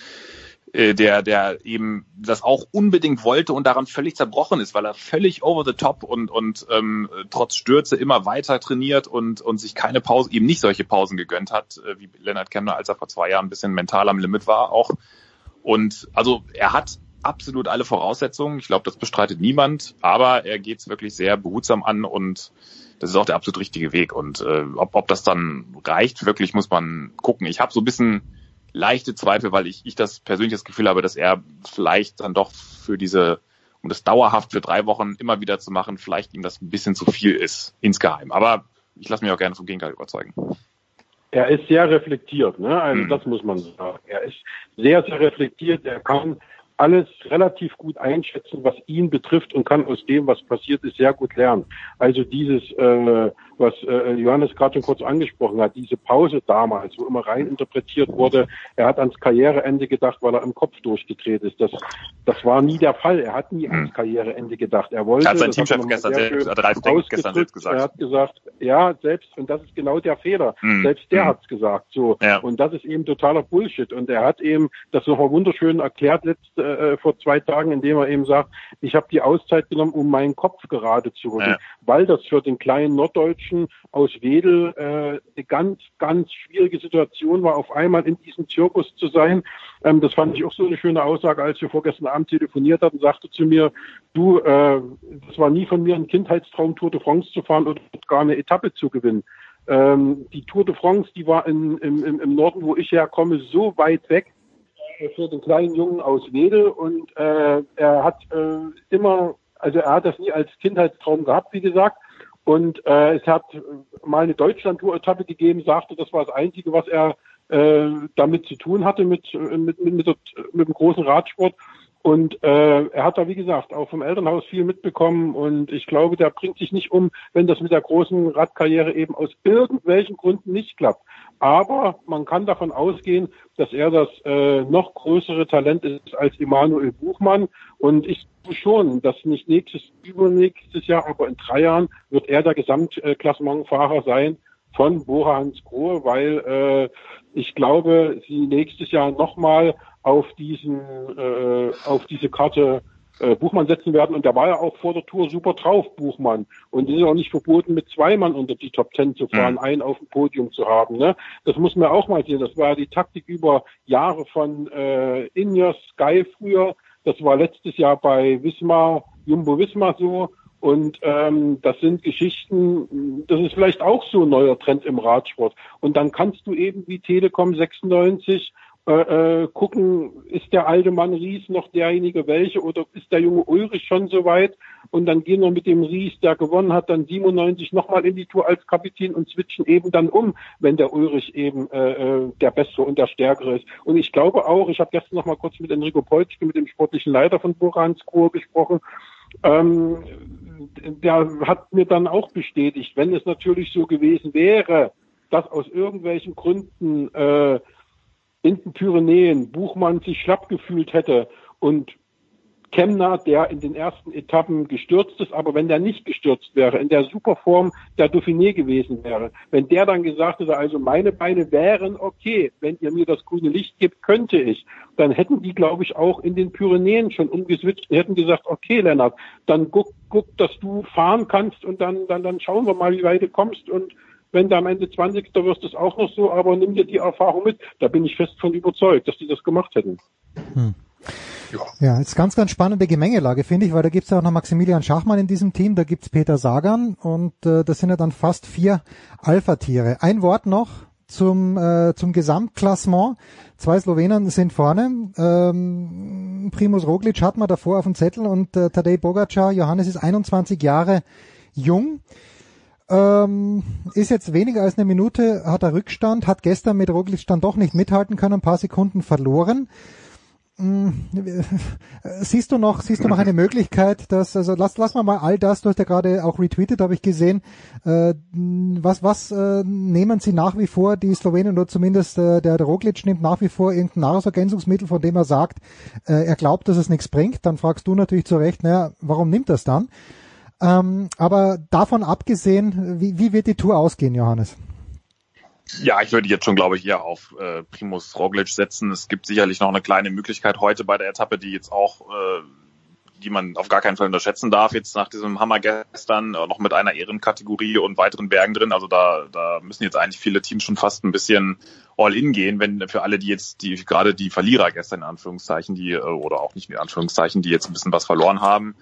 Äh, der, der eben das auch unbedingt wollte und daran völlig zerbrochen ist, weil er völlig over the top und, und ähm, trotz Stürze immer weiter trainiert und, und sich keine Pause, eben nicht solche Pausen gegönnt hat, äh, wie Leonard Kemner, als er vor zwei Jahren ein bisschen mental am Limit war auch. Und also er hat absolut alle Voraussetzungen. Ich glaube, das bestreitet niemand, aber er geht es wirklich sehr behutsam an und das ist auch der absolut richtige Weg. Und äh, ob, ob das dann reicht, wirklich muss man gucken. Ich habe so ein bisschen leichte Zweifel, weil ich, ich das persönlich das Gefühl habe, dass er vielleicht dann doch für diese, um das dauerhaft für drei Wochen immer wieder zu machen, vielleicht ihm das ein bisschen zu viel ist, insgeheim. Aber ich lasse mich auch gerne vom Gegenteil überzeugen. Er ist sehr reflektiert, ne? Also mhm. das muss man sagen. Er ist sehr, sehr reflektiert. Er kann alles relativ gut einschätzen, was ihn betrifft und kann aus dem, was passiert ist, sehr gut lernen. Also dieses, äh, was äh, Johannes gerade schon kurz angesprochen hat, diese Pause damals, wo immer rein interpretiert wurde, er hat ans Karriereende gedacht, weil er im Kopf durchgedreht ist. Das, das war nie der Fall. Er hat nie ans hm. Karriereende gedacht. Er wollte. Hat sein Teamchef gestern, selbst, hat Ralf Denk gestern selbst gesagt. Er hat gesagt, ja, selbst, und das ist genau der Fehler. Hm. Selbst der hm. hat's gesagt. So. Ja. Und das ist eben totaler Bullshit. Und er hat eben das nochmal wunderschön erklärt letzte, äh, vor zwei Tagen, indem er eben sagt, ich habe die Auszeit genommen, um meinen Kopf gerade zu rücken. Ja. Weil das für den kleinen Norddeutschen Menschen aus Wedel äh, eine ganz, ganz schwierige Situation war, auf einmal in diesem Zirkus zu sein. Ähm, das fand ich auch so eine schöne Aussage, als wir vorgestern Abend telefoniert hatten, sagte zu mir, du, äh, das war nie von mir ein Kindheitstraum, Tour de France zu fahren oder gar eine Etappe zu gewinnen. Ähm, die Tour de France, die war in, im, im Norden, wo ich herkomme, so weit weg für den kleinen Jungen aus Wedel und äh, er hat äh, immer, also er hat das nie als Kindheitstraum gehabt, wie gesagt, und äh, es hat mal eine Deutschland-Tour-Etappe gegeben, sagte, das war das Einzige, was er äh, damit zu tun hatte, mit, mit, mit, mit, mit dem großen Radsport. Und äh, er hat da, wie gesagt, auch vom Elternhaus viel mitbekommen. Und ich glaube, der bringt sich nicht um, wenn das mit der großen Radkarriere eben aus irgendwelchen Gründen nicht klappt. Aber man kann davon ausgehen, dass er das äh, noch größere Talent ist als Emanuel Buchmann. Und ich glaube schon, dass nicht nächstes, übernächstes Jahr, aber in drei Jahren wird er der Gesamtklassementfahrer sein von Bora Hans Grohe, weil äh, ich glaube, sie nächstes Jahr nochmal auf diesen, äh, auf diese Karte äh, Buchmann setzen werden. Und der war ja auch vor der Tour super drauf, Buchmann. Und es ist auch nicht verboten, mit zwei Mann unter die Top Ten zu fahren, mhm. einen auf dem Podium zu haben. Ne? Das muss man auch mal sehen. Das war ja die Taktik über Jahre von äh, Ineos, Sky früher. Das war letztes Jahr bei Wismar, Jumbo Wismar so. Und ähm, das sind Geschichten, das ist vielleicht auch so ein neuer Trend im Radsport. Und dann kannst du eben wie Telekom 96 äh, äh, gucken, ist der alte Mann Ries noch derjenige welche oder ist der junge Ulrich schon soweit? Und dann gehen wir mit dem Ries, der gewonnen hat, dann 97 nochmal in die Tour als Kapitän und switchen eben dann um, wenn der Ulrich eben äh, äh der Bessere und der Stärkere ist. Und ich glaube auch, ich habe gestern noch mal kurz mit Enrico Polzke, mit dem sportlichen Leiter von Borans Kur gesprochen, ähm, der hat mir dann auch bestätigt, wenn es natürlich so gewesen wäre, dass aus irgendwelchen Gründen äh, in den Pyrenäen Buchmann sich schlapp gefühlt hätte und Kemner, der in den ersten Etappen gestürzt ist, aber wenn der nicht gestürzt wäre, in der Superform der Dauphiné gewesen wäre, wenn der dann gesagt hätte, also meine Beine wären okay, wenn ihr mir das grüne Licht gibt, könnte ich, dann hätten die, glaube ich, auch in den Pyrenäen schon umgeswitcht und hätten gesagt, okay, Lennart, dann guck, guck, dass du fahren kannst und dann, dann, dann schauen wir mal, wie weit du kommst und wenn du am Ende 20. wirst, ist auch noch so, aber nimm dir die Erfahrung mit. Da bin ich fest von überzeugt, dass die das gemacht hätten. Hm. Ja, ist ganz, ganz spannende Gemengelage, finde ich, weil da gibt's ja auch noch Maximilian Schachmann in diesem Team, da gibt's Peter Sagan und äh, das sind ja dann fast vier Alpha-Tiere. Ein Wort noch zum, äh, zum Gesamtklassement. Zwei Slowenen sind vorne. Ähm, Primus Roglic hat man davor auf dem Zettel und äh, Tadej Bogacar, Johannes ist 21 Jahre jung. Ähm, ist jetzt weniger als eine Minute, hat er Rückstand, hat gestern mit Roglic dann doch nicht mithalten können, ein paar Sekunden verloren. mh, siehst du noch, siehst du noch eine Möglichkeit, dass, also lass, lass mal mal all das, du hast ja gerade auch retweetet, habe ich gesehen, äh, was, was äh, nehmen sie nach wie vor, die Slowenen oder zumindest äh, der, Roglic nimmt nach wie vor irgendein Nahrungsergänzungsmittel, von dem er sagt, äh, er glaubt, dass es nichts bringt, dann fragst du natürlich zu Recht, naja, warum nimmt er es dann? Ähm, aber davon abgesehen, wie, wie wird die Tour ausgehen, Johannes? Ja, ich würde jetzt schon, glaube ich, eher auf äh, Primus Roglic setzen. Es gibt sicherlich noch eine kleine Möglichkeit heute bei der Etappe, die jetzt auch, äh, die man auf gar keinen Fall unterschätzen darf, jetzt nach diesem Hammer gestern, äh, noch mit einer Ehrenkategorie und weiteren Bergen drin. Also da, da müssen jetzt eigentlich viele Teams schon fast ein bisschen all in gehen, wenn für alle, die jetzt, die gerade die Verlierer gestern in Anführungszeichen, die, äh, oder auch nicht in Anführungszeichen, die jetzt ein bisschen was verloren haben,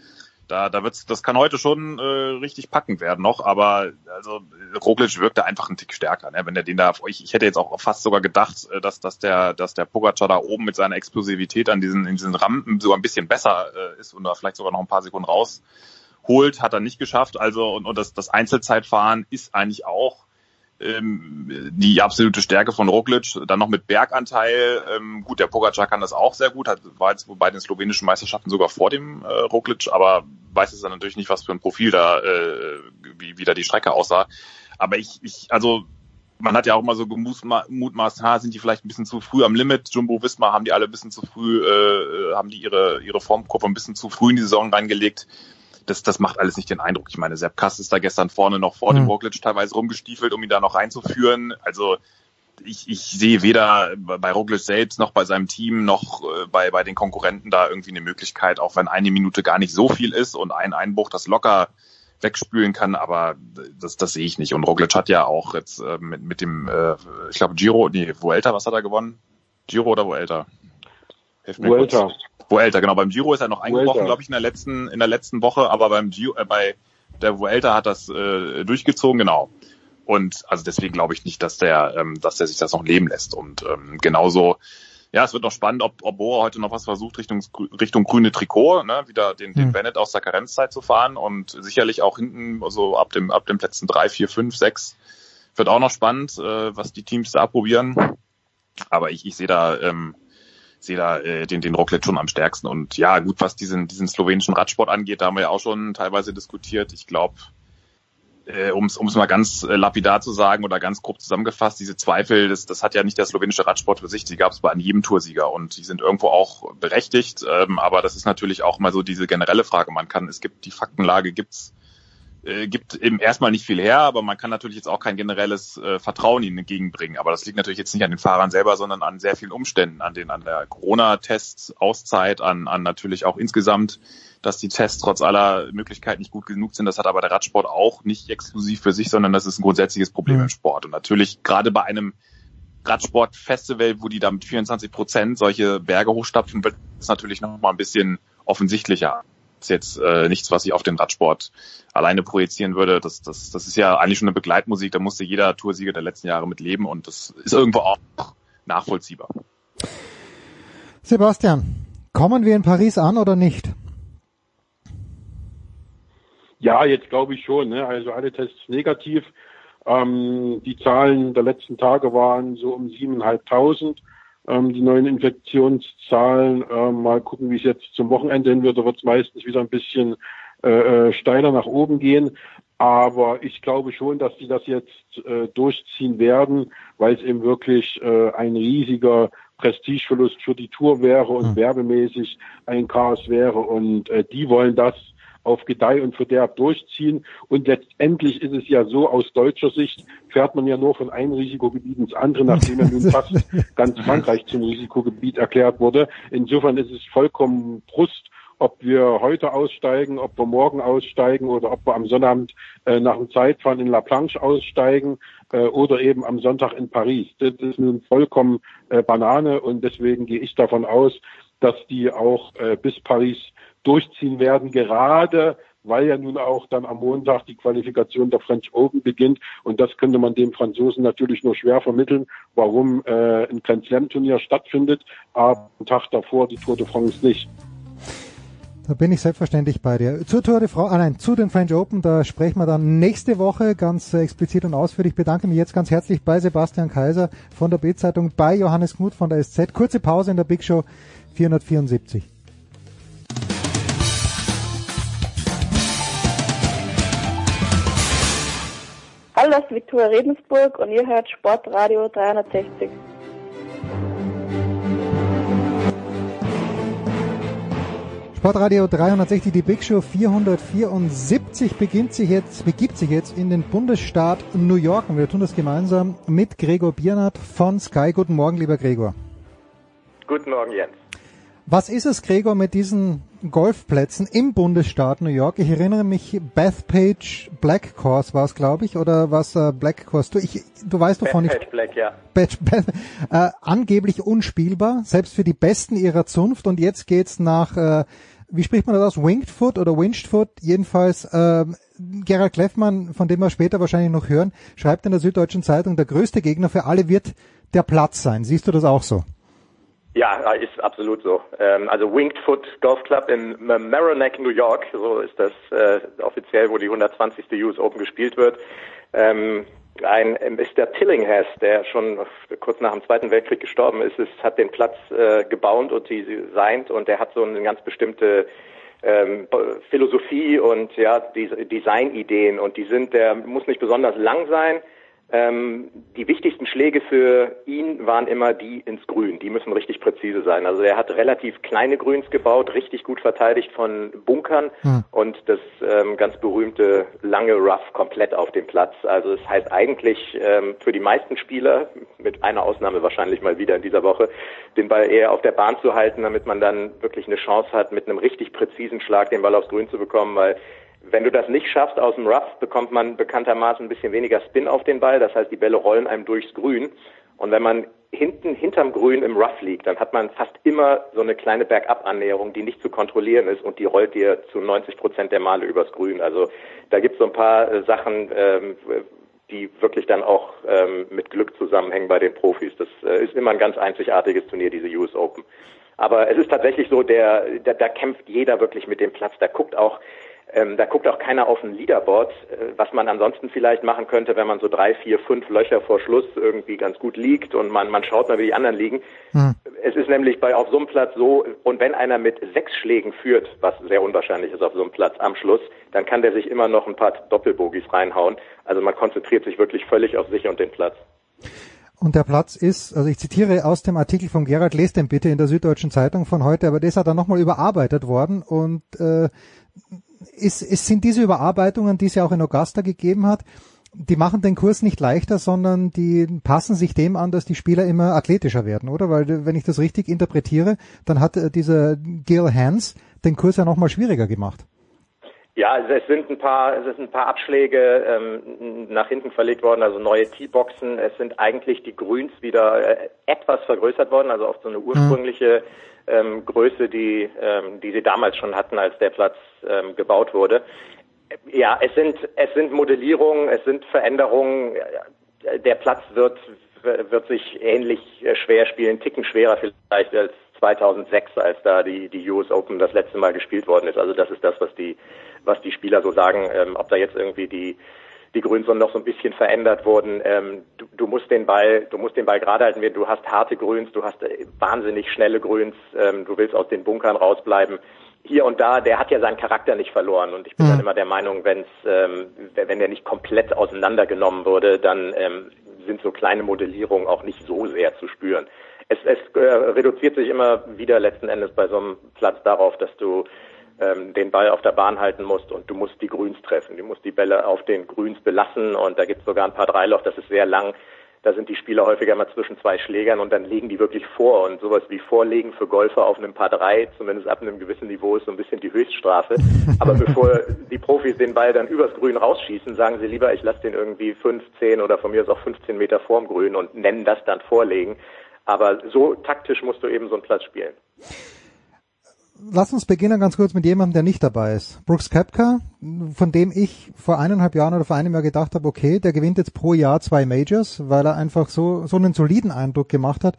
da, da wird's, das kann heute schon äh, richtig packend werden noch, aber also Roglic wirkte einfach ein Tick stärker, ne? wenn er den da, ich, ich hätte jetzt auch fast sogar gedacht, äh, dass, dass der, dass der Pogacar da oben mit seiner Explosivität an diesen, in diesen Rampen sogar ein bisschen besser äh, ist und da vielleicht sogar noch ein paar Sekunden rausholt, hat er nicht geschafft. Also und, und das, das Einzelzeitfahren ist eigentlich auch ähm, die absolute Stärke von Roglic, dann noch mit Berganteil. Ähm, gut, der Pogacar kann das auch sehr gut, hat, war jetzt bei den slowenischen Meisterschaften sogar vor dem äh, Roglic, aber weiß es dann natürlich nicht, was für ein Profil da, äh, wie, wie da die Strecke aussah. Aber ich, ich, also man hat ja auch immer so gemutmaßt, ha, sind die vielleicht ein bisschen zu früh am Limit. Jumbo Visma haben die alle ein bisschen zu früh, äh, haben die ihre, ihre Formkurve ein bisschen zu früh in die Saison reingelegt das, das macht alles nicht den Eindruck. Ich meine, Sepp Kass ist da gestern vorne noch vor mhm. dem Roglic teilweise rumgestiefelt, um ihn da noch reinzuführen. Also ich, ich sehe weder bei Roglic selbst noch bei seinem Team noch äh, bei, bei den Konkurrenten da irgendwie eine Möglichkeit, auch wenn eine Minute gar nicht so viel ist und ein Einbruch das locker wegspülen kann, aber das, das sehe ich nicht. Und Roglic hat ja auch jetzt äh, mit, mit dem, äh, ich glaube, Giro, nee, Vuelta, was hat er gewonnen? Giro oder Vuelta? Vuelta. Kurz. Vuelta, genau. Beim Giro ist er noch eingebrochen, glaube ich, in der letzten, in der letzten Woche, aber beim Giro, äh, bei der Vuelta hat das äh, durchgezogen, genau. Und also deswegen glaube ich nicht, dass der, ähm, dass der sich das noch leben lässt. Und ähm, genauso, ja, es wird noch spannend, ob, ob Bora heute noch was versucht, Richtung, Richtung grüne Trikot, ne, wieder den, den hm. Bennett aus der Karenzzeit zu fahren und sicherlich auch hinten, so also ab dem, ab dem Plätzen drei, vier, fünf, sechs, wird auch noch spannend, äh, was die Teams da probieren. Aber ich, ich sehe da, ähm, sehe da äh, den, den Rocklet schon am stärksten. Und ja, gut, was diesen, diesen slowenischen Radsport angeht, da haben wir ja auch schon teilweise diskutiert. Ich glaube, äh, um es mal ganz äh, lapidar zu sagen oder ganz grob zusammengefasst, diese Zweifel, das, das hat ja nicht der slowenische Radsport für sich, die gab es bei jedem Toursieger und die sind irgendwo auch berechtigt, ähm, aber das ist natürlich auch mal so diese generelle Frage. Man kann, es gibt die Faktenlage, gibt's äh, gibt eben erstmal nicht viel her, aber man kann natürlich jetzt auch kein generelles äh, Vertrauen ihnen entgegenbringen. Aber das liegt natürlich jetzt nicht an den Fahrern selber, sondern an sehr vielen Umständen, an den an der Corona-Tests, Auszeit, an, an natürlich auch insgesamt, dass die Tests trotz aller Möglichkeiten nicht gut genug sind. Das hat aber der Radsport auch nicht exklusiv für sich, sondern das ist ein grundsätzliches Problem mhm. im Sport. Und natürlich gerade bei einem Radsportfestival, wo die da mit 24 Prozent solche Berge hochstapfen, wird es natürlich noch mal ein bisschen offensichtlicher ist jetzt äh, nichts, was ich auf den Radsport alleine projizieren würde. Das, das, das ist ja eigentlich schon eine Begleitmusik, da musste jeder Toursieger der letzten Jahre mit leben und das ist irgendwo auch nachvollziehbar. Sebastian, kommen wir in Paris an oder nicht? Ja, jetzt glaube ich schon. Ne? Also alle Tests negativ. Ähm, die Zahlen der letzten Tage waren so um 7.500 ähm, die neuen Infektionszahlen. Ähm, mal gucken, wie es jetzt zum Wochenende hin wird. Da wird es meistens wieder ein bisschen äh, äh, steiler nach oben gehen. Aber ich glaube schon, dass sie das jetzt äh, durchziehen werden, weil es eben wirklich äh, ein riesiger Prestigeverlust für die Tour wäre und mhm. werbemäßig ein Chaos wäre. Und äh, die wollen das auf Gedeih und Verderb durchziehen. Und letztendlich ist es ja so, aus deutscher Sicht fährt man ja nur von einem Risikogebiet ins andere, nachdem ja nun fast ganz Frankreich zum Risikogebiet erklärt wurde. Insofern ist es vollkommen Brust, ob wir heute aussteigen, ob wir morgen aussteigen oder ob wir am Sonnabend äh, nach dem Zeitfahren in La Planche aussteigen äh, oder eben am Sonntag in Paris. Das ist nun vollkommen äh, Banane und deswegen gehe ich davon aus, dass die auch äh, bis Paris durchziehen werden, gerade weil ja nun auch dann am Montag die Qualifikation der French Open beginnt. Und das könnte man dem Franzosen natürlich nur schwer vermitteln, warum äh, ein Grand Slam Turnier stattfindet, aber am Tag davor die Tour de France nicht. Da bin ich selbstverständlich bei dir. Zur Tour de France, ah nein, zu den French Open, da sprechen wir dann nächste Woche ganz äh, explizit und ausführlich. Ich bedanke mich jetzt ganz herzlich bei Sebastian Kaiser von der Bildzeitung, bei Johannes Knut von der SZ. Kurze Pause in der Big Show 474. Das ist Viktoria Redensburg und ihr hört Sportradio 360. Sportradio 360, die Big Show 474 beginnt sich jetzt, begibt sich jetzt in den Bundesstaat New York und wir tun das gemeinsam mit Gregor Biernat von Sky. Guten Morgen, lieber Gregor. Guten Morgen, Jens. Was ist es, Gregor, mit diesen Golfplätzen im Bundesstaat New York? Ich erinnere mich, Bethpage Black Course war es, glaube ich, oder was äh, Black Course? Du, ich, du weißt wovon Bethpage Black, ja. Beth, Beth, äh, angeblich unspielbar, selbst für die Besten ihrer Zunft. Und jetzt geht's nach äh, wie spricht man das aus? Winged Foot oder Winged Foot? Jedenfalls ähm, Gerald Kleffmann, von dem wir später wahrscheinlich noch hören, schreibt in der Süddeutschen Zeitung, der größte Gegner für alle wird der Platz sein. Siehst du das auch so? Ja, ist absolut so. Ähm, also Winged Foot Golf Club in Mamaroneck, New York, so ist das äh, offiziell, wo die 120. US Open gespielt wird. Ähm, ein Mr. Tillinghast, der schon kurz nach dem Zweiten Weltkrieg gestorben ist, ist hat den Platz äh, gebaut und designt und der hat so eine ganz bestimmte ähm, Philosophie und ja Designideen und die sind, der muss nicht besonders lang sein, ähm, die wichtigsten Schläge für ihn waren immer die ins Grün. Die müssen richtig präzise sein. Also er hat relativ kleine Grüns gebaut, richtig gut verteidigt von Bunkern hm. und das ähm, ganz berühmte lange Rough komplett auf dem Platz. Also es das heißt eigentlich ähm, für die meisten Spieler, mit einer Ausnahme wahrscheinlich mal wieder in dieser Woche, den Ball eher auf der Bahn zu halten, damit man dann wirklich eine Chance hat, mit einem richtig präzisen Schlag den Ball aufs Grün zu bekommen, weil wenn du das nicht schaffst aus dem Rough, bekommt man bekanntermaßen ein bisschen weniger Spin auf den Ball. Das heißt, die Bälle rollen einem durchs Grün. Und wenn man hinten hinterm Grün im Rough liegt, dann hat man fast immer so eine kleine Bergab-Annäherung, die nicht zu kontrollieren ist und die rollt dir zu 90 Prozent der Male übers Grün. Also da gibt es so ein paar äh, Sachen, ähm, die wirklich dann auch ähm, mit Glück zusammenhängen bei den Profis. Das äh, ist immer ein ganz einzigartiges Turnier, diese US Open. Aber es ist tatsächlich so, der, der, da kämpft jeder wirklich mit dem Platz. Da guckt auch ähm, da guckt auch keiner auf ein Leaderboard, äh, was man ansonsten vielleicht machen könnte, wenn man so drei, vier, fünf Löcher vor Schluss irgendwie ganz gut liegt und man, man schaut mal, wie die anderen liegen. Hm. Es ist nämlich bei auf so einem Platz so, und wenn einer mit sechs Schlägen führt, was sehr unwahrscheinlich ist auf so einem Platz am Schluss, dann kann der sich immer noch ein paar Doppelbogies reinhauen. Also man konzentriert sich wirklich völlig auf sich und den Platz. Und der Platz ist, also ich zitiere aus dem Artikel von Gerhard, lest den bitte in der Süddeutschen Zeitung von heute, aber das hat dann nochmal überarbeitet worden und äh, ist, es sind diese Überarbeitungen, die es ja auch in Augusta gegeben hat, die machen den Kurs nicht leichter, sondern die passen sich dem an, dass die Spieler immer athletischer werden, oder? Weil wenn ich das richtig interpretiere, dann hat äh, dieser Gil Hans den Kurs ja nochmal schwieriger gemacht. Ja, also es sind ein paar, es sind ein paar Abschläge ähm, nach hinten verlegt worden, also neue T-Boxen. Es sind eigentlich die Grüns wieder äh, etwas vergrößert worden, also auf so eine ursprüngliche ähm, Größe, die, ähm, die sie damals schon hatten, als der Platz ähm, gebaut wurde. Ja, es sind, es sind Modellierungen, es sind Veränderungen. Der Platz wird, wird sich ähnlich äh, schwer spielen, ticken schwerer vielleicht als 2006, als da die, die US Open das letzte Mal gespielt worden ist. Also das ist das, was die, was die Spieler so sagen. Ähm, ob da jetzt irgendwie die, die Grüns noch so ein bisschen verändert wurden. Ähm, du, du, musst den Ball, du musst den Ball gerade halten. Du hast harte Grüns, du hast äh, wahnsinnig schnelle Grüns. Ähm, du willst aus den Bunkern rausbleiben. Hier und da, der hat ja seinen Charakter nicht verloren. Und ich bin mhm. dann immer der Meinung, wenn's, ähm, wenn der nicht komplett auseinandergenommen wurde, dann ähm, sind so kleine Modellierungen auch nicht so sehr zu spüren. Es, es äh, reduziert sich immer wieder letzten Endes bei so einem Platz darauf, dass du ähm, den Ball auf der Bahn halten musst und du musst die Grüns treffen. Du musst die Bälle auf den Grüns belassen und da gibt es sogar ein paar Dreiloch, das ist sehr lang. Da sind die Spieler häufiger mal zwischen zwei Schlägern und dann legen die wirklich vor und sowas wie Vorlegen für Golfer auf einem Paar drei, zumindest ab einem gewissen Niveau, ist so ein bisschen die Höchststrafe. Aber bevor die Profis den Ball dann übers Grün rausschießen, sagen sie lieber, ich lasse den irgendwie fünf, zehn oder von mir aus auch 15 Meter vorm Grün und nennen das dann Vorlegen. Aber so taktisch musst du eben so einen Platz spielen lass uns beginnen ganz kurz mit jemandem, der nicht dabei ist. Brooks Kepka, von dem ich vor eineinhalb Jahren oder vor einem Jahr gedacht habe, okay, der gewinnt jetzt pro Jahr zwei Majors, weil er einfach so, so einen soliden Eindruck gemacht hat.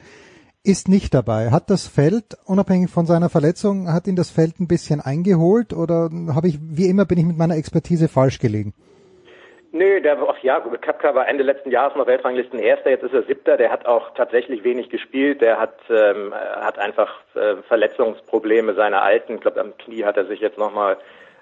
ist nicht dabei. Hat das Feld, unabhängig von seiner Verletzung, hat ihn das Feld ein bisschen eingeholt oder habe ich, wie immer, bin ich mit meiner Expertise falsch gelegen? Nö, der, ach ja, Kapka war Ende letzten Jahres noch Weltranglisten Erster, jetzt ist er Siebter. Der hat auch tatsächlich wenig gespielt. Der hat, ähm, hat einfach äh, Verletzungsprobleme seiner Alten. Ich glaube, am Knie hat er sich jetzt nochmal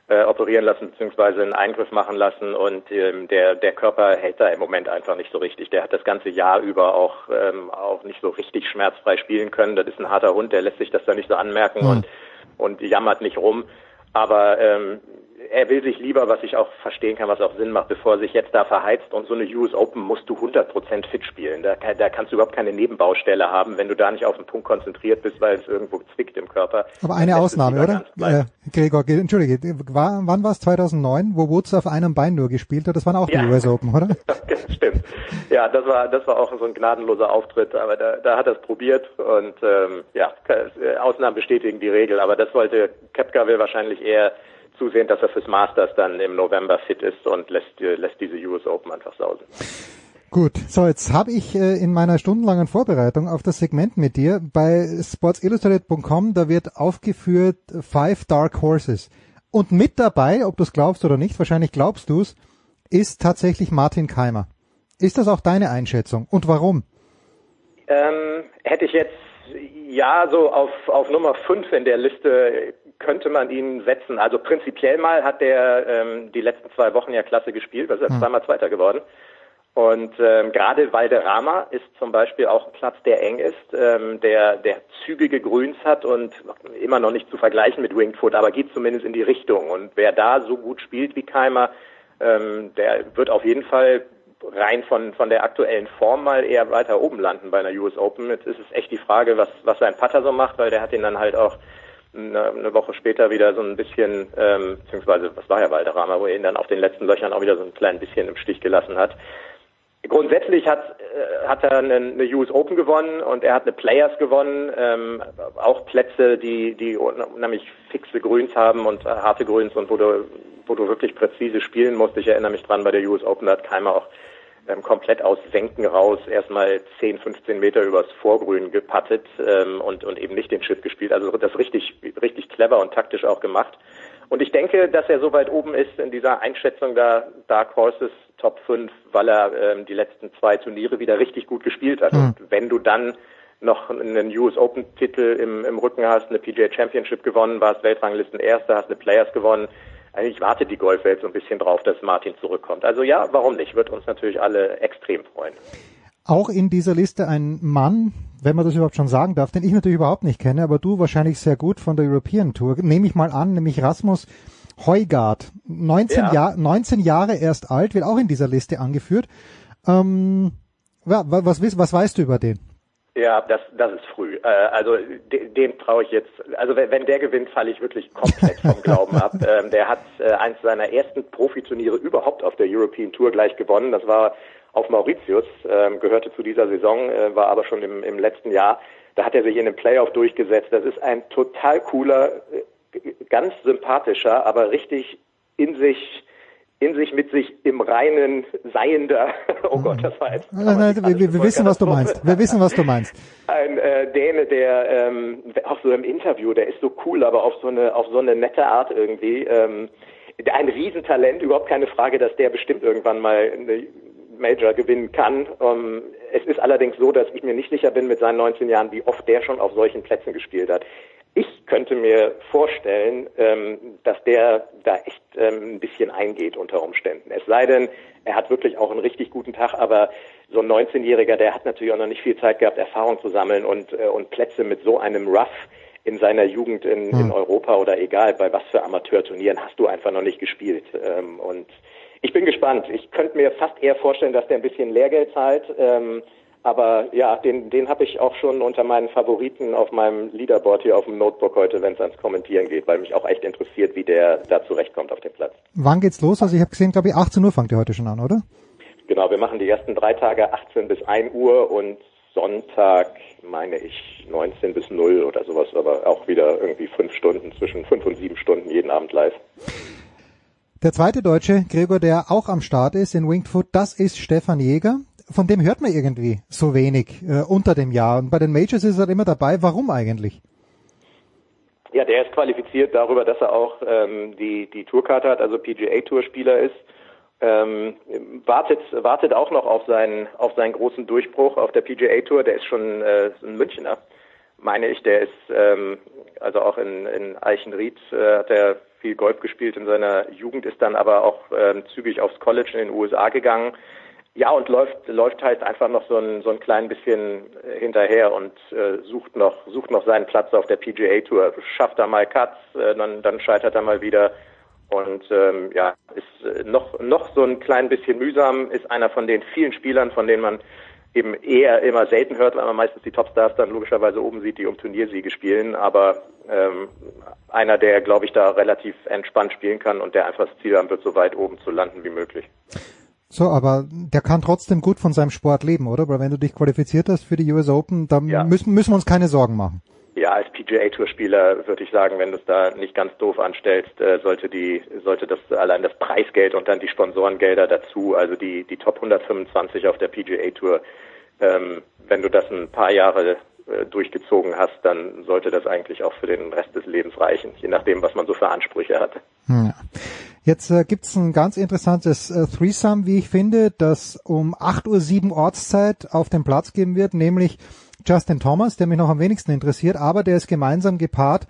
äh, operieren lassen beziehungsweise einen Eingriff machen lassen und ähm, der der Körper hält da im Moment einfach nicht so richtig. Der hat das ganze Jahr über auch ähm, auch nicht so richtig schmerzfrei spielen können. Das ist ein harter Hund, der lässt sich das da nicht so anmerken Mhm. und und jammert nicht rum. Aber ähm, er will sich lieber, was ich auch verstehen kann, was auch Sinn macht, bevor er sich jetzt da verheizt und so eine US Open musst du 100% fit spielen. Da, da kannst du überhaupt keine Nebenbaustelle haben, wenn du da nicht auf den Punkt konzentriert bist, weil es irgendwo zwickt im Körper. Aber eine Ausnahme, oder? Äh, Gregor, ge- entschuldige, war, wann war es 2009, wo Woods auf einem Bein nur gespielt hat? Das waren auch Ja. die US Open, oder? Stimmt. Ja, das war das war auch so ein gnadenloser Auftritt, aber da, da hat er es probiert und ähm, ja, äh, Ausnahmen bestätigen die Regel, aber das wollte Kepka will wahrscheinlich eher zusehen, dass er fürs Masters dann im November fit ist und lässt lässt diese US Open einfach sausen. Gut, so jetzt habe ich äh, in meiner stundenlangen Vorbereitung auf das Segment mit dir bei sportsillustrated.com, da wird aufgeführt Five Dark Horses. Und mit dabei, ob du es glaubst oder nicht, wahrscheinlich glaubst du es, ist tatsächlich Martin Keimer. Ist das auch deine Einschätzung? Und warum? Ähm, hätte ich jetzt ja so auf, auf Nummer 5 in der Liste könnte man ihn setzen. Also prinzipiell mal hat der ähm, die letzten zwei Wochen ja klasse gespielt, also er ist Hm. zweimal Zweiter geworden. Und ähm, gerade Valderrama ist zum Beispiel auch ein Platz, der eng ist, ähm, der, der zügige Grüns hat und immer noch nicht zu vergleichen mit Winged Foot, aber geht zumindest in die Richtung. Und wer da so gut spielt wie Keimer, ähm, der wird auf jeden Fall rein von, von der aktuellen Form mal eher weiter oben landen bei einer US Open. Jetzt ist es echt die Frage, was, was sein Putter so macht, weil der hat ihn dann halt auch eine, Woche später wieder so ein bisschen, ähm, beziehungsweise was war ja Valderrama, wo er ihn dann auf den letzten Löchern auch wieder so ein klein bisschen im Stich gelassen hat. Grundsätzlich hat, äh, hat er eine, eine US Open gewonnen und er hat eine Players gewonnen, ähm, auch Plätze, die, die unheimlich fixe Grüns haben und äh, harte Grüns und wo du, wo du wirklich präzise spielen musst. Ich erinnere mich dran, bei der US Open hat Keimer auch ähm, komplett aus Senken raus erstmal 10, 15 Meter übers Vorgrün gepattet ähm, und, und eben nicht den Chip gespielt. Also das richtig, richtig clever und taktisch auch gemacht. Und ich denke, dass er so weit oben ist in dieser Einschätzung da Dark Horses Top 5, weil er ähm, die letzten zwei Turniere wieder richtig gut gespielt hat. Hm. Und wenn du dann noch einen US Open Titel im, im Rücken hast, eine PGA Championship gewonnen, warst Weltranglisten Erster, hast eine Players gewonnen, eigentlich wartet die Golfwelt so ein bisschen drauf, dass Martin zurückkommt. Also ja, warum nicht? Wird uns natürlich alle extrem freuen. Auch in dieser Liste ein Mann, wenn man das überhaupt schon sagen darf, den ich natürlich überhaupt nicht kenne, aber du wahrscheinlich sehr gut von der European Tour. Nehme ich mal an, nämlich Rasmus Heugard. 19, Ja. Jahr, 19 Jahre erst alt, wird auch in dieser Liste angeführt. Ähm, wa- wa- was, wiss- was weißt du über den? Ja, das, das ist früh. Äh, also de, dem traue ich jetzt, also wenn, wenn der gewinnt, falle ich wirklich komplett vom Glauben ab. Ähm, der hat äh, eins seiner ersten Profiturniere überhaupt auf der European Tour gleich gewonnen. Das war auf Mauritius, ähm, gehörte zu dieser Saison, äh, war aber schon im, im letzten Jahr. Da hat er sich in den Playoff durchgesetzt. Das ist ein total cooler, ganz sympathischer, aber richtig in sich in sich mit sich im Reinen seiender, oh Gott, das war jetzt Nein, nein, wir, wir, wir wissen, was du meinst. Wir wissen, was du meinst. ein äh, Däne, der ähm, auch so im Interview, der ist so cool, aber auf so eine auf so eine nette Art irgendwie. Ähm, ein Riesentalent, überhaupt keine Frage, dass der bestimmt irgendwann mal eine Major gewinnen kann. Ähm, es ist allerdings so, dass ich mir nicht sicher bin mit seinen 19 Jahren, wie oft der schon auf solchen Plätzen gespielt hat. Ich könnte mir vorstellen, ähm, dass der da echt ähm, ein bisschen eingeht unter Umständen. Es sei denn, er hat wirklich auch einen richtig guten Tag, aber so ein 19-Jähriger, der hat natürlich auch noch nicht viel Zeit gehabt, Erfahrung zu sammeln und, äh, und Plätze mit so einem Rough in seiner Jugend in, in Europa oder egal bei was für Amateurturnieren hast du einfach noch nicht gespielt. Ähm, und ich bin gespannt. Ich könnte mir fast eher vorstellen, dass der ein bisschen Lehrgeld zahlt. Ähm, aber ja, den, den habe ich auch schon unter meinen Favoriten auf meinem Leaderboard hier auf dem Notebook heute, wenn es ans Kommentieren geht, weil mich auch echt interessiert, wie der da zurechtkommt auf dem Platz. Wann geht's los? Also ich habe gesehen, glaube ich, 18 Uhr fangt ihr heute schon an, oder? Genau, wir machen die ersten drei Tage 18 bis 1 Uhr und Sonntag meine ich 19 bis 0 oder sowas, aber auch wieder irgendwie fünf Stunden, zwischen fünf und sieben Stunden jeden Abend live. Der zweite Deutsche, Gregor, der auch am Start ist in Winged Foot, das ist Stefan Jäger. Von dem hört man irgendwie so wenig äh, unter dem Jahr. Und bei den Majors ist er immer dabei. Warum eigentlich? Ja, der ist qualifiziert darüber, dass er auch ähm, die, die Tourkarte hat, also PGA-Tour-Spieler ist. Ähm, wartet, wartet auch noch auf seinen, auf seinen großen Durchbruch auf der PGA-Tour. Der ist schon äh, ein Münchner, meine ich. Der ist ähm, also auch in, in Eichenried äh, hat er viel Golf gespielt in seiner Jugend, ist dann aber auch ähm, zügig aufs College in den USA gegangen. Ja, und läuft, läuft halt einfach noch so ein, so ein klein bisschen äh, hinterher und äh, sucht noch, sucht noch seinen Platz auf der PGA Tour. Schafft er mal Cuts, äh, dann, dann scheitert er mal wieder. Und ähm, ja, ist äh, noch, noch so ein klein bisschen mühsam, ist einer von den vielen Spielern, von denen man eben eher immer selten hört, weil man meistens die Topstars dann logischerweise oben sieht, die um Turniersiege spielen. Aber ähm, einer, der, glaube ich, da relativ entspannt spielen kann und der einfach das Ziel haben wird, so weit oben zu landen wie möglich. So, aber der kann trotzdem gut von seinem Sport leben, oder? Weil wenn du dich qualifiziert hast für die US Open, dann ja. müssen, müssen wir uns keine Sorgen machen. Ja, als PGA-Tour-Spieler würde ich sagen, wenn du es da nicht ganz doof anstellst, äh, sollte die, sollte das allein das Preisgeld und dann die Sponsorengelder dazu, also die, die Top 125 auf der PGA-Tour, ähm, wenn du das ein paar Jahre äh, durchgezogen hast, dann sollte das eigentlich auch für den Rest des Lebens reichen, je nachdem, was man so für Ansprüche hat. Ja. Jetzt äh, gibt's ein ganz interessantes äh, Threesome, wie ich finde, das um 8.07 Uhr Ortszeit auf den Platz geben wird, nämlich Justin Thomas, der mich noch am wenigsten interessiert, aber der ist gemeinsam gepaart.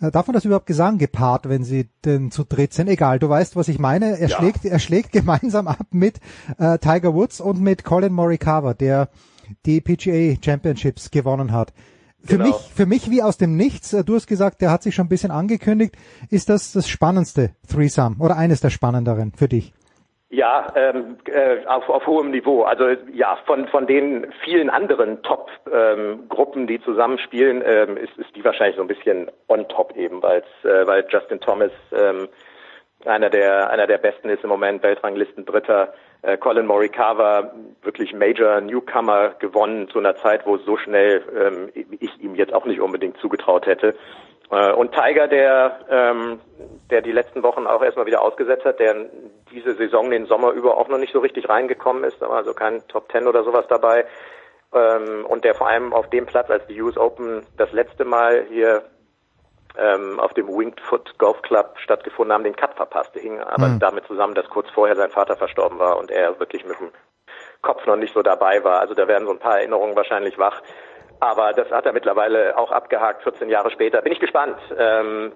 Äh, darf man das überhaupt sagen, gepaart, wenn sie denn zu dritt sind? Egal, du weißt, was ich meine. Er ja. schlägt, er schlägt gemeinsam ab mit äh, Tiger Woods und mit Colin Morikawa, der die PGA Championships gewonnen hat. Für genau. mich, für mich wie aus dem Nichts, äh, du hast gesagt, der hat sich schon ein bisschen angekündigt, ist das das spannendste Threesome oder eines der spannenderen für dich? Ja, ähm, äh, auf, auf hohem Niveau. Also ja, von von den vielen anderen Top-Gruppen, ähm, die zusammenspielen, ähm, ist, ist die wahrscheinlich so ein bisschen on top eben, weil äh, weil Justin Thomas ähm, einer der einer der besten ist im Moment, Weltranglisten Dritter. Äh, Colin Morikawa wirklich Major Newcomer gewonnen zu einer Zeit, wo so schnell ähm, ich ihm jetzt auch nicht unbedingt zugetraut hätte. Äh, und Tiger, der, ähm, der die letzten Wochen auch erstmal wieder ausgesetzt hat, der diese Saison den Sommer über auch noch nicht so richtig reingekommen ist, also kein Top Ten oder sowas dabei. Ähm, und der vor allem auf dem Platz, als die US Open das letzte Mal hier ähm, auf dem Winged Foot Golf Club stattgefunden haben, den Cut verpasste, hing aber mhm. damit zusammen, dass kurz vorher sein Vater verstorben war und er wirklich mit dem Kopf noch nicht so dabei war. Also da werden so ein paar Erinnerungen wahrscheinlich wach. Aber das hat er mittlerweile auch abgehakt, 14 Jahre später. Bin ich gespannt. Ähm,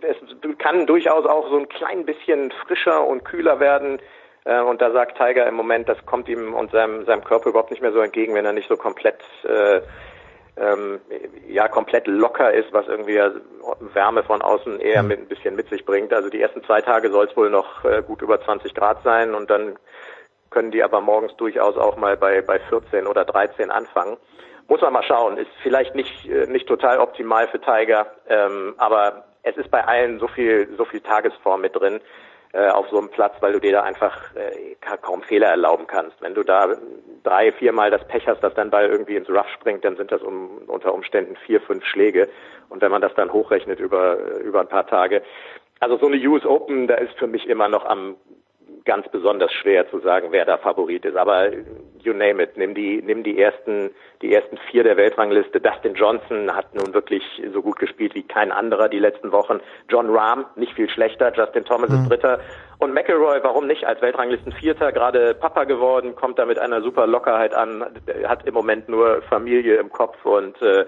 es kann durchaus auch so ein klein bisschen frischer und kühler werden. Äh, und da sagt Tiger im Moment, das kommt ihm und seinem, seinem Körper überhaupt nicht mehr so entgegen, wenn er nicht so komplett äh, ähm, ja komplett locker ist, was irgendwie Wärme von außen eher mit ein bisschen mit sich bringt. Also die ersten zwei Tage soll es wohl noch äh, gut über 20 Grad sein und dann können die aber morgens durchaus auch mal bei, bei 14 oder 13 anfangen. Muss man mal schauen. Ist vielleicht nicht, äh, nicht total optimal für Tiger, ähm, aber es ist bei allen so viel, so viel Tagesform mit drin äh, auf so einem Platz, weil du dir da einfach äh, kaum Fehler erlauben kannst. Wenn du da drei, viermal das Pech hast, dass dein Ball irgendwie ins Rough springt, dann sind das um, unter Umständen vier, fünf Schläge. Und wenn man das dann hochrechnet über, über ein paar Tage. Also so eine US Open, da ist für mich immer noch am ganz besonders schwer zu sagen, wer da Favorit ist. Aber you name it, nimm die, nimm die ersten, die ersten vier der Weltrangliste. Dustin Johnson hat nun wirklich so gut gespielt wie kein anderer die letzten Wochen. John Rahm nicht viel schlechter. Justin Thomas mhm. ist Dritter. Und McElroy, warum nicht? Als Weltranglisten Vierter, gerade Papa geworden, kommt da mit einer super Lockerheit an, hat im Moment nur Familie im Kopf und äh,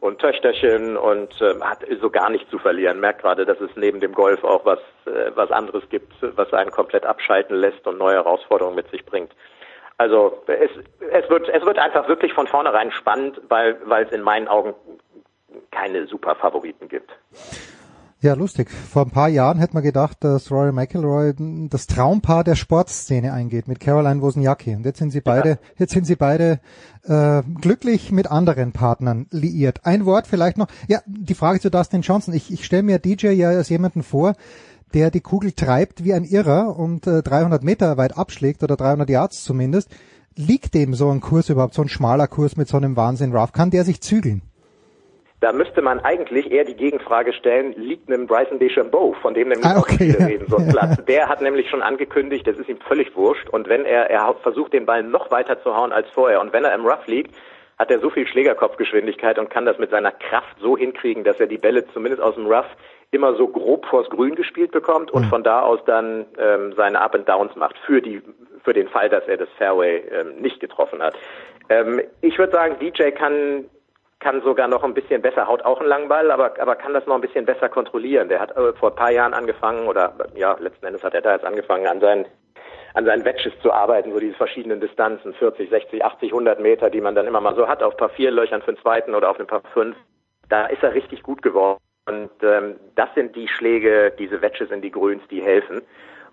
und Töchterchen und äh, hat so gar nichts zu verlieren. Merkt gerade, dass es neben dem Golf auch was, äh, was anderes gibt, was einen komplett abschalten lässt und neue Herausforderungen mit sich bringt. Also es, es, wird, es wird einfach wirklich von vornherein spannend, weil, weil es in meinen Augen keine super Favoriten gibt. Ja, lustig. Vor ein paar Jahren hätte man gedacht, dass Rory McIlroy das Traumpaar der Sportszene eingeht mit Caroline Wozniacki. Und jetzt sind sie beide, ja. jetzt sind sie beide äh, glücklich mit anderen Partnern liiert. Ein Wort vielleicht noch. Ja, die Frage zu Dustin Johnson. Ich, ich stelle mir DJ ja als jemanden vor, der die Kugel treibt wie ein Irrer und äh, 300 Meter weit abschlägt oder 300 Yards zumindest. Liegt dem so ein Kurs überhaupt, so ein schmaler Kurs mit so einem Wahnsinn Rough? Kann der sich zügeln? Da müsste man eigentlich eher die Gegenfrage stellen, liegt einem Bryson DeChambeau, von dem nämlich Ah, auch okay, viele ja. reden, so ein Platz. Der hat nämlich schon angekündigt, das ist ihm völlig wurscht und wenn er, er versucht den Ball noch weiter zu hauen als vorher und wenn er im Rough liegt, hat er so viel Schlägerkopfgeschwindigkeit und kann das mit seiner Kraft so hinkriegen, dass er die Bälle zumindest aus dem Rough immer so grob vors Grün gespielt bekommt und von da aus dann ähm, seine Up and Downs macht für die für den Fall, dass er das Fairway ähm, nicht getroffen hat. Ähm, ich würde sagen, DJ kann kann sogar noch ein bisschen besser, haut auch einen langen Ball, aber, aber kann das noch ein bisschen besser kontrollieren. Der hat äh, vor ein paar Jahren angefangen, oder ja, letzten Endes hat er da jetzt angefangen, an seinen, an seinen Wedges zu arbeiten, so diese verschiedenen Distanzen, 40, 60, 80, 100 Meter, die man dann immer mal so hat, auf Paar 4 Löchern für den zweiten oder auf dem Paar 5. Da ist er richtig gut geworden. Und ähm, das sind die Schläge, diese Wedges in die Grüns, die helfen.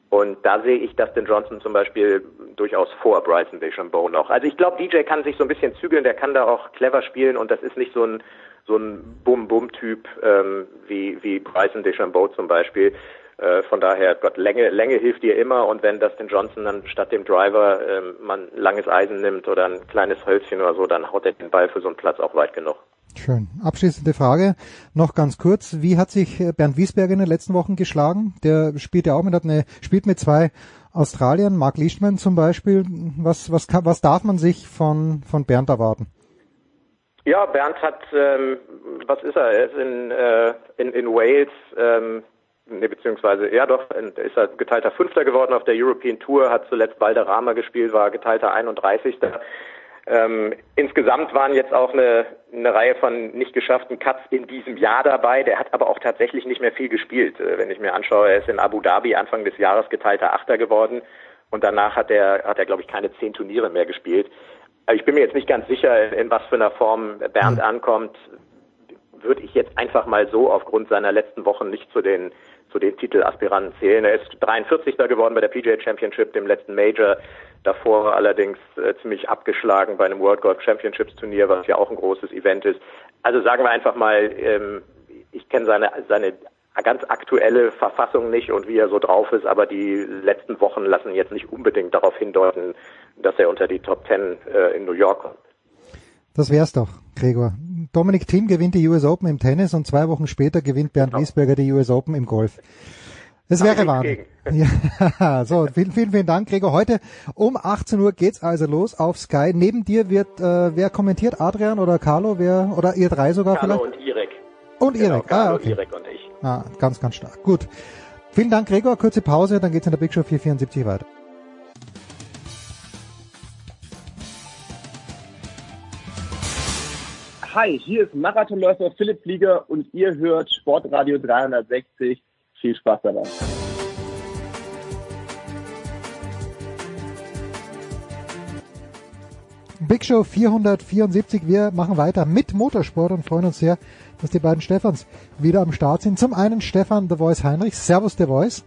Und da sehe ich Dustin Johnson zum Beispiel durchaus vor Bryson DeChambeau noch. Also ich glaube, DJ kann sich so ein bisschen zügeln, der kann da auch clever spielen und das ist nicht so ein so ein Bum-Bum-Typ ähm, wie wie Bryson DeChambeau zum Beispiel. Äh, von daher, Gott, Länge Länge hilft dir immer und wenn Dustin Johnson dann statt dem Driver ähm, man langes Eisen nimmt oder ein kleines Hölzchen oder so, dann haut er den Ball für so einen Platz auch weit genug. Schön. Abschließende Frage noch ganz kurz. Wie hat sich äh, Bernd Wiesberger in den letzten Wochen geschlagen? Der spielt ja auch mit, hat eine, spielt mit zwei Australiern, Mark Leishman zum Beispiel. Was, was, kann, was darf man sich von, von Bernd erwarten? Ja, Bernd hat, ähm, was ist er? Er ist in, äh, in, in Wales, ähm, nee, beziehungsweise, ja doch, ist er geteilter Fünfter geworden auf der European Tour, hat zuletzt Valderrama gespielt, war geteilter 31. Ähm, insgesamt waren jetzt auch eine, eine Reihe von nicht geschafften Cuts in diesem Jahr dabei. Der hat aber auch tatsächlich nicht mehr viel gespielt. Äh, wenn ich mir anschaue, er ist in Abu Dhabi Anfang des Jahres geteilter Achter geworden und danach hat er, hat er glaube ich, keine zehn Turniere mehr gespielt. Aber ich bin mir jetzt nicht ganz sicher, in was für einer Form Bernd ankommt. Würde ich jetzt einfach mal so aufgrund seiner letzten Wochen nicht zu den zu den Titelaspiranten zählen. Er ist 43. geworden bei der PGA Championship, dem letzten Major. Davor allerdings äh, ziemlich abgeschlagen bei einem World Golf Championships Turnier, was ja auch ein großes Event ist. Also sagen wir einfach mal, ähm, ich kenne seine, seine ganz aktuelle Verfassung nicht und wie er so drauf ist, aber die letzten Wochen lassen jetzt nicht unbedingt darauf hindeuten, dass er unter die Top Ten äh, in New York kommt. Das wär's doch, Gregor. Dominik Thiem gewinnt die US Open im Tennis und zwei Wochen später gewinnt Bernd Genau. Wiesberger die US Open im Golf. Das Hab wäre Wahnsinn. Ja, so, vielen, vielen, vielen Dank, Gregor. Heute um 18 Uhr geht's also los auf Sky. Neben dir wird, äh, wer kommentiert? Adrian oder Carlo? Wer, oder ihr drei sogar Carlo vielleicht? und Irek. Und Genau, Erik. Carlo, ah, okay. Irek und ich. Ah, ganz, ganz stark. Gut. Vielen Dank, Gregor. Kurze Pause, dann geht's in der Big Show 474 weiter. Hi, hier ist Marathonläufer Philipp Flieger und ihr hört Sportradio 360. Viel Spaß dabei. Big Show 474. Wir machen weiter mit Motorsport und freuen uns sehr, dass die beiden Stefans wieder am Start sind. Zum einen Stefan The Voice Heinrich. Servus The Voice.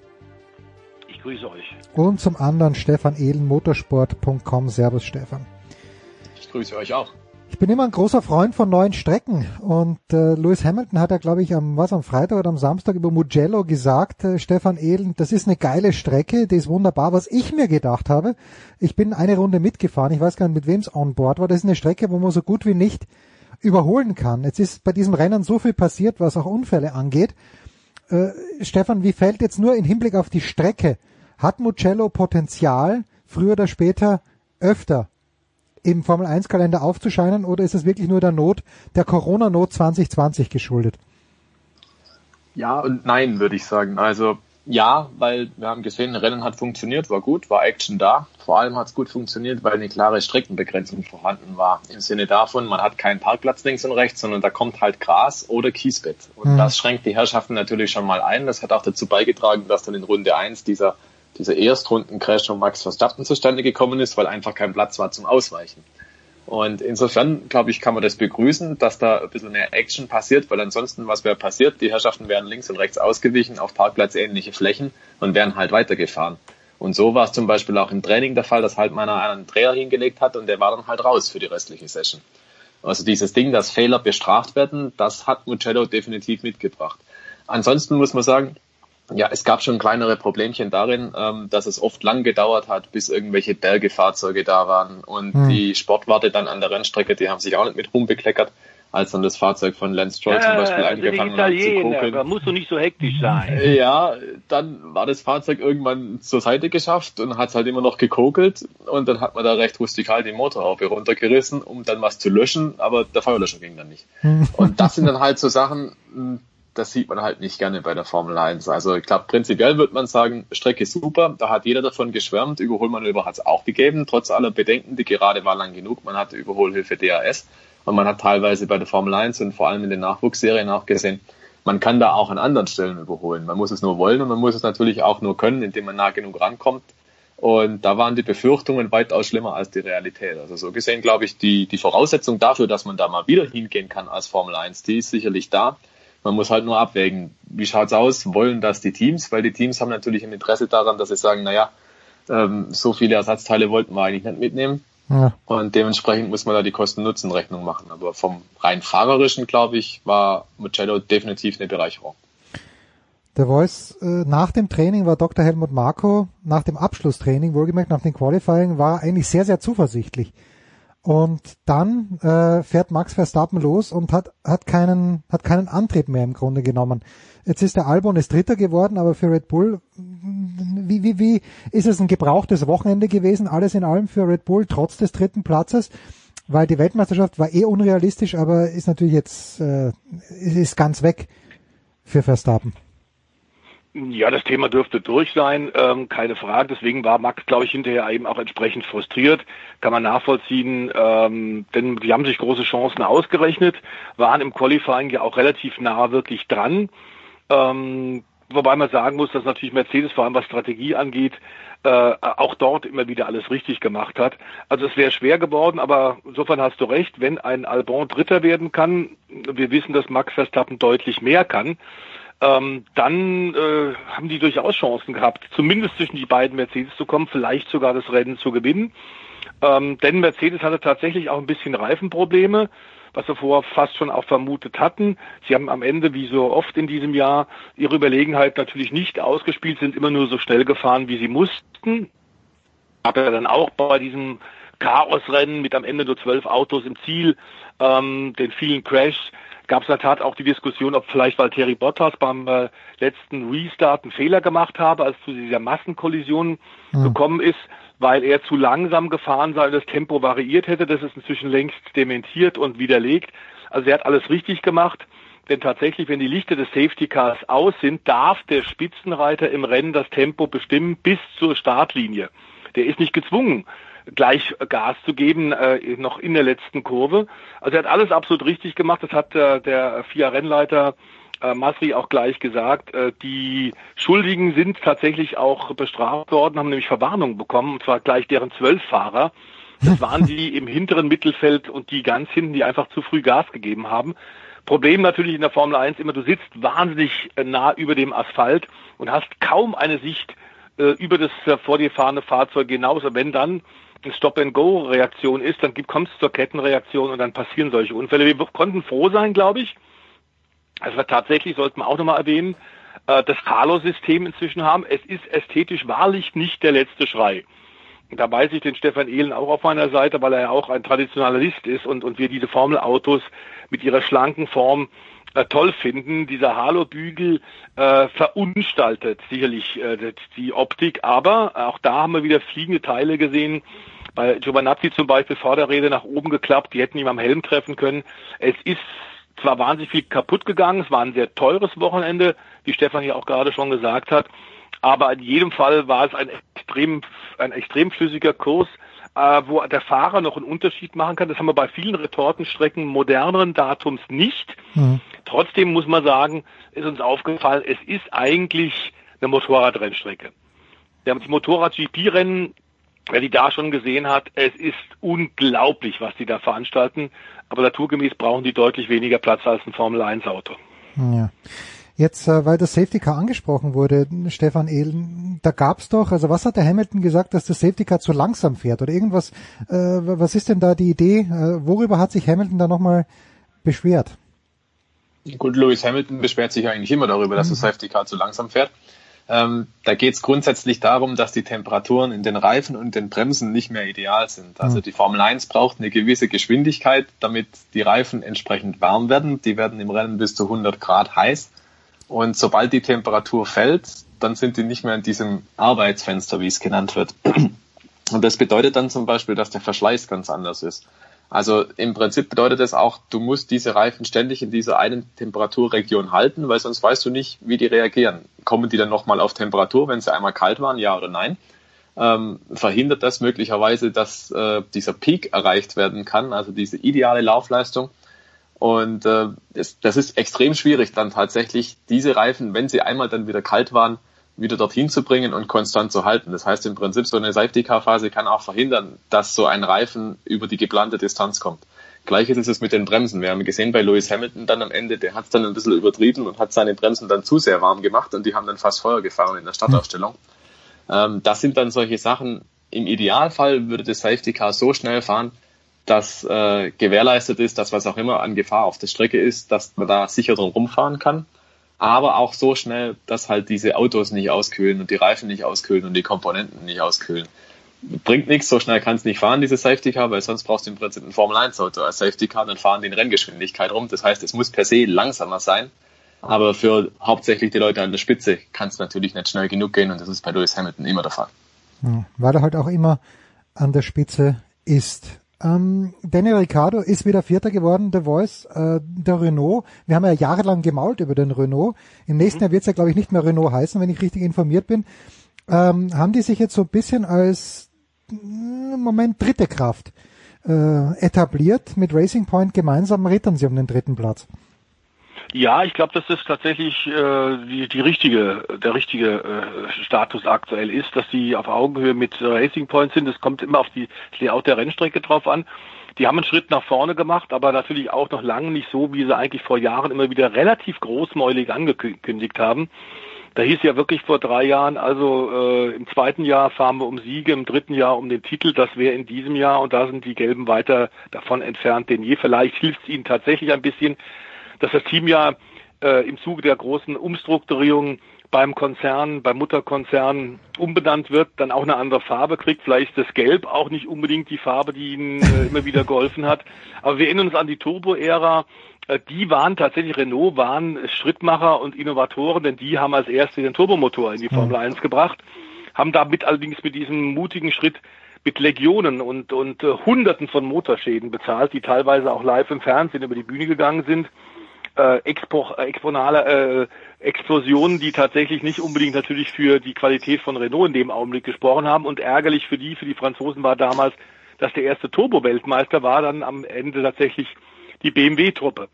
Ich grüße euch. Und zum anderen Stefan Ehlen, motorsport.com. Servus Stefan. Ich grüße euch auch. Ich bin immer ein großer Freund von neuen Strecken und äh, Lewis Hamilton hat ja, glaube ich, am was am Freitag oder am Samstag über Mugello gesagt, äh, Stefan Ehlen, das ist eine geile Strecke, die ist wunderbar. Was ich mir gedacht habe, ich bin eine Runde mitgefahren, ich weiß gar nicht, mit wem es on board war, das ist eine Strecke, wo man so gut wie nicht überholen kann. Jetzt ist bei diesem Rennen so viel passiert, was auch Unfälle angeht. Äh, Stefan, wie fällt jetzt nur im Hinblick auf die Strecke? Hat Mugello Potenzial, früher oder später öfter im Formel 1 Kalender aufzuscheinen oder ist es wirklich nur der Not, der Corona-Not 2020 geschuldet? Ja und nein, würde ich sagen. Also ja, weil wir haben gesehen, Rennen hat funktioniert, war gut, war Action da. Vor allem hat es gut funktioniert, weil eine klare Streckenbegrenzung vorhanden war. Im Sinne davon, man hat keinen Parkplatz links und rechts, sondern da kommt halt Gras oder Kiesbett. Und Mhm. das schränkt die Herrschaften natürlich schon mal ein. Das hat auch dazu beigetragen, dass dann in Runde 1 dieser, dieser Erstrundencrash von Max Verstappen zustande gekommen ist, weil einfach kein Platz war zum Ausweichen. Und insofern, glaube ich, kann man das begrüßen, dass da ein bisschen mehr Action passiert, weil ansonsten, was wäre passiert? Die Herrschaften wären links und rechts ausgewichen auf parkplatzähnliche Flächen und wären halt weitergefahren. Und so war es zum Beispiel auch im Training der Fall, dass halt meiner einen Dreher hingelegt hat und der war dann halt raus für die restliche Session. Also dieses Ding, dass Fehler bestraft werden, das hat Mugello definitiv mitgebracht. Ansonsten muss man sagen, ja, es gab schon kleinere Problemchen darin, ähm, dass es oft lang gedauert hat, bis irgendwelche Bergefahrzeuge da waren und Hm. die Sportwarte dann an der Rennstrecke, die haben sich auch nicht mit rumbekleckert. als dann das Fahrzeug von Lance Stroll zum Beispiel angefangen hat zu kokeln. Da musst du nicht so hektisch sein. Ja, dann war das Fahrzeug irgendwann zur Seite geschafft und hat halt immer noch gekokelt und dann hat man da recht rustikal die Motorhaube runtergerissen, um dann was zu löschen, aber der Feuerlöscher ging dann nicht. Und das sind dann halt so Sachen, das sieht man halt nicht gerne bei der Formel 1. Also ich glaube, prinzipiell würde man sagen, Strecke super, da hat jeder davon geschwärmt, Überholmanöver hat es auch gegeben, trotz aller Bedenken, die gerade war lang genug, man hatte Überholhilfe DRS und man hat teilweise bei der Formel 1 und vor allem in den Nachwuchsserien auch gesehen, man kann da auch an anderen Stellen überholen. Man muss es nur wollen und man muss es natürlich auch nur können, indem man nah genug rankommt. Und da waren die Befürchtungen weitaus schlimmer als die Realität. Also so gesehen glaube ich, die, die Voraussetzung dafür, dass man da mal wieder hingehen kann als Formel 1, die ist sicherlich da. Man muss halt nur abwägen, wie schaut's aus, wollen das die Teams? Weil die Teams haben natürlich ein Interesse daran, dass sie sagen, naja, ähm, so viele Ersatzteile wollten wir eigentlich nicht mitnehmen. Ja. Und dementsprechend muss man da die Kosten-Nutzen-Rechnung machen. Aber vom rein fahrerischen, glaube ich, war Mugello definitiv eine Bereicherung. Der Voice, äh, nach dem Training war Dr. Helmut Marko, nach dem Abschlusstraining, wohlgemerkt nach dem Qualifying, war eigentlich sehr, sehr zuversichtlich. Und dann äh, fährt Max Verstappen los und hat, hat, keinen, hat keinen Antrieb mehr im Grunde genommen. Jetzt ist der Albon ist Dritter geworden, aber für Red Bull, wie, wie, wie ist es ein gebrauchtes Wochenende gewesen, alles in allem für Red Bull, trotz des dritten Platzes? Weil die Weltmeisterschaft war eh unrealistisch, aber ist natürlich jetzt, äh, ist ganz weg für Verstappen. Ja, das Thema dürfte durch sein, ähm, keine Frage. Deswegen war Max, glaube ich, hinterher eben auch entsprechend frustriert. Kann man nachvollziehen, ähm, denn die haben sich große Chancen ausgerechnet, waren im Qualifying ja auch relativ nah wirklich dran. Ähm, wobei man sagen muss, dass natürlich Mercedes vor allem was Strategie angeht, äh, auch dort immer wieder alles richtig gemacht hat. Also es wäre schwer geworden, aber insofern hast du recht, wenn ein Albon Dritter werden kann, wir wissen, dass Max Verstappen deutlich mehr kann, ähm, dann äh, haben die durchaus Chancen gehabt, zumindest zwischen die beiden Mercedes zu kommen, vielleicht sogar das Rennen zu gewinnen. Ähm, denn Mercedes hatte tatsächlich auch ein bisschen Reifenprobleme, was wir vorher fast schon auch vermutet hatten. Sie haben am Ende, wie so oft in diesem Jahr, ihre Überlegenheit natürlich nicht ausgespielt, sind immer nur so schnell gefahren, wie sie mussten. Aber dann auch bei diesem Chaosrennen mit am Ende nur zwölf Autos im Ziel, ähm, den vielen Crashs, gab es in der Tat auch die Diskussion, ob vielleicht Valtteri Bottas beim äh, letzten Restart einen Fehler gemacht habe, als zu dieser Massenkollision mhm. gekommen ist, weil er zu langsam gefahren sei und das Tempo variiert hätte. Das ist inzwischen längst dementiert und widerlegt. Also er hat alles richtig gemacht. Denn tatsächlich, wenn die Lichter des Safety Cars aus sind, darf der Spitzenreiter im Rennen das Tempo bestimmen bis zur Startlinie. Der ist nicht gezwungen, gleich Gas zu geben, äh, noch in der letzten Kurve. Also er hat alles absolut richtig gemacht. Das hat äh, der FIA-Rennleiter äh, Masri auch gleich gesagt. Äh, die Schuldigen sind tatsächlich auch bestraft worden, haben nämlich Verwarnung bekommen, und zwar gleich deren zwölf Fahrer. Das waren die im hinteren Mittelfeld und die ganz hinten, die einfach zu früh Gas gegeben haben. Problem natürlich in der Formel 1 immer, du sitzt wahnsinnig äh, nah über dem Asphalt und hast kaum eine Sicht äh, über das äh, vor dir fahrende Fahrzeug hinaus. Wenn dann eine Stop-and-Go-Reaktion ist, dann kommt es zur Kettenreaktion und dann passieren solche Unfälle. Wir konnten froh sein, glaube ich, also wir tatsächlich, sollten wir auch nochmal erwähnen, äh, das Halo-System inzwischen haben. Es ist ästhetisch wahrlich nicht der letzte Schrei. Da weiß ich den Stefan Ehlen auch auf meiner Seite, weil er ja auch ein Traditionalist ist und, und wir diese Formelautos mit ihrer schlanken Form äh, toll finden. Dieser Halo-Bügel äh, verunstaltet sicherlich äh, die Optik, aber auch da haben wir wieder fliegende Teile gesehen. Bei Giovanazzi zum Beispiel Vorderräder nach oben geklappt, die hätten ihm am Helm treffen können. Es ist zwar wahnsinnig viel kaputt gegangen, es war ein sehr teures Wochenende, wie Stefan ja auch gerade schon gesagt hat, aber in jedem Fall war es ein extrem, ein extrem flüssiger Kurs, äh, wo der Fahrer noch einen Unterschied machen kann. Das haben wir bei vielen Retortenstrecken moderneren Datums nicht. Mhm. Trotzdem muss man sagen, ist uns aufgefallen, es ist eigentlich eine Motorradrennstrecke. Wir haben die Motorrad-GP-Rennen, wer die da schon gesehen hat, es ist unglaublich, was die da veranstalten. Aber naturgemäß brauchen die deutlich weniger Platz als ein Formel-1-Auto. Ja. Jetzt, äh, weil das Safety Car angesprochen wurde, Stefan Ehlen, da gab's doch, also was hat der Hamilton gesagt, dass das Safety Car zu langsam fährt oder irgendwas, äh, was ist denn da die Idee, äh, worüber hat sich Hamilton da nochmal beschwert? Gut, Lewis Hamilton beschwert sich eigentlich immer darüber, dass das mhm. Safety Car zu langsam fährt. Ähm, da geht es grundsätzlich darum, dass die Temperaturen in den Reifen und den Bremsen nicht mehr ideal sind. Also die Formel 1 braucht eine gewisse Geschwindigkeit, damit die Reifen entsprechend warm werden. Die werden im Rennen bis zu 100 Grad heiß. Und sobald die Temperatur fällt, dann sind die nicht mehr in diesem Arbeitsfenster, wie es genannt wird. Und das bedeutet dann zum Beispiel, dass der Verschleiß ganz anders ist. Also im Prinzip bedeutet das auch, du musst diese Reifen ständig in dieser einen Temperaturregion halten, weil sonst weißt du nicht, wie die reagieren. Kommen die dann nochmal auf Temperatur, wenn sie einmal kalt waren, ja oder nein? Ähm, verhindert das möglicherweise, dass äh, dieser Peak erreicht werden kann, also diese ideale Laufleistung. Und äh, das, das ist extrem schwierig, dann tatsächlich diese Reifen, wenn sie einmal dann wieder kalt waren, wieder dorthin zu bringen und konstant zu halten. Das heißt im Prinzip, so eine Safety-Car-Phase kann auch verhindern, dass so ein Reifen über die geplante Distanz kommt. Gleiches ist es mit den Bremsen. Wir haben gesehen bei Lewis Hamilton dann am Ende, der hat es dann ein bisschen übertrieben und hat seine Bremsen dann zu sehr warm gemacht und die haben dann fast Feuer gefahren in der Startaufstellung. Ähm, das sind dann solche Sachen. Im Idealfall würde das Safety Car so schnell fahren, dass äh, gewährleistet ist, dass was auch immer an Gefahr auf der Strecke ist, dass man da sicher drum rumfahren kann aber auch so schnell, dass halt diese Autos nicht auskühlen und die Reifen nicht auskühlen und die Komponenten nicht auskühlen. Bringt nichts, so schnell kann es nicht fahren, diese Safety Car, weil sonst brauchst du im Prinzip ein Formel 1 Auto als Safety Car, dann fahren die in Renngeschwindigkeit rum. Das heißt, es muss per se langsamer sein. Aber für hauptsächlich die Leute an der Spitze kann es natürlich nicht schnell genug gehen und das ist bei Lewis Hamilton immer der Fall. Weil er halt auch immer an der Spitze ist. Ähm, Daniel Ricciardo ist wieder Vierter geworden, der Voice, äh, der Renault. Wir haben ja jahrelang gemault über den Renault. Im nächsten. Jahr wird es ja, glaube ich, nicht mehr Renault heißen, wenn ich richtig informiert bin. Ähm, haben die sich jetzt so ein bisschen als im mm, Moment dritte Kraft äh, etabliert. Mit Racing Point gemeinsam rittern sie um den dritten Platz. Ja, ich glaube, dass das tatsächlich äh, die, die richtige, der richtige äh, Status aktuell ist, dass sie auf Augenhöhe mit äh, Racing Point sind. Es kommt immer auf die, das Layout der Rennstrecke drauf an. Die haben einen Schritt nach vorne gemacht, aber natürlich auch noch lange nicht so, wie sie eigentlich vor Jahren immer wieder relativ großmäulig angekündigt haben. Da hieß ja wirklich vor drei Jahren, also äh, im zweiten Jahr fahren wir um Siege, im dritten Jahr um den Titel, das wäre in diesem Jahr und da sind die Gelben weiter davon entfernt denn je. Vielleicht hilft es ihnen tatsächlich ein bisschen, dass das Team ja äh, im Zuge der großen Umstrukturierung beim Konzern, beim Mutterkonzern umbenannt wird, dann auch eine andere Farbe kriegt. Vielleicht ist das Gelb auch nicht unbedingt die Farbe, die ihnen äh, immer wieder geholfen hat. Aber wir erinnern uns an die Turbo-Ära. Äh, die waren tatsächlich, Renault waren Schrittmacher und Innovatoren, denn die haben als erste den Turbomotor in die Formel 1 gebracht, haben damit allerdings mit diesem mutigen Schritt mit Legionen und, und äh, Hunderten von Motorschäden bezahlt, die teilweise auch live im Fernsehen über die Bühne gegangen sind äh, Expo, äh, exponale äh, Explosionen, die tatsächlich nicht unbedingt natürlich für die Qualität von Renault in dem Augenblick gesprochen haben. Und ärgerlich für die, für die Franzosen war damals, dass der erste Turbo-Weltmeister war dann am Ende tatsächlich die BMW-Truppe,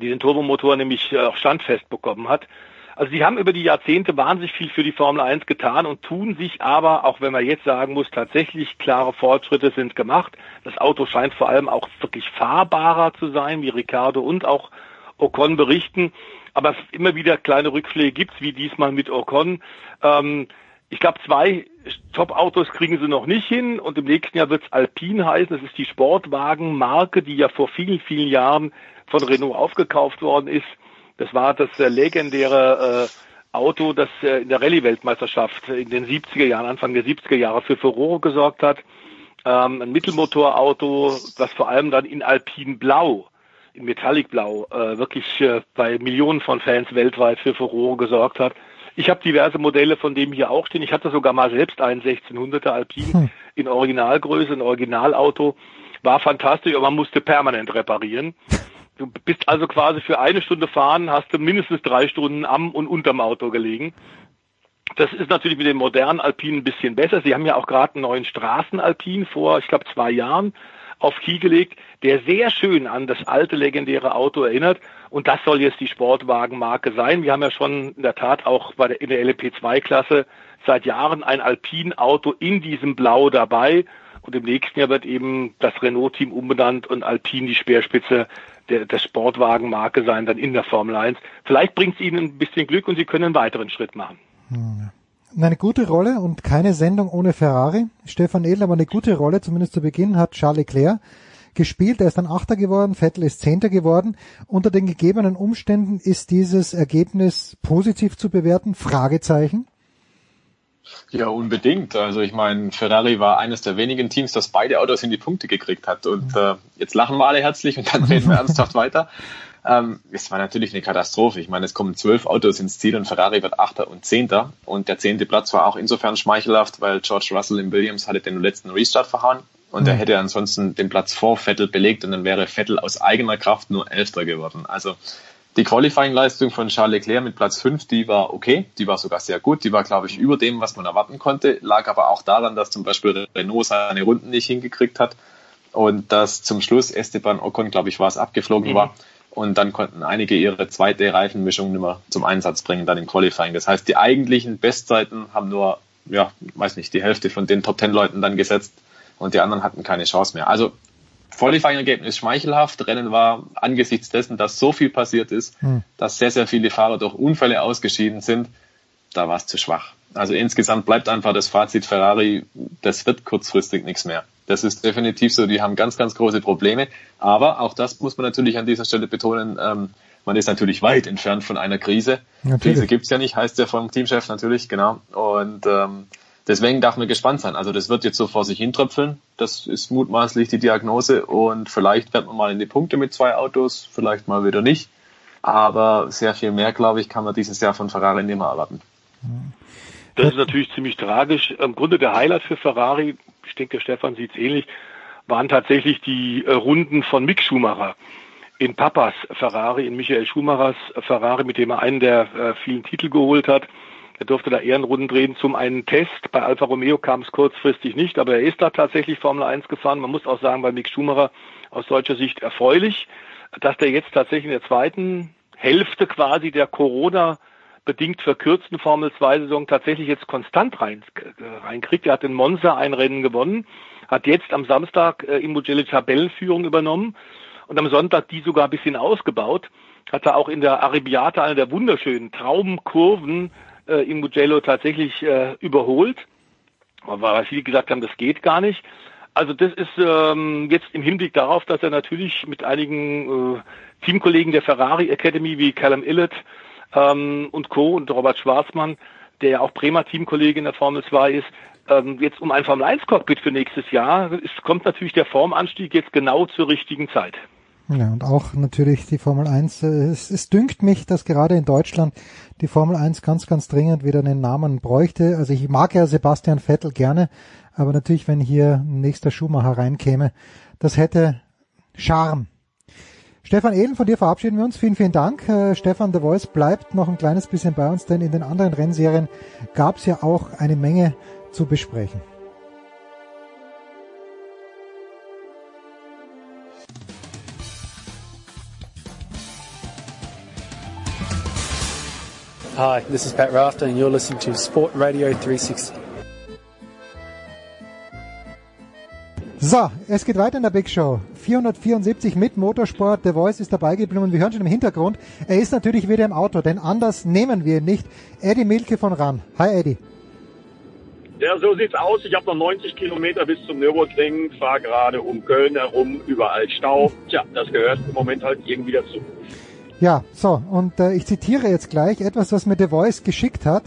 die den Turbomotor nämlich äh, auch standfest bekommen hat. Also sie haben über die Jahrzehnte wahnsinnig viel für die Formel 1 getan und tun sich aber, auch wenn man jetzt sagen muss, tatsächlich klare Fortschritte sind gemacht. Das Auto scheint vor allem auch wirklich fahrbarer zu sein, wie Ricardo und auch Ocon berichten. Aber es immer wieder kleine Rückschläge gibt, wie diesmal mit Ocon. Ähm, ich glaube, zwei Top-Autos kriegen sie noch nicht hin und im nächsten Jahr wird es Alpine heißen. Das ist die Sportwagenmarke, die ja vor vielen, vielen Jahren von Renault aufgekauft worden ist. Das war das äh, legendäre äh, Auto, das äh, in der Rallye-Weltmeisterschaft in den 70er Jahren, Anfang der 70er Jahre für Furore gesorgt hat. Ähm, ein Mittelmotorauto, das vor allem dann in Alpin Blau in Metallic Blau äh, wirklich äh, bei Millionen von Fans weltweit für Furore gesorgt hat. Ich habe diverse Modelle von dem hier auch stehen. Ich hatte sogar mal selbst einen 1600er Alpine hm. in Originalgröße, ein Originalauto. War fantastisch, aber man musste permanent reparieren. Du bist also quasi für eine Stunde fahren, hast du mindestens drei Stunden am und unterm Auto gelegen. Das ist natürlich mit dem modernen Alpinen ein bisschen besser. Sie haben ja auch gerade einen neuen Straßenalpin vor, ich glaube, zwei Jahren auf Kiel gelegt, der sehr schön an das alte legendäre Auto erinnert. Und das soll jetzt die Sportwagenmarke sein. Wir haben ja schon in der Tat auch bei der, in der LP2-Klasse seit Jahren ein Alpin-Auto in diesem Blau dabei. Und im nächsten Jahr wird eben das Renault-Team umbenannt und Alpin die Speerspitze der, der Sportwagenmarke sein, dann in der Formel 1. Vielleicht bringt es Ihnen ein bisschen Glück und Sie können einen weiteren Schritt machen. Hm eine gute Rolle und keine Sendung ohne Ferrari. Stefan Edel, aber eine gute Rolle, zumindest zu Beginn, hat Charles Leclerc gespielt. Er ist dann Achter geworden, Vettel ist Zehnter geworden. Unter den gegebenen Umständen ist dieses Ergebnis positiv zu bewerten? Fragezeichen. Ja, unbedingt. Also ich meine, Ferrari war eines der wenigen Teams, das beide Autos in die Punkte gekriegt hat. Und äh, jetzt lachen wir alle herzlich und dann reden wir ernsthaft weiter. Ähm, es war natürlich eine Katastrophe. Ich meine, es kommen zwölf Autos ins Ziel und Ferrari wird Achter und Zehnter. Und der zehnte Platz war auch insofern schmeichelhaft, weil George Russell in Williams hatte den letzten Restart verhauen und mhm. er hätte ansonsten den Platz vor Vettel belegt und dann wäre Vettel aus eigener Kraft nur Elfter geworden. Also die Qualifying-Leistung von Charles Leclerc mit Platz 5, die war okay, die war sogar sehr gut, die war, glaube ich, über dem, was man erwarten konnte, lag aber auch daran, dass zum Beispiel Renault seine Runden nicht hingekriegt hat und dass zum Schluss Esteban Ocon, glaube ich, war es, abgeflogen mhm. war und dann konnten einige ihre zweite Reifenmischung nicht mehr zum Einsatz bringen, dann im Qualifying. Das heißt, die eigentlichen Bestzeiten haben nur, ja, weiß nicht, die Hälfte von den Top Ten Leuten dann gesetzt und die anderen hatten keine Chance mehr. Also Qualifying-Ergebnis schmeichelhaft. Rennen war angesichts dessen, dass so viel passiert ist, hm. dass sehr, sehr viele Fahrer durch Unfälle ausgeschieden sind, da war es zu schwach. Also insgesamt bleibt einfach das Fazit Ferrari, das wird kurzfristig nichts mehr. Das ist definitiv so, die haben ganz, ganz große Probleme. Aber auch das muss man natürlich an dieser Stelle betonen, ähm, man ist natürlich weit entfernt von einer Krise. Natürlich. Krise gibt's ja nicht, heißt ja vom Teamchef natürlich, genau. Und ähm, deswegen darf man gespannt sein. Also das wird jetzt so vor sich hintröpfeln. Das ist mutmaßlich die Diagnose und vielleicht wird man mal in die Punkte mit zwei Autos, vielleicht mal wieder nicht. Aber sehr viel mehr, glaube ich, kann man dieses Jahr von Ferrari nicht mehr erwarten. Das ist natürlich ziemlich tragisch. Im Grunde der Highlight für Ferrari, ich denke, Stefan sieht es ähnlich, waren tatsächlich die äh, Runden von Mick Schumacher in Papas Ferrari, in Michael Schumachers Ferrari, mit dem er einen der äh, vielen Titel geholt hat. Er durfte da Ehrenrunden drehen zum einen Test. Bei Alfa Romeo kam es kurzfristig nicht, aber er ist da tatsächlich Formel 1 gefahren. Man muss auch sagen, bei Mick Schumacher aus deutscher Sicht erfreulich, dass der jetzt tatsächlich in der zweiten Hälfte quasi der Corona bedingt verkürzten Formel 2 Saison tatsächlich jetzt konstant rein, äh, reinkriegt. Er hat in Monza ein Rennen gewonnen, hat jetzt am Samstag äh, im Mugello Tabellenführung übernommen und am Sonntag die sogar ein bisschen ausgebaut. Hat er auch in der Arrabbiata eine der wunderschönen Traumkurven äh, im Mugello tatsächlich äh, überholt. Weil viele gesagt haben, das geht gar nicht. Also das ist ähm, jetzt im Hinblick darauf, dass er natürlich mit einigen äh, Teamkollegen der Ferrari Academy wie Callum Illett ähm, und Co. und Robert Schwarzmann, der ja auch Bremer Teamkollege in der Formel 2 ist, ähm, jetzt um ein Formel 1 Cockpit für nächstes Jahr. Es kommt natürlich der Formanstieg jetzt genau zur richtigen Zeit. Ja, und auch natürlich die Formel 1. Äh, es, es dünkt mich, dass gerade in Deutschland die Formel 1 ganz, ganz dringend wieder einen Namen bräuchte. Also ich mag ja Sebastian Vettel gerne, aber natürlich, wenn hier ein nächster Schumacher reinkäme, das hätte Charme. Stefan Ehlen, von dir verabschieden wir uns. Vielen, vielen Dank. Äh, Stefan The Voice bleibt noch ein kleines bisschen bei uns, denn in den anderen Rennserien gab es ja auch eine Menge zu besprechen. Hi, this is Pat Rafter and you're listening to Sport Radio 360. So, es geht weiter in der Big Show. 474 mit Motorsport. The Voice ist dabei geblieben und wir hören schon im Hintergrund. Er ist natürlich wieder im Auto, denn anders nehmen wir ihn nicht. Eddie Milke von RAN. Hi Eddie. Ja, so sieht's aus. Ich habe noch 90 Kilometer bis zum Nürburgring, fahre gerade um Köln herum, überall Stau. Tja, das gehört im Moment halt irgendwie dazu. Ja, so, und äh, ich zitiere jetzt gleich etwas, was mir The Voice geschickt hat.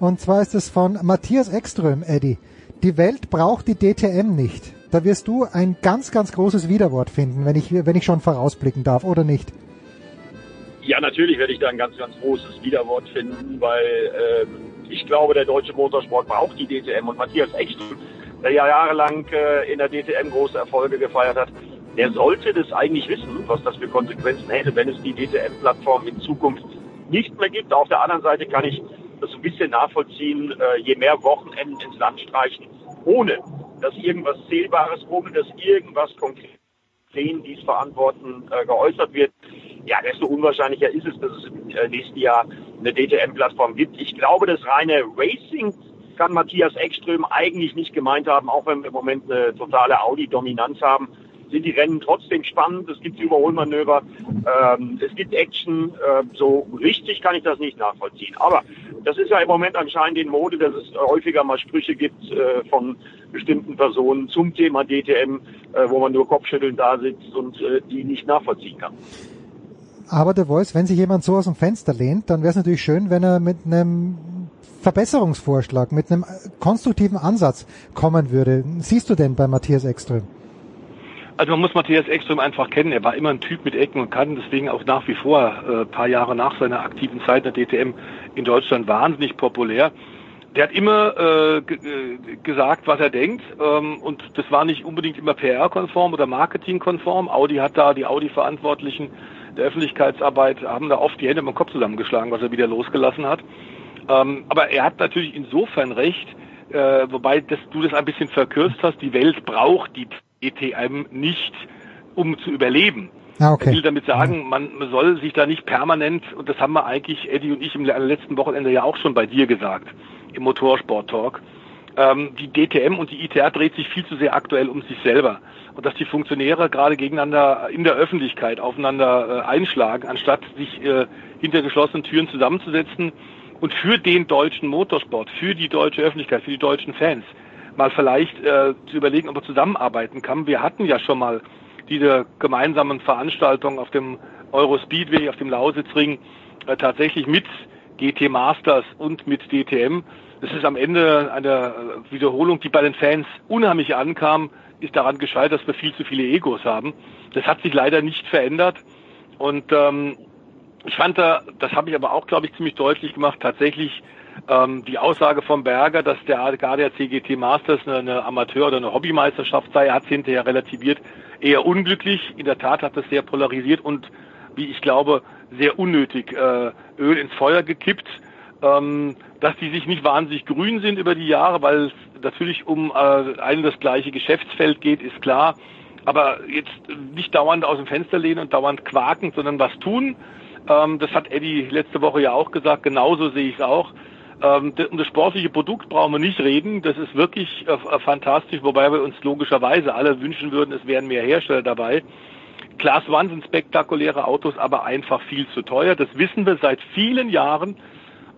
Und zwar ist es von Matthias Ekström, Eddie. Die Welt braucht die DTM nicht. Da wirst du ein ganz, ganz großes Widerwort finden, wenn ich, wenn ich schon vorausblicken darf, oder nicht? Ja, natürlich werde ich da ein ganz, ganz großes Widerwort finden, weil ähm, ich glaube, der deutsche Motorsport braucht die DTM. Und Matthias Ekström, der ja jahrelang äh, in der DTM große Erfolge gefeiert hat, der sollte das eigentlich wissen, was das für Konsequenzen hätte, wenn es die DTM-Plattform in Zukunft nicht mehr gibt. Auf der anderen Seite kann ich das ein bisschen nachvollziehen, äh, je mehr Wochenenden ins Land streichen, ohne dass irgendwas Zählbares, ohne dass irgendwas konkret die es verantworten, äh, geäußert wird, ja, desto unwahrscheinlicher ist es, dass es im äh, nächsten Jahr eine DTM-Plattform gibt. Ich glaube, das reine Racing kann Matthias Ekström eigentlich nicht gemeint haben, auch wenn wir im Moment eine totale Audi-Dominanz haben sind die Rennen trotzdem spannend. Es gibt Überholmanöver, ähm, es gibt Action. Äh, so richtig kann ich das nicht nachvollziehen. Aber das ist ja im Moment anscheinend in Mode, dass es häufiger mal Sprüche gibt äh, von bestimmten Personen zum Thema DTM. äh, wo man nur kopfschüttelnd da sitzt und äh, die nicht nachvollziehen kann. Aber der Voice, wenn sich jemand so aus dem Fenster lehnt, dann wäre es natürlich schön, wenn er mit einem Verbesserungsvorschlag, mit einem konstruktiven Ansatz kommen würde. Siehst du denn bei Matthias Ekström? Also man muss Matthias Ekström einfach kennen. Er war immer ein Typ mit Ecken und Kanten, deswegen auch nach wie vor, äh, paar Jahre nach seiner aktiven Zeit in der DTM in Deutschland wahnsinnig populär. Der hat immer äh, gesagt, was er denkt, ähm, und das war nicht unbedingt immer PR-konform oder Marketing-konform. Audi hat da die Audi-Verantwortlichen der Öffentlichkeitsarbeit haben da oft die Hände beim Kopf zusammengeschlagen, was er wieder losgelassen hat. Ähm, aber er hat natürlich insofern recht, äh, wobei das, du das ein bisschen verkürzt hast, die Welt braucht die ETM nicht, um zu überleben. Ah, okay. Ich will damit sagen, man soll sich da nicht permanent, und das haben wir eigentlich, Eddie und ich, im letzten Wochenende ja auch schon bei dir gesagt, im Motorsport-Talk. Ähm, die DTM und die ITR dreht sich viel zu sehr aktuell um sich selber. Und dass die Funktionäre gerade gegeneinander in der Öffentlichkeit aufeinander äh, einschlagen, anstatt sich äh, hinter geschlossenen Türen zusammenzusetzen und für den deutschen Motorsport, für die deutsche Öffentlichkeit, für die deutschen Fans mal vielleicht äh, zu überlegen, ob er zusammenarbeiten kann. Wir hatten ja schon mal diese gemeinsamen Veranstaltungen auf dem Euro Speedway, auf dem Lausitzring, äh, tatsächlich mit GT Masters und mit DTM. Das ist am Ende eine Wiederholung, die bei den Fans unheimlich ankam, ist daran gescheitert, dass wir viel zu viele Egos haben. Das hat sich leider nicht verändert. Und ähm, ich fand da, das habe ich aber auch, glaube ich, ziemlich deutlich gemacht, tatsächlich ähm, die Aussage von Berger, dass der der CGT Masters eine, Amateur- oder eine Hobbymeisterschaft sei, hat es hinterher relativiert, eher unglücklich. In der Tat hat das sehr polarisiert und, wie ich glaube, sehr unnötig äh, Öl ins Feuer gekippt. Ähm, dass die sich nicht wahnsinnig grün sind über die Jahre, weil es natürlich um äh, ein und das gleiche Geschäftsfeld geht, ist klar. Aber jetzt nicht dauernd aus dem Fenster lehnen und dauernd quaken, sondern was tun. Ähm, das hat Eddie letzte Woche ja auch gesagt. Genauso sehe ich es auch. Ähm, um das sportliche Produkt brauchen wir nicht reden. Das ist wirklich äh, fantastisch, wobei wir uns logischerweise alle wünschen würden, es wären mehr Hersteller dabei. Class One sind spektakuläre Autos, aber einfach viel zu teuer. Das wissen wir seit vielen Jahren.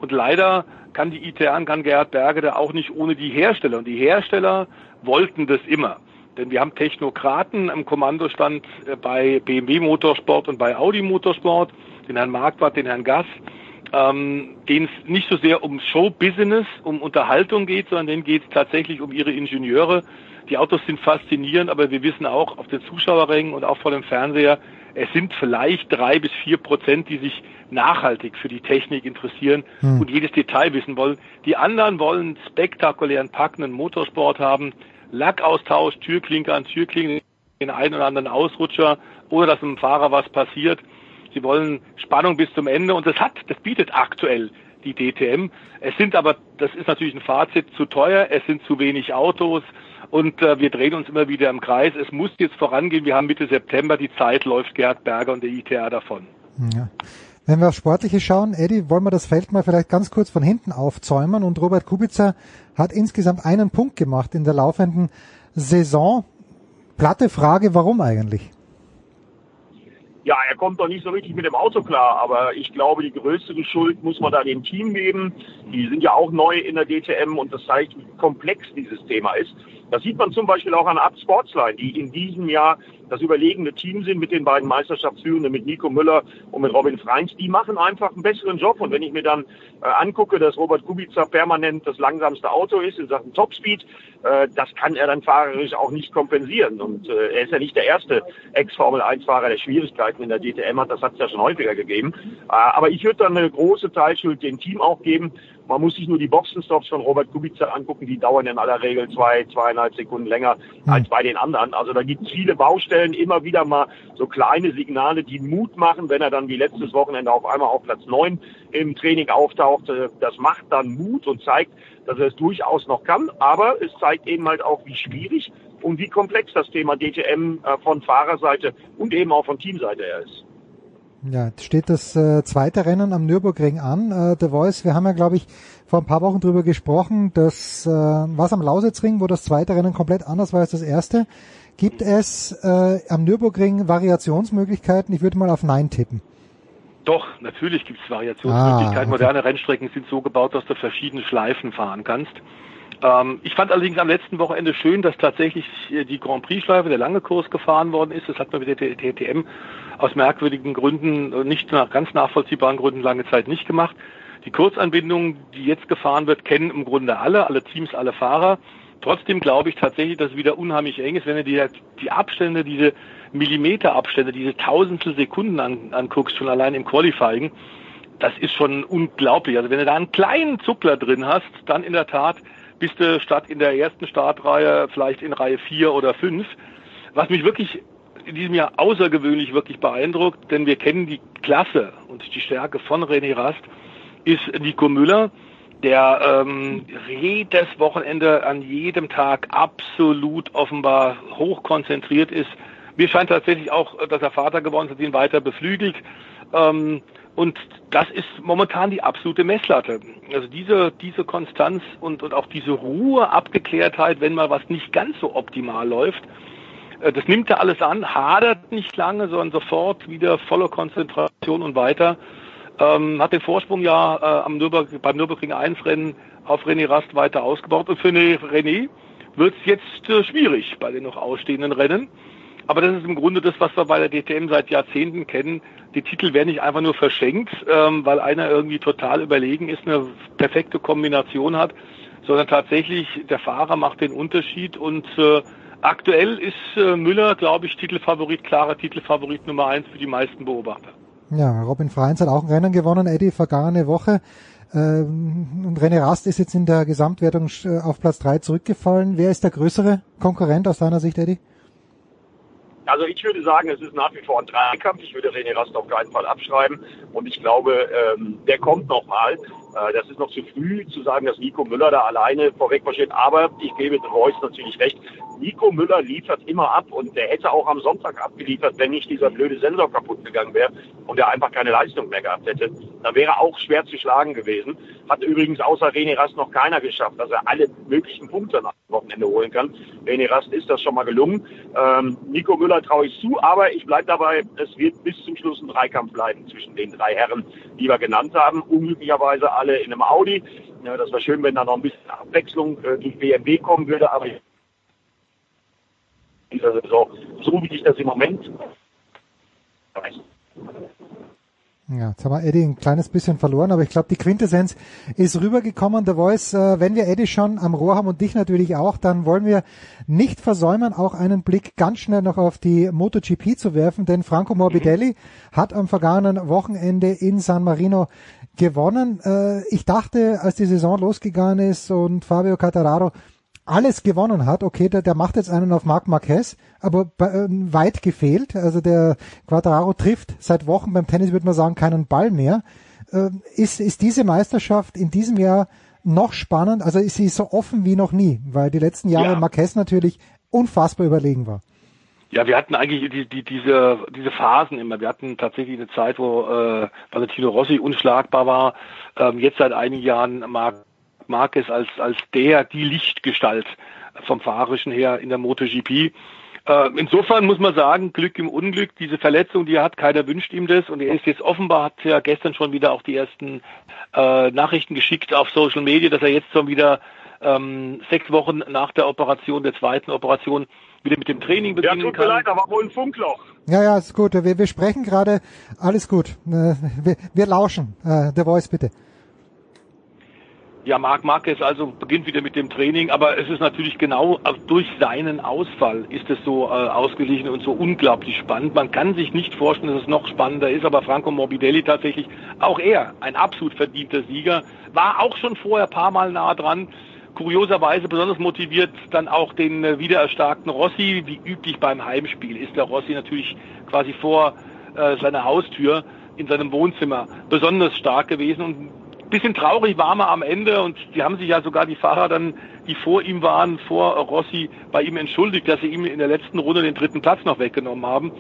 Und leider kann die ITR, kann Gerhard Berge da auch nicht ohne die Hersteller. Und die Hersteller wollten das immer. Denn wir haben Technokraten im Kommandostand äh, bei BMW Motorsport und bei Audi Motorsport, den Herrn Marquardt, den Herrn Gass, ähm, denen es nicht so sehr um Show-Business, um Unterhaltung geht, sondern denen geht es tatsächlich um ihre Ingenieure. Die Autos sind faszinierend, aber wir wissen auch auf den Zuschauerrängen und auch vor dem Fernseher, es sind vielleicht drei bis vier Prozent, die sich nachhaltig für die Technik interessieren hm. und jedes Detail wissen wollen. Die anderen wollen spektakulären, packenden Motorsport haben, Lackaustausch, Türklinke an Türklinke, den einen oder anderen Ausrutscher, ohne dass dem Fahrer was passiert. Sie wollen Spannung bis zum Ende und das hat, das bietet aktuell die DTM. Es sind aber, das ist natürlich ein Fazit, zu teuer, es sind zu wenig Autos und äh, wir drehen uns immer wieder im Kreis. Es muss jetzt vorangehen. Wir haben Mitte September, die Zeit läuft Gerhard Berger und der ITR davon. Ja. Wenn wir auf Sportliche schauen, Eddie, wollen wir das Feld mal vielleicht ganz kurz von hinten aufzäumen und Robert Kubica hat insgesamt einen Punkt gemacht in der laufenden Saison. Platte Frage, warum eigentlich? Ja, er kommt doch nicht so richtig mit dem Auto klar, aber ich glaube, die größere Schuld muss man da dem Team geben. Die sind ja auch neu in der DTM und das zeigt, wie komplex dieses Thema ist. Das sieht man zum Beispiel auch an Up Sportsline, die in diesem Jahr das überlegene Team sind mit den beiden Meisterschaftsführenden, mit Nico Müller und mit Robin Freins. Die machen einfach einen besseren Job. Und wenn ich mir dann angucke, dass Robert Kubica permanent das langsamste Auto ist in Sachen Topspeed, äh, das kann er dann fahrerisch auch nicht kompensieren. Und äh, er ist ja nicht der erste Ex-Formel-1-Fahrer, der Schwierigkeiten in der DTM hat. Das hat es ja schon häufiger gegeben. Äh, aber ich würde dann eine große Teilschuld dem Team auch geben. Man muss sich nur die Boxenstops von Robert Kubica angucken, die dauern in aller Regel zwei, zweieinhalb Sekunden länger als bei den anderen. Also da gibt es viele Baustellen, immer wieder mal so kleine Signale, die Mut machen, wenn er dann wie letztes Wochenende auf einmal auf Platz neun im Training auftauchte. Das macht dann Mut und zeigt, dass er es durchaus noch kann. Aber es zeigt eben halt auch, wie schwierig und wie komplex das Thema DTM äh, von Fahrerseite und eben auch von Teamseite her ist. Ja, jetzt steht das äh, zweite Rennen am Nürburgring an. Äh, The Voice, wir haben ja, glaube ich, vor ein paar Wochen drüber gesprochen, dass äh, was am Lausitzring, wo das zweite Rennen komplett anders war als das erste. Gibt es äh, am Nürburgring Variationsmöglichkeiten? Ich würde mal auf Nein tippen. Doch, natürlich gibt es Variationsmöglichkeiten. Ah, okay. Moderne Rennstrecken sind so gebaut, dass du verschiedene Schleifen fahren kannst. Ähm, ich fand allerdings am letzten Wochenende schön, dass tatsächlich die Grand Prix-Schleife, der lange Kurs gefahren worden ist. Das hat man mit der TTM aus merkwürdigen Gründen, nicht nach ganz nachvollziehbaren Gründen lange Zeit nicht gemacht. Die Kurzanbindung, die jetzt gefahren wird, kennen im Grunde alle, alle Teams, alle Fahrer. Trotzdem glaube ich tatsächlich, dass es wieder unheimlich eng ist, wenn du dir die Abstände, diese Millimeterabstände, diese Tausendstel Sekunden an, anguckst, schon allein im Qualifying. Das ist schon unglaublich. Also wenn du da einen kleinen Zuckler drin hast, dann in der Tat bist du statt in der ersten Startreihe vielleicht in Reihe 4 oder 5. Was mich wirklich in diesem Jahr außergewöhnlich wirklich beeindruckt, denn wir kennen die Klasse und die Stärke von René Rast, ist Nico Müller, der ähm, jedes Wochenende an jedem Tag absolut offenbar hoch konzentriert ist. Mir scheint tatsächlich auch, dass er Vater geworden ist, ihn weiter beflügelt. Ähm, und das ist momentan die absolute Messlatte. Also diese, diese Konstanz und, und auch diese Ruhe, Abgeklärtheit, wenn mal was nicht ganz so optimal läuft, äh, das nimmt er alles an, hadert nicht lange, sondern sofort wieder volle Konzentration und weiter. Ähm, hat den Vorsprung ja äh, am Nürburg, beim Nürburgring 1 Rennen auf René Rast weiter ausgebaut. Und für René wird es jetzt äh, schwierig bei den noch ausstehenden Rennen. Aber das ist im Grunde das, was wir bei der DTM seit Jahrzehnten kennen. Die Titel werden nicht einfach nur verschenkt, ähm, weil einer irgendwie total überlegen ist, eine perfekte Kombination hat, sondern tatsächlich der Fahrer macht den Unterschied und äh, aktuell ist äh, Müller, glaube ich, Titelfavorit, klarer Titelfavorit Nummer eins für die meisten Beobachter. Ja, Robin Freins hat auch ein Rennen gewonnen, Eddie, vergangene Woche. Ähm, und René Rast ist jetzt in der Gesamtwertung äh, auf Platz drei zurückgefallen. Wer ist der größere Konkurrent aus deiner Sicht, Eddie? Also ich würde sagen, es ist nach wie vor ein Dreikampf. Ich würde René Rast auf keinen Fall abschreiben. Und ich glaube, ähm, der kommt nochmal. Äh, das ist noch zu früh zu sagen, dass Nico Müller da alleine vorweg marschiert. Aber ich gebe The Voice natürlich recht. Nico Müller liefert immer ab und der hätte auch am Sonntag abgeliefert, wenn nicht dieser blöde Sensor kaputt gegangen wäre und er einfach keine Leistung mehr gehabt hätte. Da wäre auch schwer zu schlagen gewesen. Hat übrigens außer René Rast noch keiner geschafft, dass er alle möglichen Punkte nach dem Wochenende holen kann. René Rast ist das schon mal gelungen. Ähm, Nico Müller traue ich zu, aber ich bleibe dabei, es wird bis zum Schluss ein Dreikampf bleiben zwischen den drei Herren, die wir genannt haben. Unglücklicherweise alle in einem Audi. Ja, das wäre schön, wenn da noch ein bisschen Abwechslung äh, durch BMW kommen würde, aber dieser Saison, so wie ich das im Moment. Ja, jetzt haben wir Eddie ein kleines bisschen verloren, aber ich glaube, die Quintessenz ist rübergekommen. Der Voice, äh, wenn wir Eddie schon am Rohr haben und dich natürlich auch, dann wollen wir nicht versäumen, auch einen Blick ganz schnell noch auf die MotoGP zu werfen, denn Franco Morbidelli mhm. hat am vergangenen Wochenende in San Marino gewonnen. Äh, ich dachte, als die Saison losgegangen ist und Fabio Cattararo alles gewonnen hat, okay, der, der macht jetzt einen auf Marc Marquez, aber äh, weit gefehlt. Also der Quadraro trifft seit Wochen beim Tennis, würde man sagen, keinen Ball mehr. Äh, ist, ist diese Meisterschaft in diesem Jahr noch spannend? Also ist sie so offen wie noch nie, weil die letzten Jahre ja. Marquez natürlich unfassbar überlegen war. Ja, wir hatten eigentlich die, die, diese, diese Phasen immer. Wir hatten tatsächlich eine Zeit, wo äh, Valentino Rossi unschlagbar war. Ähm, jetzt seit einigen Jahren Marc Marquez als, als der, die Lichtgestalt vom Fahrerischen her in der MotoGP. Äh, insofern muss man sagen, Glück im Unglück, diese Verletzung, die er hat, keiner wünscht ihm das und er ist jetzt offenbar, hat ja gestern schon wieder auch die ersten äh, Nachrichten geschickt auf Social Media, dass er jetzt schon wieder ähm, sechs Wochen nach der Operation, der zweiten Operation, wieder mit dem Training beginnen ja, tut mir leid, aber wohl ein Funkloch. Ja, ja, ist gut. Wir, wir sprechen gerade. Alles gut. Äh, wir, wir lauschen. Äh, der Voice, bitte. Ja, Marc Marquez also beginnt wieder mit dem Training, aber es ist natürlich genau durch seinen Ausfall ist es so äh, ausgeglichen und so unglaublich spannend. Man kann sich nicht vorstellen, dass es noch spannender ist, aber Franco Morbidelli tatsächlich, auch er, ein absolut verdienter Sieger, war auch schon vorher paar Mal nah dran. Kurioserweise besonders motiviert dann auch den äh, wiedererstarkten Rossi, wie üblich beim Heimspiel ist der Rossi natürlich quasi vor äh, seiner Haustür in seinem Wohnzimmer besonders stark gewesen und bisschen traurig war man am Ende und die haben sich ja sogar die Fahrer dann, die vor ihm waren, vor Rossi, bei ihm entschuldigt, dass sie ihm in der letzten Runde den dritten Platz noch weggenommen haben.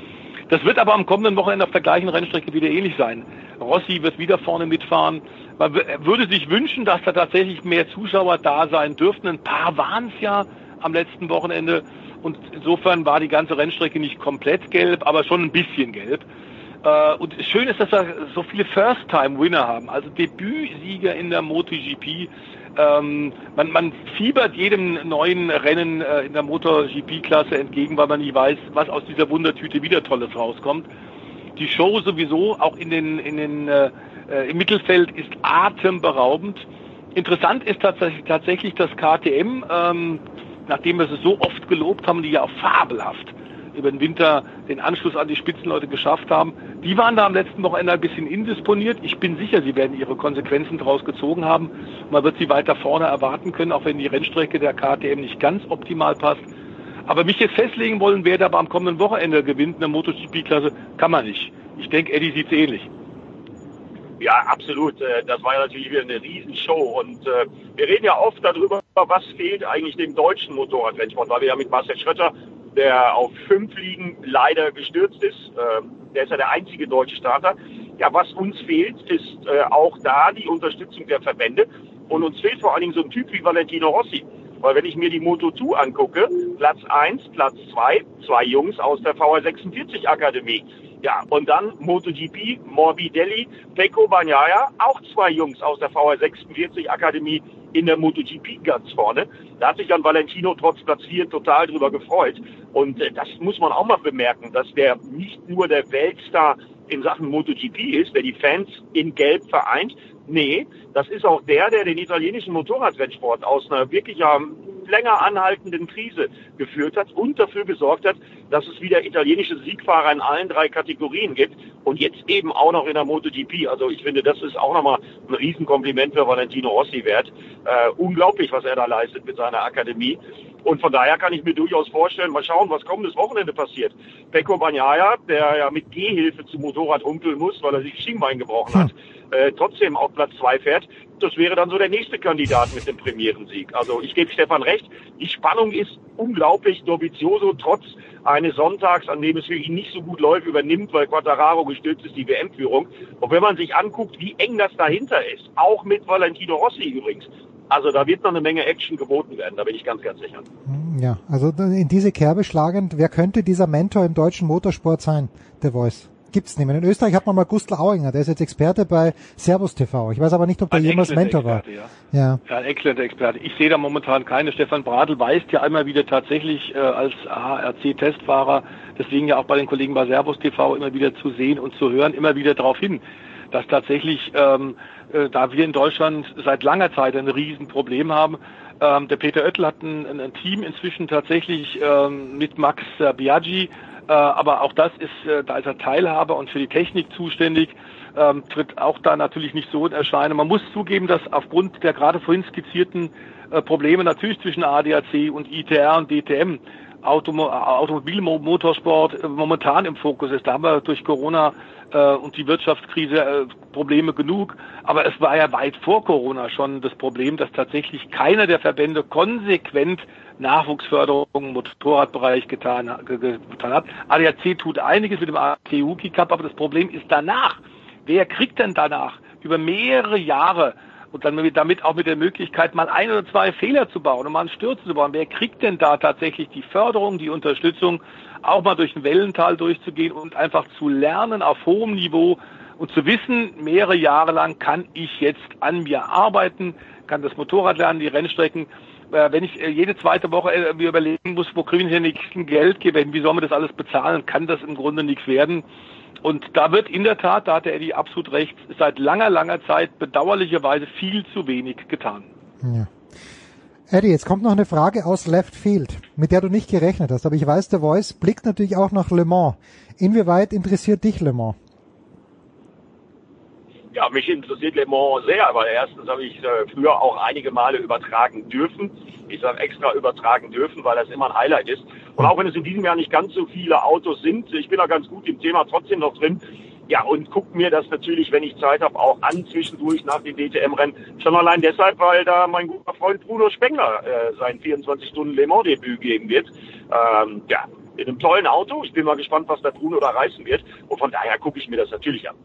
Das wird aber am kommenden Wochenende auf der gleichen Rennstrecke wieder ähnlich sein. Rossi wird wieder vorne mitfahren. Man würde sich wünschen, dass da tatsächlich mehr Zuschauer da sein dürften. Ein paar waren es ja am letzten Wochenende. Und insofern war die ganze Rennstrecke nicht komplett gelb, aber schon ein bisschen gelb. Äh, und schön ist, dass wir so viele First-Time-Winner haben, also Debütsieger in der MotoGP. Ähm, man, man fiebert jedem neuen Rennen äh, in der MotoGP-Klasse entgegen, weil man nie weiß, was aus dieser Wundertüte wieder Tolles rauskommt. Die Show sowieso, auch in den, in den, äh, äh im Mittelfeld, ist atemberaubend. Interessant ist tatsächlich, tatsächlich das KTM, ähm, nachdem wir es so oft gelobt haben, die ja auch fabelhaft über den Winter den Anschluss an die Spitzenleute geschafft haben. Die waren da am letzten Wochenende ein bisschen indisponiert. Ich bin sicher, sie werden ihre Konsequenzen daraus gezogen haben. Man wird sie weiter vorne erwarten können, auch wenn die Rennstrecke der KTM nicht ganz optimal passt. Aber mich jetzt festlegen wollen, wer da am kommenden Wochenende gewinnt in der MotoGP-Klasse, kann man nicht. Ich denke, Eddie sieht es ähnlich. Ja, absolut. Äh, das war ja natürlich wieder eine Riesenshow. Und äh, wir reden ja oft darüber, was fehlt eigentlich dem deutschen Motorradrennsport, weil wir ja mit Marcel Schröter der auf fünf Ligen leider gestürzt ist. Ähm, der ist ja der einzige deutsche Starter. Ja, was uns fehlt, ist äh, auch da die Unterstützung der Verbände. Und uns fehlt vor allen Dingen so ein Typ wie Valentino Rossi. Weil wenn ich mir die Moto2 angucke, Platz 1, Platz 2, zwei Jungs aus der VR46 Akademie. Ja, und dann MotoGP, Morbidelli, Pecco Bagnaia, auch zwei Jungs aus der VR46 Akademie in der MotoGP ganz vorne. Da hat sich dann Valentino trotz Platz 4 total drüber gefreut. Und äh, das muss man auch mal bemerken, dass der nicht nur der Weltstar in Sachen MotoGP ist, der die Fans in Gelb vereint. Nee, das ist auch der, der den italienischen Motorradrennsport aus einer wirklich länger anhaltenden Krise geführt hat und dafür gesorgt hat, dass es wieder italienische Siegfahrer in allen drei Kategorien gibt und jetzt eben auch noch in der MotoGP. Also ich finde, das ist auch nochmal ein Riesenkompliment für Valentino Rossi wert. Äh, unglaublich, was er da leistet mit seiner Akademie. Und von daher kann ich mir durchaus vorstellen, mal schauen, was kommendes Wochenende passiert. Pecco Bagnaia, der ja mit Gehhilfe zum Motorrad humpeln muss, weil er sich Schienbein gebrochen hat, äh, trotzdem auf Platz zwei fährt, das wäre dann so der nächste Kandidat mit dem Premierensieg. Also ich gebe Stefan recht, die Spannung ist unglaublich. Dovizioso trotz eines Sonntags, an dem es für ihn nicht so gut läuft, übernimmt, weil Quattararo gestürzt ist, die WM-Führung. Und wenn man sich anguckt, wie eng das dahinter ist, auch mit Valentino Rossi übrigens, also da wird noch eine Menge Action geboten werden, da bin ich ganz, ganz sicher. Ja, also in diese Kerbe schlagend, wer könnte dieser Mentor im deutschen Motorsport sein, der Voice? Gibt's nicht mehr. In Österreich hat man mal Gustl Auinger, der ist jetzt Experte bei Servus TV. Ich weiß aber nicht, ob der jemals Mentor war. Ja. Ja. ja, ein exzellenter Experte. Ich sehe da momentan keine. Stefan Bradl weist ja einmal wieder tatsächlich äh, als HRC-Testfahrer, deswegen ja auch bei den Kollegen bei Servus TV immer wieder zu sehen und zu hören, immer wieder darauf hin, dass tatsächlich ähm, äh, da wir in Deutschland seit langer Zeit ein Riesenproblem haben. Ähm, der Peter Oettel hat ein, ein Team inzwischen tatsächlich ähm, mit Max äh, Biaggi, aber auch das ist, äh, da ist er Teilhaber und für die Technik zuständig, ähm, tritt auch da natürlich nicht so in Erscheinung. Man muss zugeben, dass aufgrund der gerade vorhin skizzierten äh, Probleme natürlich zwischen ADAC und ITR und DTM Automo Automobilmotorsport äh, momentan im Fokus ist. Da haben wir durch Corona äh, und die Wirtschaftskrise äh, Probleme genug. Aber es war ja weit vor Corona schon das Problem, dass tatsächlich keiner der Verbände konsequent Nachwuchsförderung im Motorradbereich getan, getan hat. ADAC tut einiges mit dem ATUKI Cup, aber das Problem ist danach. Wer kriegt denn danach über mehrere Jahre und dann damit auch mit der Möglichkeit, mal ein oder zwei Fehler zu bauen und mal einen Sturz zu bauen. Wer kriegt denn da tatsächlich die Förderung, die Unterstützung, auch mal durch ein Wellental durchzugehen und einfach zu lernen auf hohem Niveau und zu wissen, mehrere Jahre lang kann ich jetzt an mir arbeiten, kann das Motorrad lernen, die Rennstrecken. Äh, wenn ich äh, jede zweite Woche äh, mir überlegen muss, wo kriege ich denn nächsten Geld, wie soll man das alles bezahlen, kann das im Grunde nichts werden. Und da wird in der Tat, da hat der Eddie absolut recht, seit langer, langer Zeit bedauerlicherweise viel zu wenig getan. Ja. Eddie, jetzt kommt noch eine Frage aus Left Field, mit der du nicht gerechnet hast. Aber ich weiß, der Voice blickt natürlich auch nach Le Mans. Inwieweit interessiert dich Le Mans? Ja, mich interessiert Le Mans sehr, weil erstens habe ich äh, früher auch einige Male übertragen dürfen. Ich sage extra übertragen dürfen, weil das immer ein Highlight ist. Und auch wenn es in diesem Jahr nicht ganz so viele Autos sind, ich bin da ganz gut im Thema trotzdem noch drin. Ja, und guck mir das natürlich, wenn ich Zeit habe, auch an zwischendurch nach dem DTM-Rennen. Schon allein deshalb, weil da mein guter Freund Bruno Spengler äh, sein 24-Stunden-Le Mans-Debüt geben wird. Ähm, ja, in einem tollen Auto. Ich bin mal gespannt, was der Bruno da reißen wird. Und von daher gucke ich mir das natürlich an.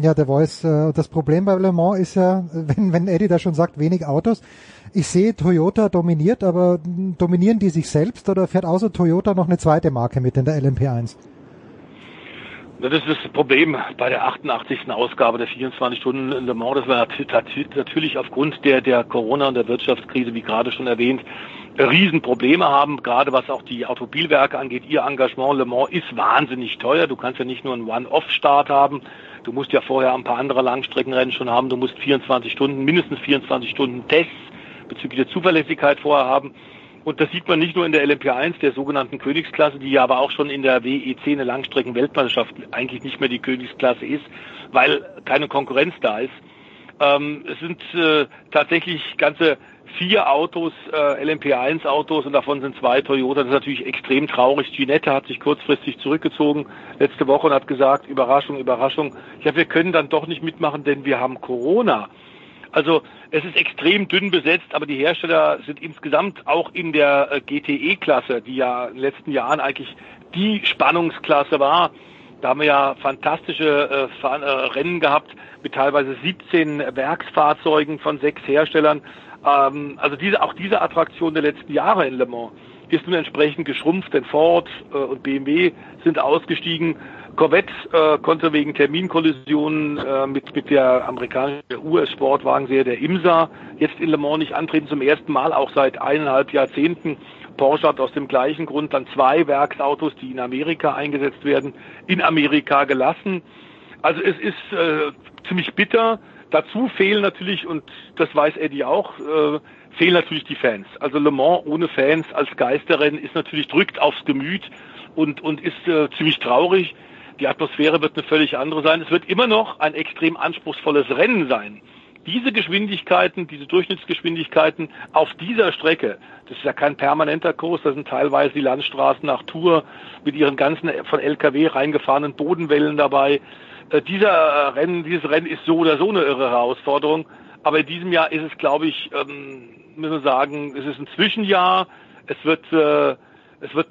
Ja, der Voice, äh, das Problem bei Le Mans ist ja, wenn, wenn Eddie da schon sagt, wenig Autos. Ich sehe Toyota dominiert, aber dominieren die sich selbst oder fährt außer Toyota noch eine zweite Marke mit in der LMP1? Das ist das Problem bei der 88. Ausgabe der 24 Stunden Le Mans, dass wir natürlich aufgrund der, der Corona- und der Wirtschaftskrise, wie gerade schon erwähnt, Riesenprobleme haben, gerade was auch die Automobilwerke angeht. Ihr Engagement Le Mans ist wahnsinnig teuer. Du kannst ja nicht nur einen One-Off-Start haben. Du musst ja vorher ein paar andere Langstreckenrennen schon haben. Du musst 24 Stunden, mindestens 24 Stunden Tests bezüglich der Zuverlässigkeit vorher haben. Und das sieht man nicht nur in der LMP1, der sogenannten Königsklasse, die ja aber auch schon in der WEC eine Langstrecken-Weltmeisterschaft eigentlich nicht mehr die Königsklasse ist, weil keine Konkurrenz da ist. Ähm, es sind äh, tatsächlich ganze vier Autos, äh, LMP1-Autos und davon sind zwei Toyota. Das ist natürlich extrem traurig. Ginette hat sich kurzfristig zurückgezogen letzte Woche und hat gesagt, Überraschung, Überraschung. Ja, wir können dann doch nicht mitmachen, denn wir haben Corona. Also es ist extrem dünn besetzt, aber die Hersteller sind insgesamt auch in der äh, GTE-Klasse, die ja in den letzten Jahren eigentlich die Spannungsklasse war. Da haben wir ja fantastische äh, äh, Rennen gehabt mit teilweise 17 Werksfahrzeugen von sechs Herstellern. Ähm, also diese, auch diese Attraktion der letzten Jahre in Le Mans ist nun entsprechend geschrumpft, denn Ford äh, und BMW sind ausgestiegen. Corvette äh, konnte wegen Terminkollisionen äh, mit, mit der amerikanischen US-Sportwagenserie der IMSA jetzt in Le Mans nicht antreten, zum ersten Mal auch seit eineinhalb Jahrzehnten. Porsche hat aus dem gleichen Grund dann zwei Werksautos, die in Amerika eingesetzt werden, in Amerika gelassen. Also es ist äh, ziemlich bitter. Dazu fehlen natürlich, und das weiß Eddie auch, äh, fehlen natürlich die Fans. Also Le Mans ohne Fans als Geisterrennen ist natürlich drückt aufs Gemüt und, und ist äh, ziemlich traurig. Die Atmosphäre wird eine völlig andere sein. Es wird immer noch ein extrem anspruchsvolles Rennen sein. Diese Geschwindigkeiten, diese Durchschnittsgeschwindigkeiten auf dieser Strecke, das ist ja kein permanenter Kurs, das sind teilweise die Landstraßen nach Tour mit ihren ganzen von LKW reingefahrenen Bodenwellen dabei. Äh, dieser äh, Rennen, dieses Rennen ist so oder so eine irre Herausforderung. Aber in diesem Jahr ist es, glaube ich, ähm, müssen wir sagen, es ist ein Zwischenjahr. Es wird, äh, es wird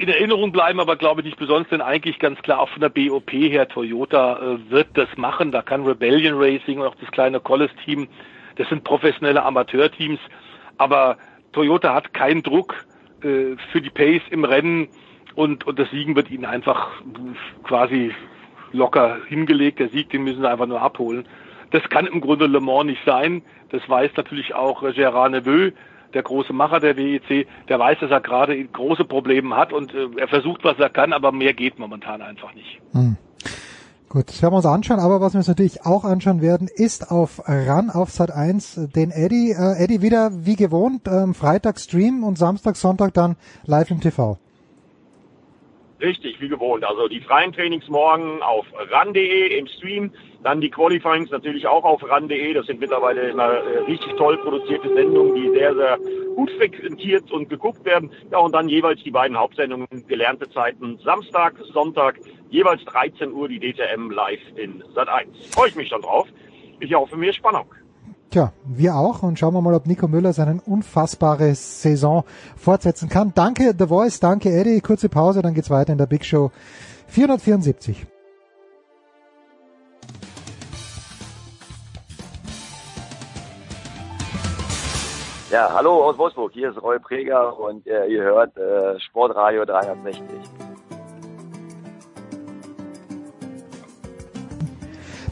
in Erinnerung bleiben, aber glaube ich nicht besonders, denn eigentlich ganz klar auch von der BOP her, Toyota äh, wird das machen. Da kann Rebellion Racing und auch das kleine Collis-Team, das sind professionelle Amateurteams, aber Toyota hat keinen Druck äh, für die Pace im Rennen und, und das Siegen wird ihnen einfach quasi locker hingelegt. Der Sieg, den müssen sie einfach nur abholen. Das kann im Grunde Le Mans nicht sein. Das weiß natürlich auch Gérard Neveu, der große Macher der WEC. Der weiß, dass er gerade große Probleme hat und äh, er versucht, was er kann, aber mehr geht momentan einfach nicht. Hm. Gut, das werden wir uns anschauen, aber was wir uns natürlich auch anschauen werden, ist auf Run auf Sat 1 den Eddie. Äh, Eddie wieder wie gewohnt, ähm, Freitag Stream und Samstag, Sonntag dann live im TV. Richtig, wie gewohnt. Also die freien Trainings morgen auf ran.de im Stream, dann die Qualifyings natürlich auch auf ran.de. Das sind mittlerweile immer äh, richtig toll produzierte Sendungen, die sehr, sehr gut frequentiert und geguckt werden. Ja, und dann jeweils die beiden Hauptsendungen, gelernte Zeiten, Samstag, Sonntag, jeweils 13 Uhr die DTM live in Sat 1. Freue ich mich dann drauf. Ich hoffe mir Spannung. Tja, wir auch und schauen wir mal, ob Nico Müller seine unfassbare Saison fortsetzen kann. Danke The Voice, danke Eddie, kurze Pause, dann geht's weiter in der Big Show 474. Ja, hallo aus Wolfsburg, hier ist Roy Preger und äh, ihr hört äh, Sportradio 360.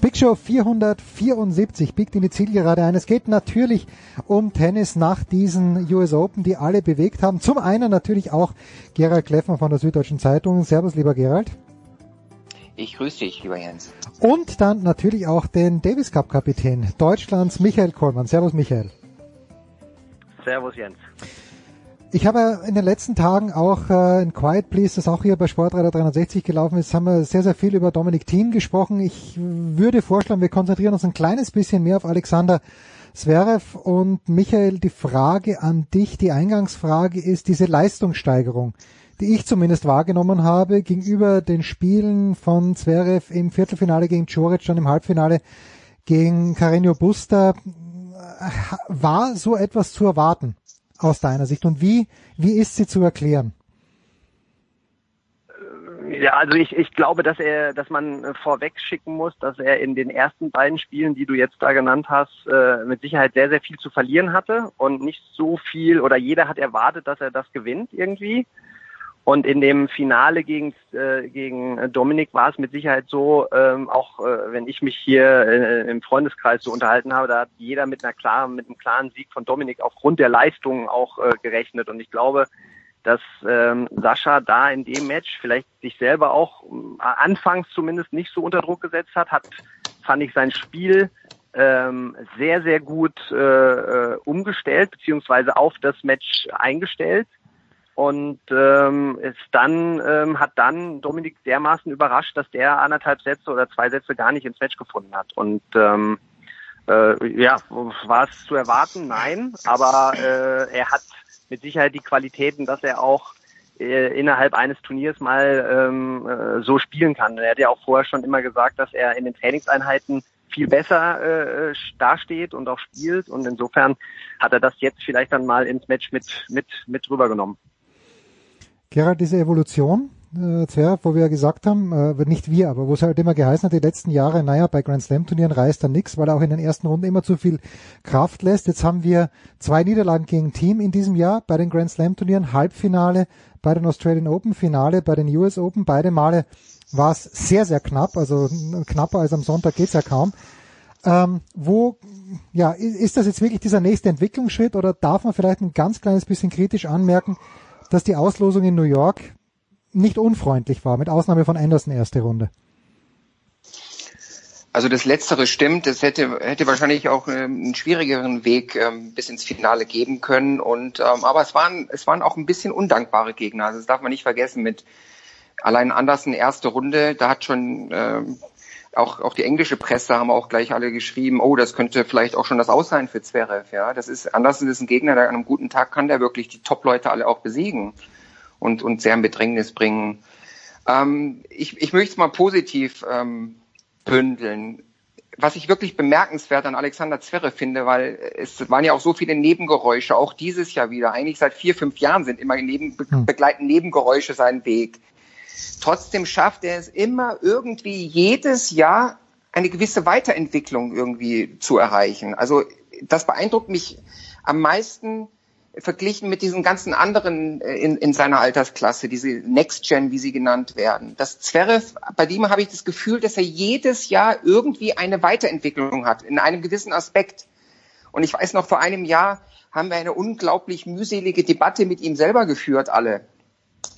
Big Show 474 biegt in die Zielgerade ein. Es geht natürlich um Tennis nach diesen US Open, die alle bewegt haben. Zum einen natürlich auch Gerald Kleffmann von der Süddeutschen Zeitung. Servus, lieber Gerald. Ich grüße dich, lieber Jens. Und dann natürlich auch den Davis Cup Kapitän Deutschlands, Michael Kollmann. Servus, Michael. Servus, Jens. Ich habe in den letzten Tagen auch äh, in Quiet Please, das auch hier bei Sportradar 360 gelaufen ist, haben wir sehr, sehr viel über Dominik Thiem gesprochen. Ich würde vorschlagen, wir konzentrieren uns ein kleines bisschen mehr auf Alexander Zverev und Michael, die Frage an dich, die Eingangsfrage ist diese Leistungssteigerung, die ich zumindest wahrgenommen habe gegenüber den Spielen von Zverev im Viertelfinale gegen Coric, dann im Halbfinale gegen Carreño Busta. War so etwas zu erwarten? aus deiner Sicht und wie, wie ist sie zu erklären? Ja, also ich, ich glaube, dass er, dass man vorweg schicken muss, dass er in den ersten beiden Spielen, die du jetzt da genannt hast, äh, mit Sicherheit sehr, sehr viel zu verlieren hatte und nicht so viel oder jeder hat erwartet, dass er das gewinnt irgendwie. Und in dem Finale gegen, äh, gegen Dominik war es mit Sicherheit so, ähm, auch äh, wenn ich mich hier äh, im Freundeskreis so unterhalten habe, da hat jeder mit einer klaren, mit einem klaren Sieg von Dominik aufgrund der Leistungen auch äh, gerechnet. Und ich glaube, dass ähm, Sascha da in dem Match vielleicht sich selber auch äh, anfangs zumindest nicht so unter Druck gesetzt hat, hat fand ich sein Spiel ähm, sehr, sehr gut äh, äh umgestellt, beziehungsweise auf das Match eingestellt und ähm, ist dann ähm, hat dann Dominik dermaßen überrascht, dass der anderthalb Sätze oder zwei Sätze gar nicht ins Match gefunden hat. Und ähm, äh, ja, war es zu erwarten? Nein, aber äh, er hat mit Sicherheit die Qualitäten, dass er auch äh, innerhalb eines Turniers mal ähm, äh, so spielen kann. Er hat ja auch vorher schon immer gesagt, dass er in den Trainingseinheiten viel besser äh, dasteht und auch spielt und insofern hat er das jetzt vielleicht dann mal ins Match mit mit mit rübergenommen. Gerald, diese Evolution, äh, Zwerg, wo wir ja gesagt haben, äh, nicht wir, aber wo es halt immer geheißen hat, die letzten Jahre, naja, bei Grand Slam Turnieren reißt er nichts, weil er auch in den ersten Runden immer zu viel Kraft lässt. Jetzt haben wir zwei Niederlagen gegen Team in diesem Jahr bei den Grand Slam Turnieren, Halbfinale bei den Australian Open, Finale bei den US Open. Beide Male war es sehr, sehr knapp, also knapper als am Sonntag geht's ja kaum. Ähm, wo, ja, ist das jetzt wirklich dieser nächste Entwicklungsschritt oder darf man vielleicht ein ganz kleines bisschen kritisch anmerken, dass die Auslosung in New York nicht unfreundlich war, mit Ausnahme von Anderson erste Runde. Also das Letztere stimmt. Es hätte, hätte wahrscheinlich auch ähm, einen schwierigeren Weg ähm, bis ins Finale geben können. Und ähm, aber es waren es waren auch ein bisschen undankbare Gegner. Also das darf man nicht vergessen. Mit allein Andersen erste Runde, da hat schon ähm, auch auch die englische Presse haben auch gleich alle geschrieben, oh, das könnte vielleicht auch schon das Aus sein für Zverev. Ja, das ist Andersen ist ein Gegner, der an einem guten Tag kann der wirklich die Top-Leute alle auch besiegen und und sehr in Bedrängnis bringen. Ähm, ich, ich möchte es mal positiv ähm, bündeln. Was ich wirklich bemerkenswert an Alexander Zverev finde, weil es waren ja auch so viele Nebengeräusche, auch dieses Jahr wieder. Eigentlich seit vier, fünf Jahren sind immer neben, hm. begleiten Nebengeräusche seinen Weg. Trotzdem schafft er es immer irgendwie jedes Jahr eine gewisse Weiterentwicklung irgendwie zu erreichen. Also das beeindruckt mich am meisten verglichen mit diesen ganzen anderen äh, in, in seiner Altersklasse, diese Next Gen, wie sie genannt werden. Das Zverev, bei dem habe ich das Gefühl, dass er jedes Jahr irgendwie eine Weiterentwicklung hat, in einem gewissen Aspekt. Und ich weiß noch, vor einem Jahr haben wir eine unglaublich mühselige Debatte mit ihm selber geführt, alle.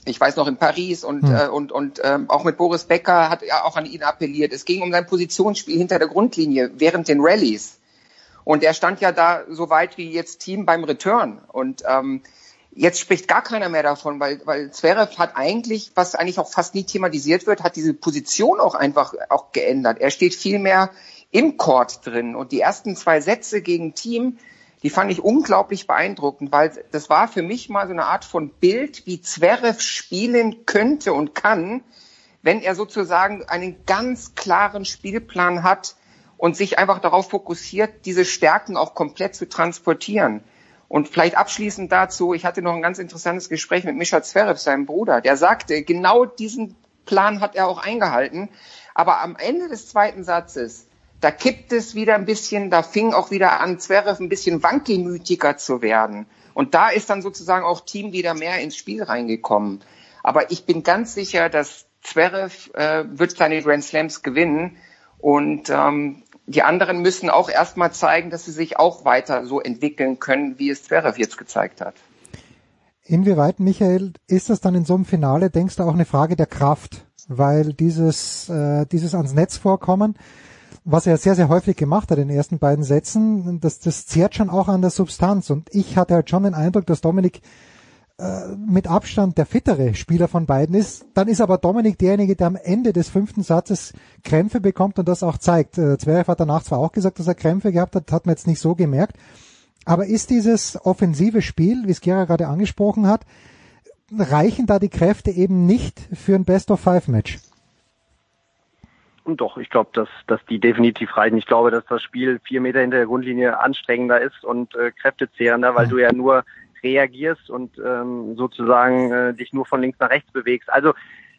Ich weiß noch in Paris und, hm. äh, und, und ähm, auch mit Boris Becker hat er auch an ihn appelliert. Es ging um sein Positionsspiel hinter der Grundlinie während den Rallyes. Und er stand ja da so weit wie jetzt Team beim Return. Und ähm, jetzt spricht gar keiner mehr davon, weil, weil Zverev hat eigentlich, was eigentlich auch fast nie thematisiert wird, hat diese Position auch einfach auch geändert. Er steht viel mehr im Court drin. Und die ersten zwei Sätze gegen Team, die fand ich unglaublich beeindruckend, weil das war für mich mal so eine Art von Bild, wie Zverev spielen könnte und kann, wenn er sozusagen einen ganz klaren Spielplan hat, und sich einfach darauf fokussiert, diese Stärken auch komplett zu transportieren. Und vielleicht abschließend dazu, ich hatte noch ein ganz interessantes Gespräch mit Mischa Zverev, seinem Bruder, der sagte, genau diesen Plan hat er auch eingehalten. Aber am Ende des zweiten Satzes, da kippt es wieder ein bisschen, da fing auch wieder an, Zverev ein bisschen wankelmütiger zu werden. Und da ist dann sozusagen auch Team wieder mehr ins Spiel reingekommen. Aber ich bin ganz sicher, dass Zverev äh, wird seine Grand Slams gewinnen. Und ähm, die anderen müssen auch erstmal zeigen, dass sie sich auch weiter so entwickeln können, wie es Zverev jetzt gezeigt hat. Inwieweit, Michael, ist das dann in so einem Finale, denkst du, auch eine Frage der Kraft? Weil dieses, äh, dieses ans Netz vorkommen, was er sehr, sehr häufig gemacht hat in den ersten beiden Sätzen, das, das zehrt schon auch an der Substanz. Und ich hatte halt schon den Eindruck, dass Dominik äh, mit Abstand der fittere Spieler von beiden ist. Dann ist aber Dominik derjenige, der am Ende des fünften Satzes Krämpfe bekommt und das auch zeigt. Äh, Zverev hat danach zwar auch gesagt, dass er Krämpfe gehabt hat, hat man jetzt nicht so gemerkt. Aber ist dieses offensive Spiel, wie es Gera gerade angesprochen hat, reichen da die Kräfte eben nicht für ein Best-of-Five-Match? Doch, ich glaube, dass, dass die definitiv reichen. Ich glaube, dass das Spiel vier Meter hinter der Grundlinie anstrengender ist und äh, kräftezehrender, weil du ja nur reagierst und ähm, sozusagen äh, dich nur von links nach rechts bewegst. Also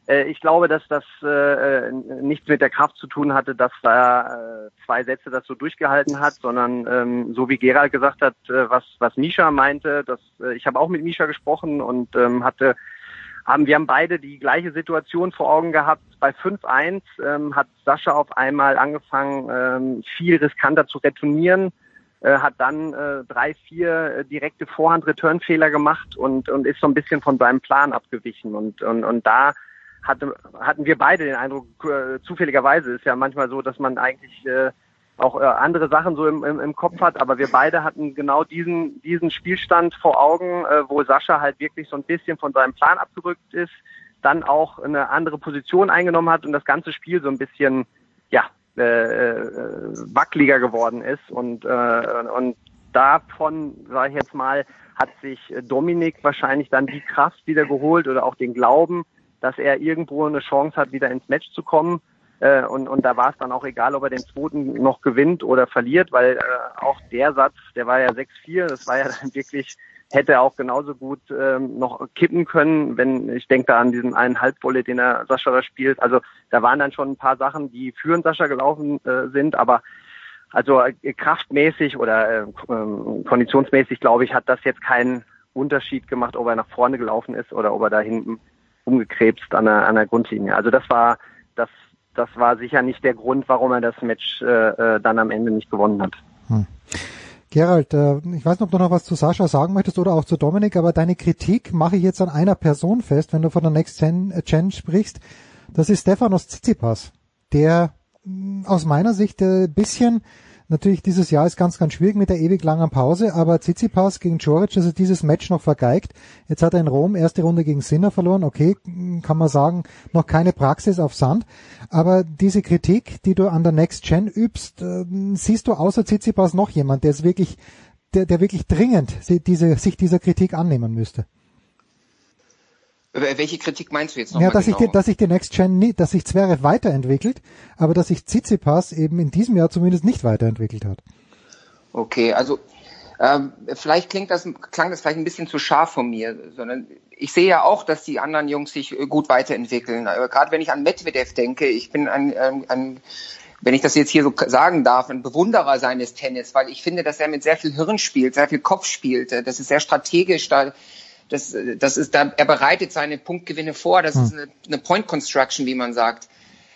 äh, ich glaube, dass das äh, äh, nichts mit der Kraft zu tun hatte, dass da äh, zwei Sätze das so durchgehalten hat, sondern ähm, so wie Gerald gesagt hat, äh, was was Misha meinte, dass äh, ich habe auch mit Misha gesprochen und ähm, hatte haben wir haben beide die gleiche Situation vor Augen gehabt. Bei 5-1 ähm, hat Sascha auf einmal angefangen, ähm, viel riskanter zu retournieren, äh, hat dann äh, drei, vier äh, direkte Vorhand-Return-Fehler gemacht und, und ist so ein bisschen von seinem Plan abgewichen. Und, und, und da hatte, hatten wir beide den Eindruck, äh, zufälligerweise ist ja manchmal so, dass man eigentlich äh, auch äh, andere Sachen so im, im, im Kopf hat, aber wir beide hatten genau diesen, diesen Spielstand vor Augen, äh, wo Sascha halt wirklich so ein bisschen von seinem Plan abgerückt ist, dann auch eine andere Position eingenommen hat und das ganze Spiel so ein bisschen, ja, äh, äh, wackeliger geworden ist und, äh, und davon, sage ich jetzt mal, hat sich Dominik wahrscheinlich dann die Kraft wieder geholt oder auch den Glauben, dass er irgendwo eine Chance hat, wieder ins Match zu kommen. Äh, und, und da war es dann auch egal, ob er den zweiten noch gewinnt oder verliert, weil äh, auch der Satz, der war ja 6-4, das war ja dann wirklich, hätte auch genauso gut ähm, noch kippen können, wenn ich denke da an diesen einen Halbvolley, den er Sascha da spielt. Also da waren dann schon ein paar Sachen, die für Sascha gelaufen äh, sind, aber also äh, kraftmäßig oder äh, äh, konditionsmäßig, glaube ich, hat das jetzt keinen Unterschied gemacht, ob er nach vorne gelaufen ist oder ob er da hinten umgekrebst an der, an der Grundlinie. Also das war das das war sicher nicht der Grund, warum er das Match äh, äh, dann am Ende nicht gewonnen hat. Hm. Gerald, äh, ich weiß nicht, ob du noch was zu Sascha sagen möchtest oder auch zu Dominik, aber deine Kritik mache ich jetzt an einer Person fest, wenn du von der Next Gen, äh, Gen sprichst. Das ist Stefanos Tsitsipas, der mh, aus meiner Sicht ein äh, bisschen Natürlich, dieses Jahr ist ganz, ganz schwierig mit der ewig langen Pause, aber Tsitsipas gegen Joric, also dieses Match noch vergeigt. Jetzt hat er in Rom erste Runde gegen Sinner verloren. Okay, kann man sagen, noch keine Praxis auf Sand. Aber diese Kritik, die du an der Next Gen übst, äh, siehst du außer Tsitsipas noch jemand, der es wirklich, der, der wirklich dringend diese, sich dieser Kritik annehmen müsste? Welche Kritik meinst du jetzt nochmal? Ja, dass genau? ich die, dass sich die Next Gen nie, dass sich Zverev weiterentwickelt, aber dass sich Tsitsipas eben in diesem Jahr zumindest nicht weiterentwickelt hat. Okay, also ähm, vielleicht klingt das, klang das vielleicht ein bisschen zu scharf von mir, sondern ich sehe ja auch, dass die anderen Jungs sich äh, gut weiterentwickeln. Aber gerade wenn ich an Medvedev denke, ich bin ein, ein, ein wenn ich das jetzt hier so sagen darf, ein Bewunderer seines Tennis, weil ich finde, dass er mit sehr viel Hirn spielt, sehr viel Kopf spielt. Das ist sehr strategisch. Da das, das ist, da, er bereitet seine Punktgewinne vor. Das hm. ist eine, eine Point Construction, wie man sagt.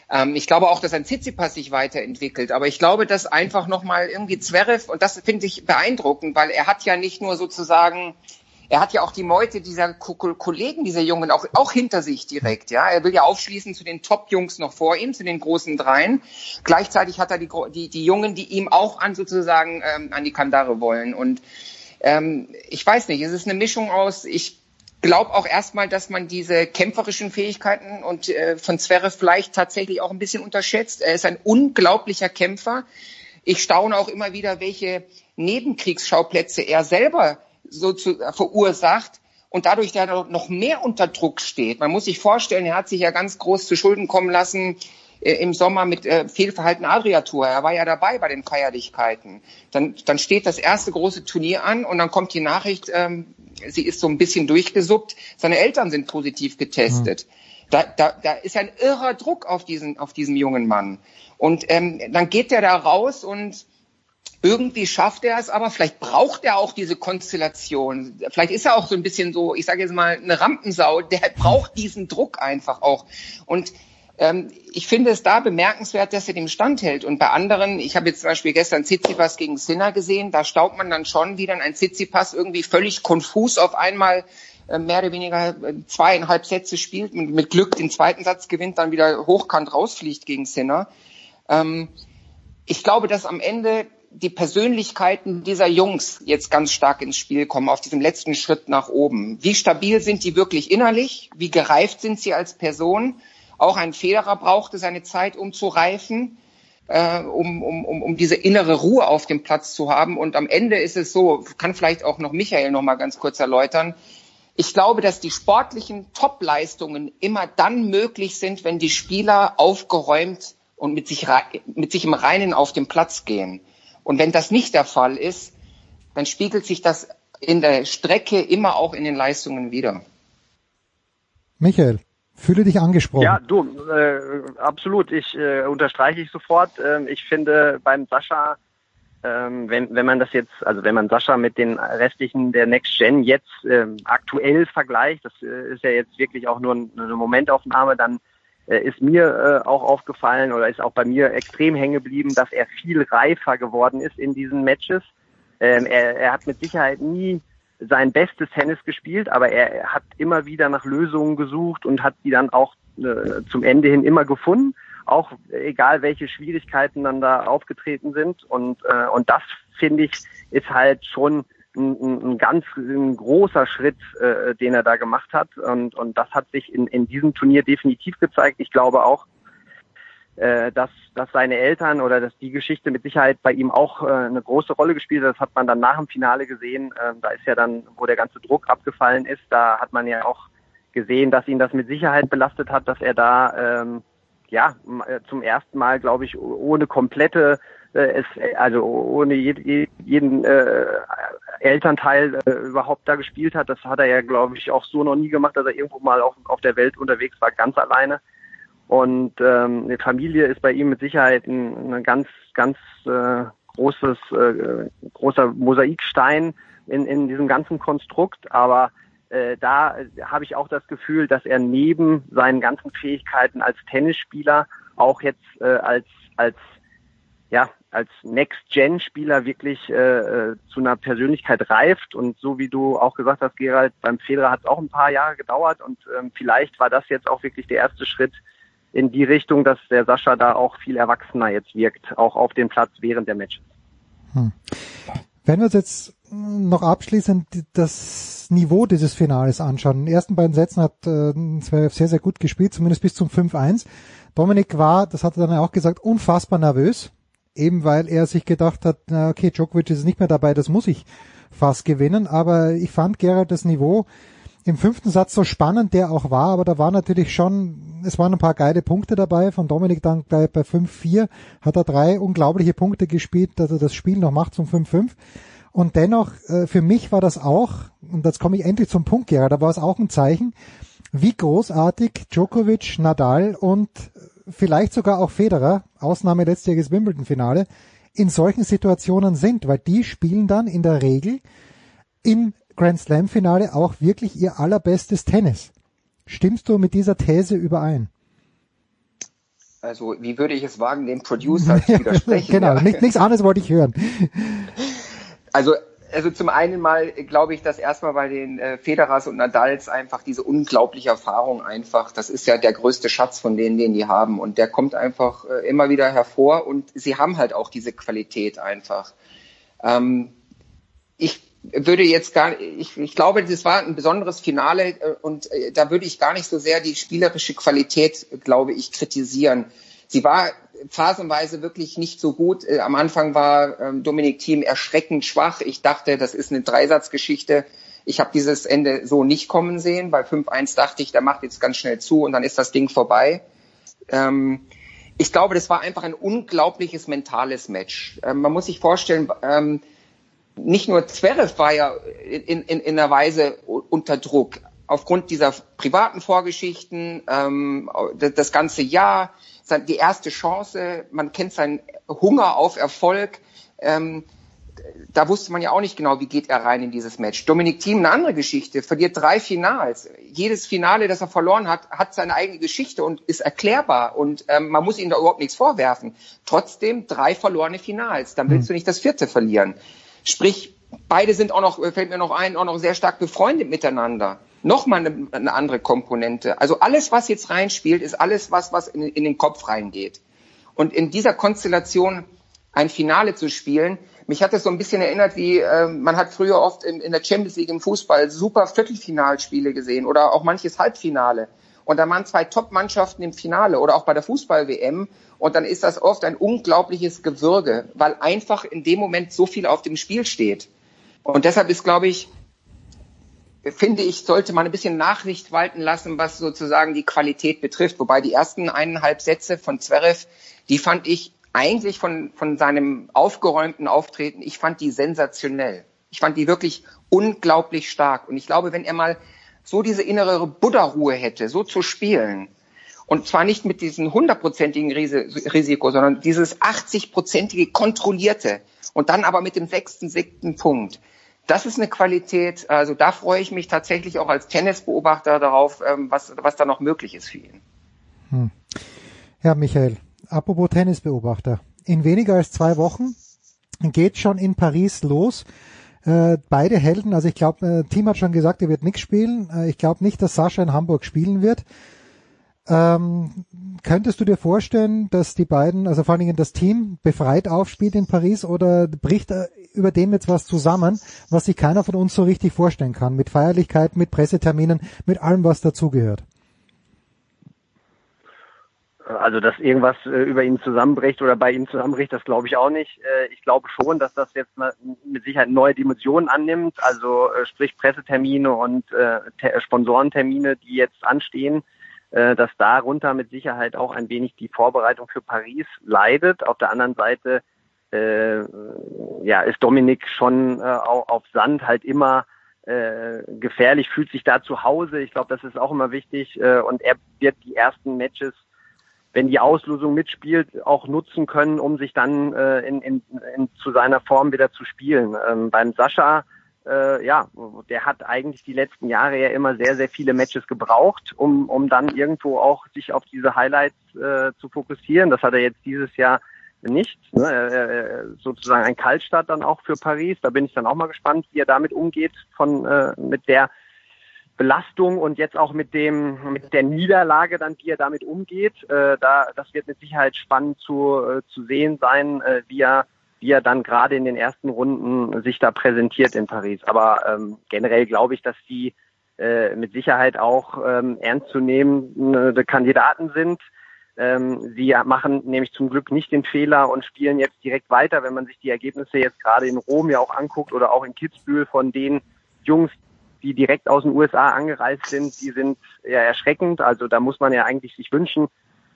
Ähm, ich glaube auch, dass ein Tsitsipas sich weiterentwickelt. Aber ich glaube, dass einfach nochmal irgendwie Zverev, und das finde ich beeindruckend, weil er hat ja nicht nur sozusagen, er hat ja auch die Meute dieser Kollegen, dieser Jungen auch, auch hinter sich direkt, ja. Er will ja aufschließen zu den Top-Jungs noch vor ihm, zu den großen Dreien. Gleichzeitig hat er die, die, die Jungen, die ihm auch an sozusagen ähm, an die Kandare wollen. Und ähm, ich weiß nicht, es ist eine Mischung aus, ich glaube auch erstmal, dass man diese kämpferischen Fähigkeiten und äh, von Zverev vielleicht tatsächlich auch ein bisschen unterschätzt. Er ist ein unglaublicher Kämpfer. Ich staune auch immer wieder, welche Nebenkriegsschauplätze er selber so zu, äh, verursacht und dadurch der noch mehr unter Druck steht. Man muss sich vorstellen, er hat sich ja ganz groß zu Schulden kommen lassen im Sommer mit äh, Fehlverhalten Adria-Tour. Er war ja dabei bei den Feierlichkeiten. Dann, dann steht das erste große Turnier an und dann kommt die Nachricht, ähm, sie ist so ein bisschen durchgesuppt, seine Eltern sind positiv getestet. Mhm. Da, da, da ist ein irrer Druck auf diesen, auf diesen jungen Mann. Und ähm, dann geht er da raus und irgendwie schafft er es, aber vielleicht braucht er auch diese Konstellation. Vielleicht ist er auch so ein bisschen so, ich sage jetzt mal, eine Rampensau, der braucht diesen Druck einfach auch. Und ich finde es da bemerkenswert, dass er dem standhält. Und bei anderen, ich habe jetzt zum Beispiel gestern Tsitsipas gegen Sinner gesehen, da staubt man dann schon, wie dann ein Tsitsipas irgendwie völlig konfus auf einmal äh, mehr oder weniger äh, zweieinhalb Sätze spielt, mit, mit Glück den zweiten Satz gewinnt, dann wieder hochkant rausfliegt gegen Sinner. Ähm, ich glaube, dass am Ende die Persönlichkeiten dieser Jungs jetzt ganz stark ins Spiel kommen, auf diesem letzten Schritt nach oben. Wie stabil sind die wirklich innerlich? Wie gereift sind sie als Person? Auch ein Federer brauchte seine Zeit, um zu reifen, äh, um, um, um, um diese innere Ruhe auf dem Platz zu haben. Und am Ende ist es so, kann vielleicht auch noch Michael noch mal ganz kurz erläutern. Ich glaube, dass die sportlichen Topleistungen immer dann möglich sind, wenn die Spieler aufgeräumt und mit sich, mit sich im Reinen auf den Platz gehen. Und wenn das nicht der Fall ist, dann spiegelt sich das in der Strecke immer auch in den Leistungen wieder. Michael. Fühle dich angesprochen. Ja, du, äh, absolut. Ich äh, unterstreiche ich sofort. Ähm, ich finde beim Sascha ähm, wenn, wenn man das jetzt, also wenn man Sascha mit den restlichen der Next Gen jetzt ähm, aktuell vergleicht, das äh, ist ja jetzt wirklich auch nur eine Momentaufnahme, dann äh, ist mir äh, auch aufgefallen oder ist auch bei mir extrem hängen geblieben, dass er viel reifer geworden ist in diesen Matches. Ähm, er, er hat mit Sicherheit nie sein bestes Tennis gespielt, aber er hat immer wieder nach Lösungen gesucht und hat die dann auch äh, zum Ende hin immer gefunden, auch egal welche Schwierigkeiten dann da aufgetreten sind. Und, äh, und das finde ich ist halt schon ein, ein ganz ein großer Schritt, äh, den er da gemacht hat. Und, und das hat sich in, in diesem Turnier definitiv gezeigt. Ich glaube auch, äh, dass, dass seine Eltern oder dass die Geschichte mit Sicherheit bei ihm auch äh, eine große Rolle gespielt hat. Das hat man dann nach dem Finale gesehen. Äh, da ist ja dann, wo der ganze Druck abgefallen ist, da hat man ja auch gesehen, dass ihn das mit Sicherheit belastet hat, dass er da ähm, ja äh, zum ersten Mal, glaube ich, ohne komplette äh, es, also ohne jed, jeden äh, Elternteil äh, überhaupt da gespielt hat. Das hat er ja, glaube ich, auch so noch nie gemacht, dass er irgendwo mal auf, auf der Welt unterwegs war, ganz alleine. Und ähm, die Familie ist bei ihm mit Sicherheit ein, ein ganz, ganz äh, großes, äh, großer Mosaikstein in, in diesem ganzen Konstrukt. Aber äh, da habe ich auch das Gefühl, dass er neben seinen ganzen Fähigkeiten als Tennisspieler auch jetzt äh, als als ja als Next-Gen-Spieler wirklich äh, äh, zu einer Persönlichkeit reift. Und so wie du auch gesagt hast, Gerald, beim Federer hat es auch ein paar Jahre gedauert und ähm, vielleicht war das jetzt auch wirklich der erste Schritt in die Richtung, dass der Sascha da auch viel erwachsener jetzt wirkt, auch auf dem Platz während der Matches. Hm. Wenn wir uns jetzt noch abschließend das Niveau dieses Finales anschauen. In den ersten beiden Sätzen hat äh, Zverev sehr, sehr gut gespielt, zumindest bis zum 5-1. Dominik war, das hat er dann auch gesagt, unfassbar nervös, eben weil er sich gedacht hat, na okay, Djokovic ist nicht mehr dabei, das muss ich fast gewinnen. Aber ich fand Gerald das Niveau im fünften Satz so spannend der auch war, aber da war natürlich schon, es waren ein paar geile Punkte dabei. Von Dominik dann bei, bei 5-4 hat er drei unglaubliche Punkte gespielt, dass er das Spiel noch macht zum 5-5. Und dennoch, äh, für mich war das auch, und jetzt komme ich endlich zum Punkt, Gerhard, da war es auch ein Zeichen, wie großartig Djokovic, Nadal und vielleicht sogar auch Federer, Ausnahme letztjähriges Wimbledon-Finale, in solchen Situationen sind, weil die spielen dann in der Regel im Grand Slam Finale auch wirklich ihr allerbestes Tennis. Stimmst du mit dieser These überein? Also, wie würde ich es wagen, dem Producer zu widersprechen? genau, ja. nichts anderes wollte ich hören. Also, also zum einen mal glaube ich, dass erstmal bei den äh, Federers und Nadals einfach diese unglaubliche Erfahrung einfach, das ist ja der größte Schatz von denen, den die haben und der kommt einfach äh, immer wieder hervor und sie haben halt auch diese Qualität einfach. Ähm, ich würde jetzt gar ich, ich glaube, das war ein besonderes Finale äh, und äh, da würde ich gar nicht so sehr die spielerische Qualität, glaube ich, kritisieren. Sie war phasenweise wirklich nicht so gut. Äh, am Anfang war ähm, Dominik Thiem erschreckend schwach. Ich dachte, das ist eine Dreisatzgeschichte. Ich habe dieses Ende so nicht kommen sehen. Bei 5-1 dachte ich, der macht jetzt ganz schnell zu und dann ist das Ding vorbei. Ähm, ich glaube, das war einfach ein unglaubliches mentales Match. Ähm, man muss sich vorstellen, ähm, nicht nur Zverev war ja in, in, in einer Weise unter Druck. Aufgrund dieser privaten Vorgeschichten, ähm, das, ganze Jahr, die erste Chance, man kennt seinen Hunger auf Erfolg. Ähm, da wusste man ja auch nicht genau, wie geht er rein in dieses Match. Dominik Thiem, eine andere Geschichte, verliert drei Finals. Jedes Finale, das er verloren hat, hat seine eigene Geschichte und ist erklärbar und ähm, man muss ihm da überhaupt nichts vorwerfen. Trotzdem drei verlorene Finals, dann willst hm. du nicht das vierte verlieren. Sprich, beide sind auch noch, fällt mir noch ein, auch noch sehr stark befreundet miteinander. Nochmal eine, eine andere Komponente. Also alles, was jetzt reinspielt, ist alles was, was in, in den Kopf reingeht. Und in dieser Konstellation ein Finale zu spielen, mich hat das so ein bisschen erinnert, wie äh, man hat früher oft in, in der Champions League im Fußball super Viertelfinalspiele gesehen oder auch manches Halbfinale. Und da waren zwei Top-Mannschaften im Finale oder auch bei der Fußball-WM. Und dann ist das oft ein unglaubliches Gewürge, weil einfach in dem Moment so viel auf dem Spiel steht. Und deshalb ist, glaube ich, finde ich, sollte man ein bisschen Nachricht walten lassen, was sozusagen die Qualität betrifft. Wobei die ersten eineinhalb Sätze von Zverev, die fand ich eigentlich von, von seinem aufgeräumten Auftreten, ich fand die sensationell. Ich fand die wirklich unglaublich stark. Und ich glaube, wenn er mal so diese innere Buddha-Ruhe hätte, so zu spielen Und zwar nicht mit diesem hundertprozentigen Risiko, sondern dieses 80-prozentige kontrollierte. Und dann aber mit dem sechsten, siebten Punkt. Das ist eine Qualität, also da freue ich mich tatsächlich auch als Tennisbeobachter darauf, ähm, was, was da noch möglich ist für ihn. Hm. Ja, Michael, apropos Tennisbeobachter. In weniger als zwei Wochen geht schon in Paris los. Äh, beide Helden, also ich glaube, äh, Team hat schon gesagt, er wird nichts spielen. Äh, ich glaube nicht, dass Sascha in Hamburg spielen wird. Ähm, könntest du dir vorstellen, dass die beiden, also vor allen Dingen das Team, befreit aufspielt in Paris oder bricht äh, über dem jetzt was zusammen, was sich keiner von uns so richtig vorstellen kann, mit Feierlichkeit, mit Presseterminen, mit allem, was dazugehört? Also, dass irgendwas äh, über ihn zusammenbricht oder bei ihm zusammenbricht, das glaube ich auch nicht. Äh, ich glaube schon, dass das jetzt mit Sicherheit neue Dimensionen annimmt. Also äh, sprich Pressetermine und Sponsorentermine, die jetzt anstehen, dass darunter mit Sicherheit auch ein wenig die Vorbereitung für Paris leidet. Auf der anderen Seite ja, ist Dominik schon auf Sand halt immer äh, gefährlich, fühlt sich da zu Hause. Ich glaube, das ist auch immer wichtig. Äh, und er wird die ersten Matches wenn die Auslosung mitspielt, auch nutzen können, um sich dann äh, in, in, in, zu seiner Form wieder zu spielen. Ähm, beim Sascha, äh, ja, der hat eigentlich die letzten Jahre ja immer sehr, sehr viele Matches gebraucht, um, um dann irgendwo auch sich auf diese Highlights äh, zu fokussieren. Das hat er jetzt dieses Jahr nicht. Ne? Sozusagen ein Kaltstart dann auch für Paris. Da bin ich dann auch mal gespannt, wie er damit umgeht, von äh, mit der Belastung und jetzt auch mit dem mit der Niederlage dann, wie er damit umgeht. Äh, da das wird mit Sicherheit spannend zu äh, zu sehen sein, äh, wie er wie er dann gerade in den ersten Runden sich da präsentiert in Paris. Aber ähm, generell glaube ich, dass die äh, mit Sicherheit auch ähm, ernstzunehmende Kandidaten sind. Ähm, sie machen nämlich zum Glück nicht den Fehler und spielen jetzt direkt weiter, wenn man sich die Ergebnisse jetzt gerade in Rom ja auch anguckt oder auch in Kitzbühel von den Jungs, die direkt aus den USA angereist sind, die sind ja erschreckend. Also da muss man ja eigentlich sich wünschen,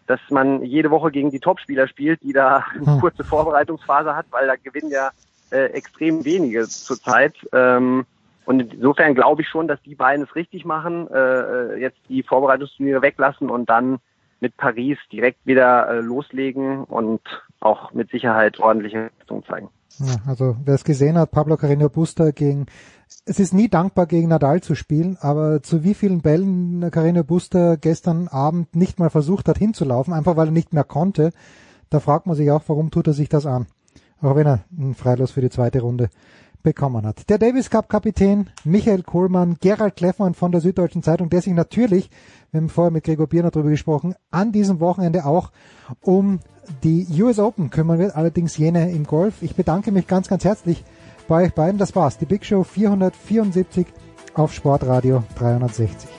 dass man jede Woche gegen die Topspieler spielt, die da eine hm. kurze Vorbereitungsphase hat, weil da gewinnen ja äh, extrem wenige zurzeit. Ähm, und insofern glaube ich schon, dass die beiden es richtig machen, äh, äh, jetzt die Vorbereitungsturniere weglassen und dann mit Paris direkt wieder äh, loslegen und auch mit Sicherheit ordentliche Leistung zeigen. Ja, also wer es gesehen hat, Pablo Carreño Busta gegen es ist nie dankbar gegen Nadal zu spielen, aber zu wie vielen Bällen Carreño Busta gestern Abend nicht mal versucht hat hinzulaufen, einfach weil er nicht mehr konnte, da fragt man sich auch, warum tut er sich das an? Auch wenn er einen Freilos für die zweite Runde bekommen hat. Der Davis Cup Kapitän Michael Kohlmann, Gerald Kleffmann von der Süddeutschen Zeitung, der sich natürlich, wir haben vorher mit Gregor Bierner darüber gesprochen, an diesem Wochenende auch um die US Open kümmern wird, allerdings jene im Golf. Ich bedanke mich ganz, ganz herzlich bei euch beiden. Das war's. Die Big Show 474 auf Sportradio 360.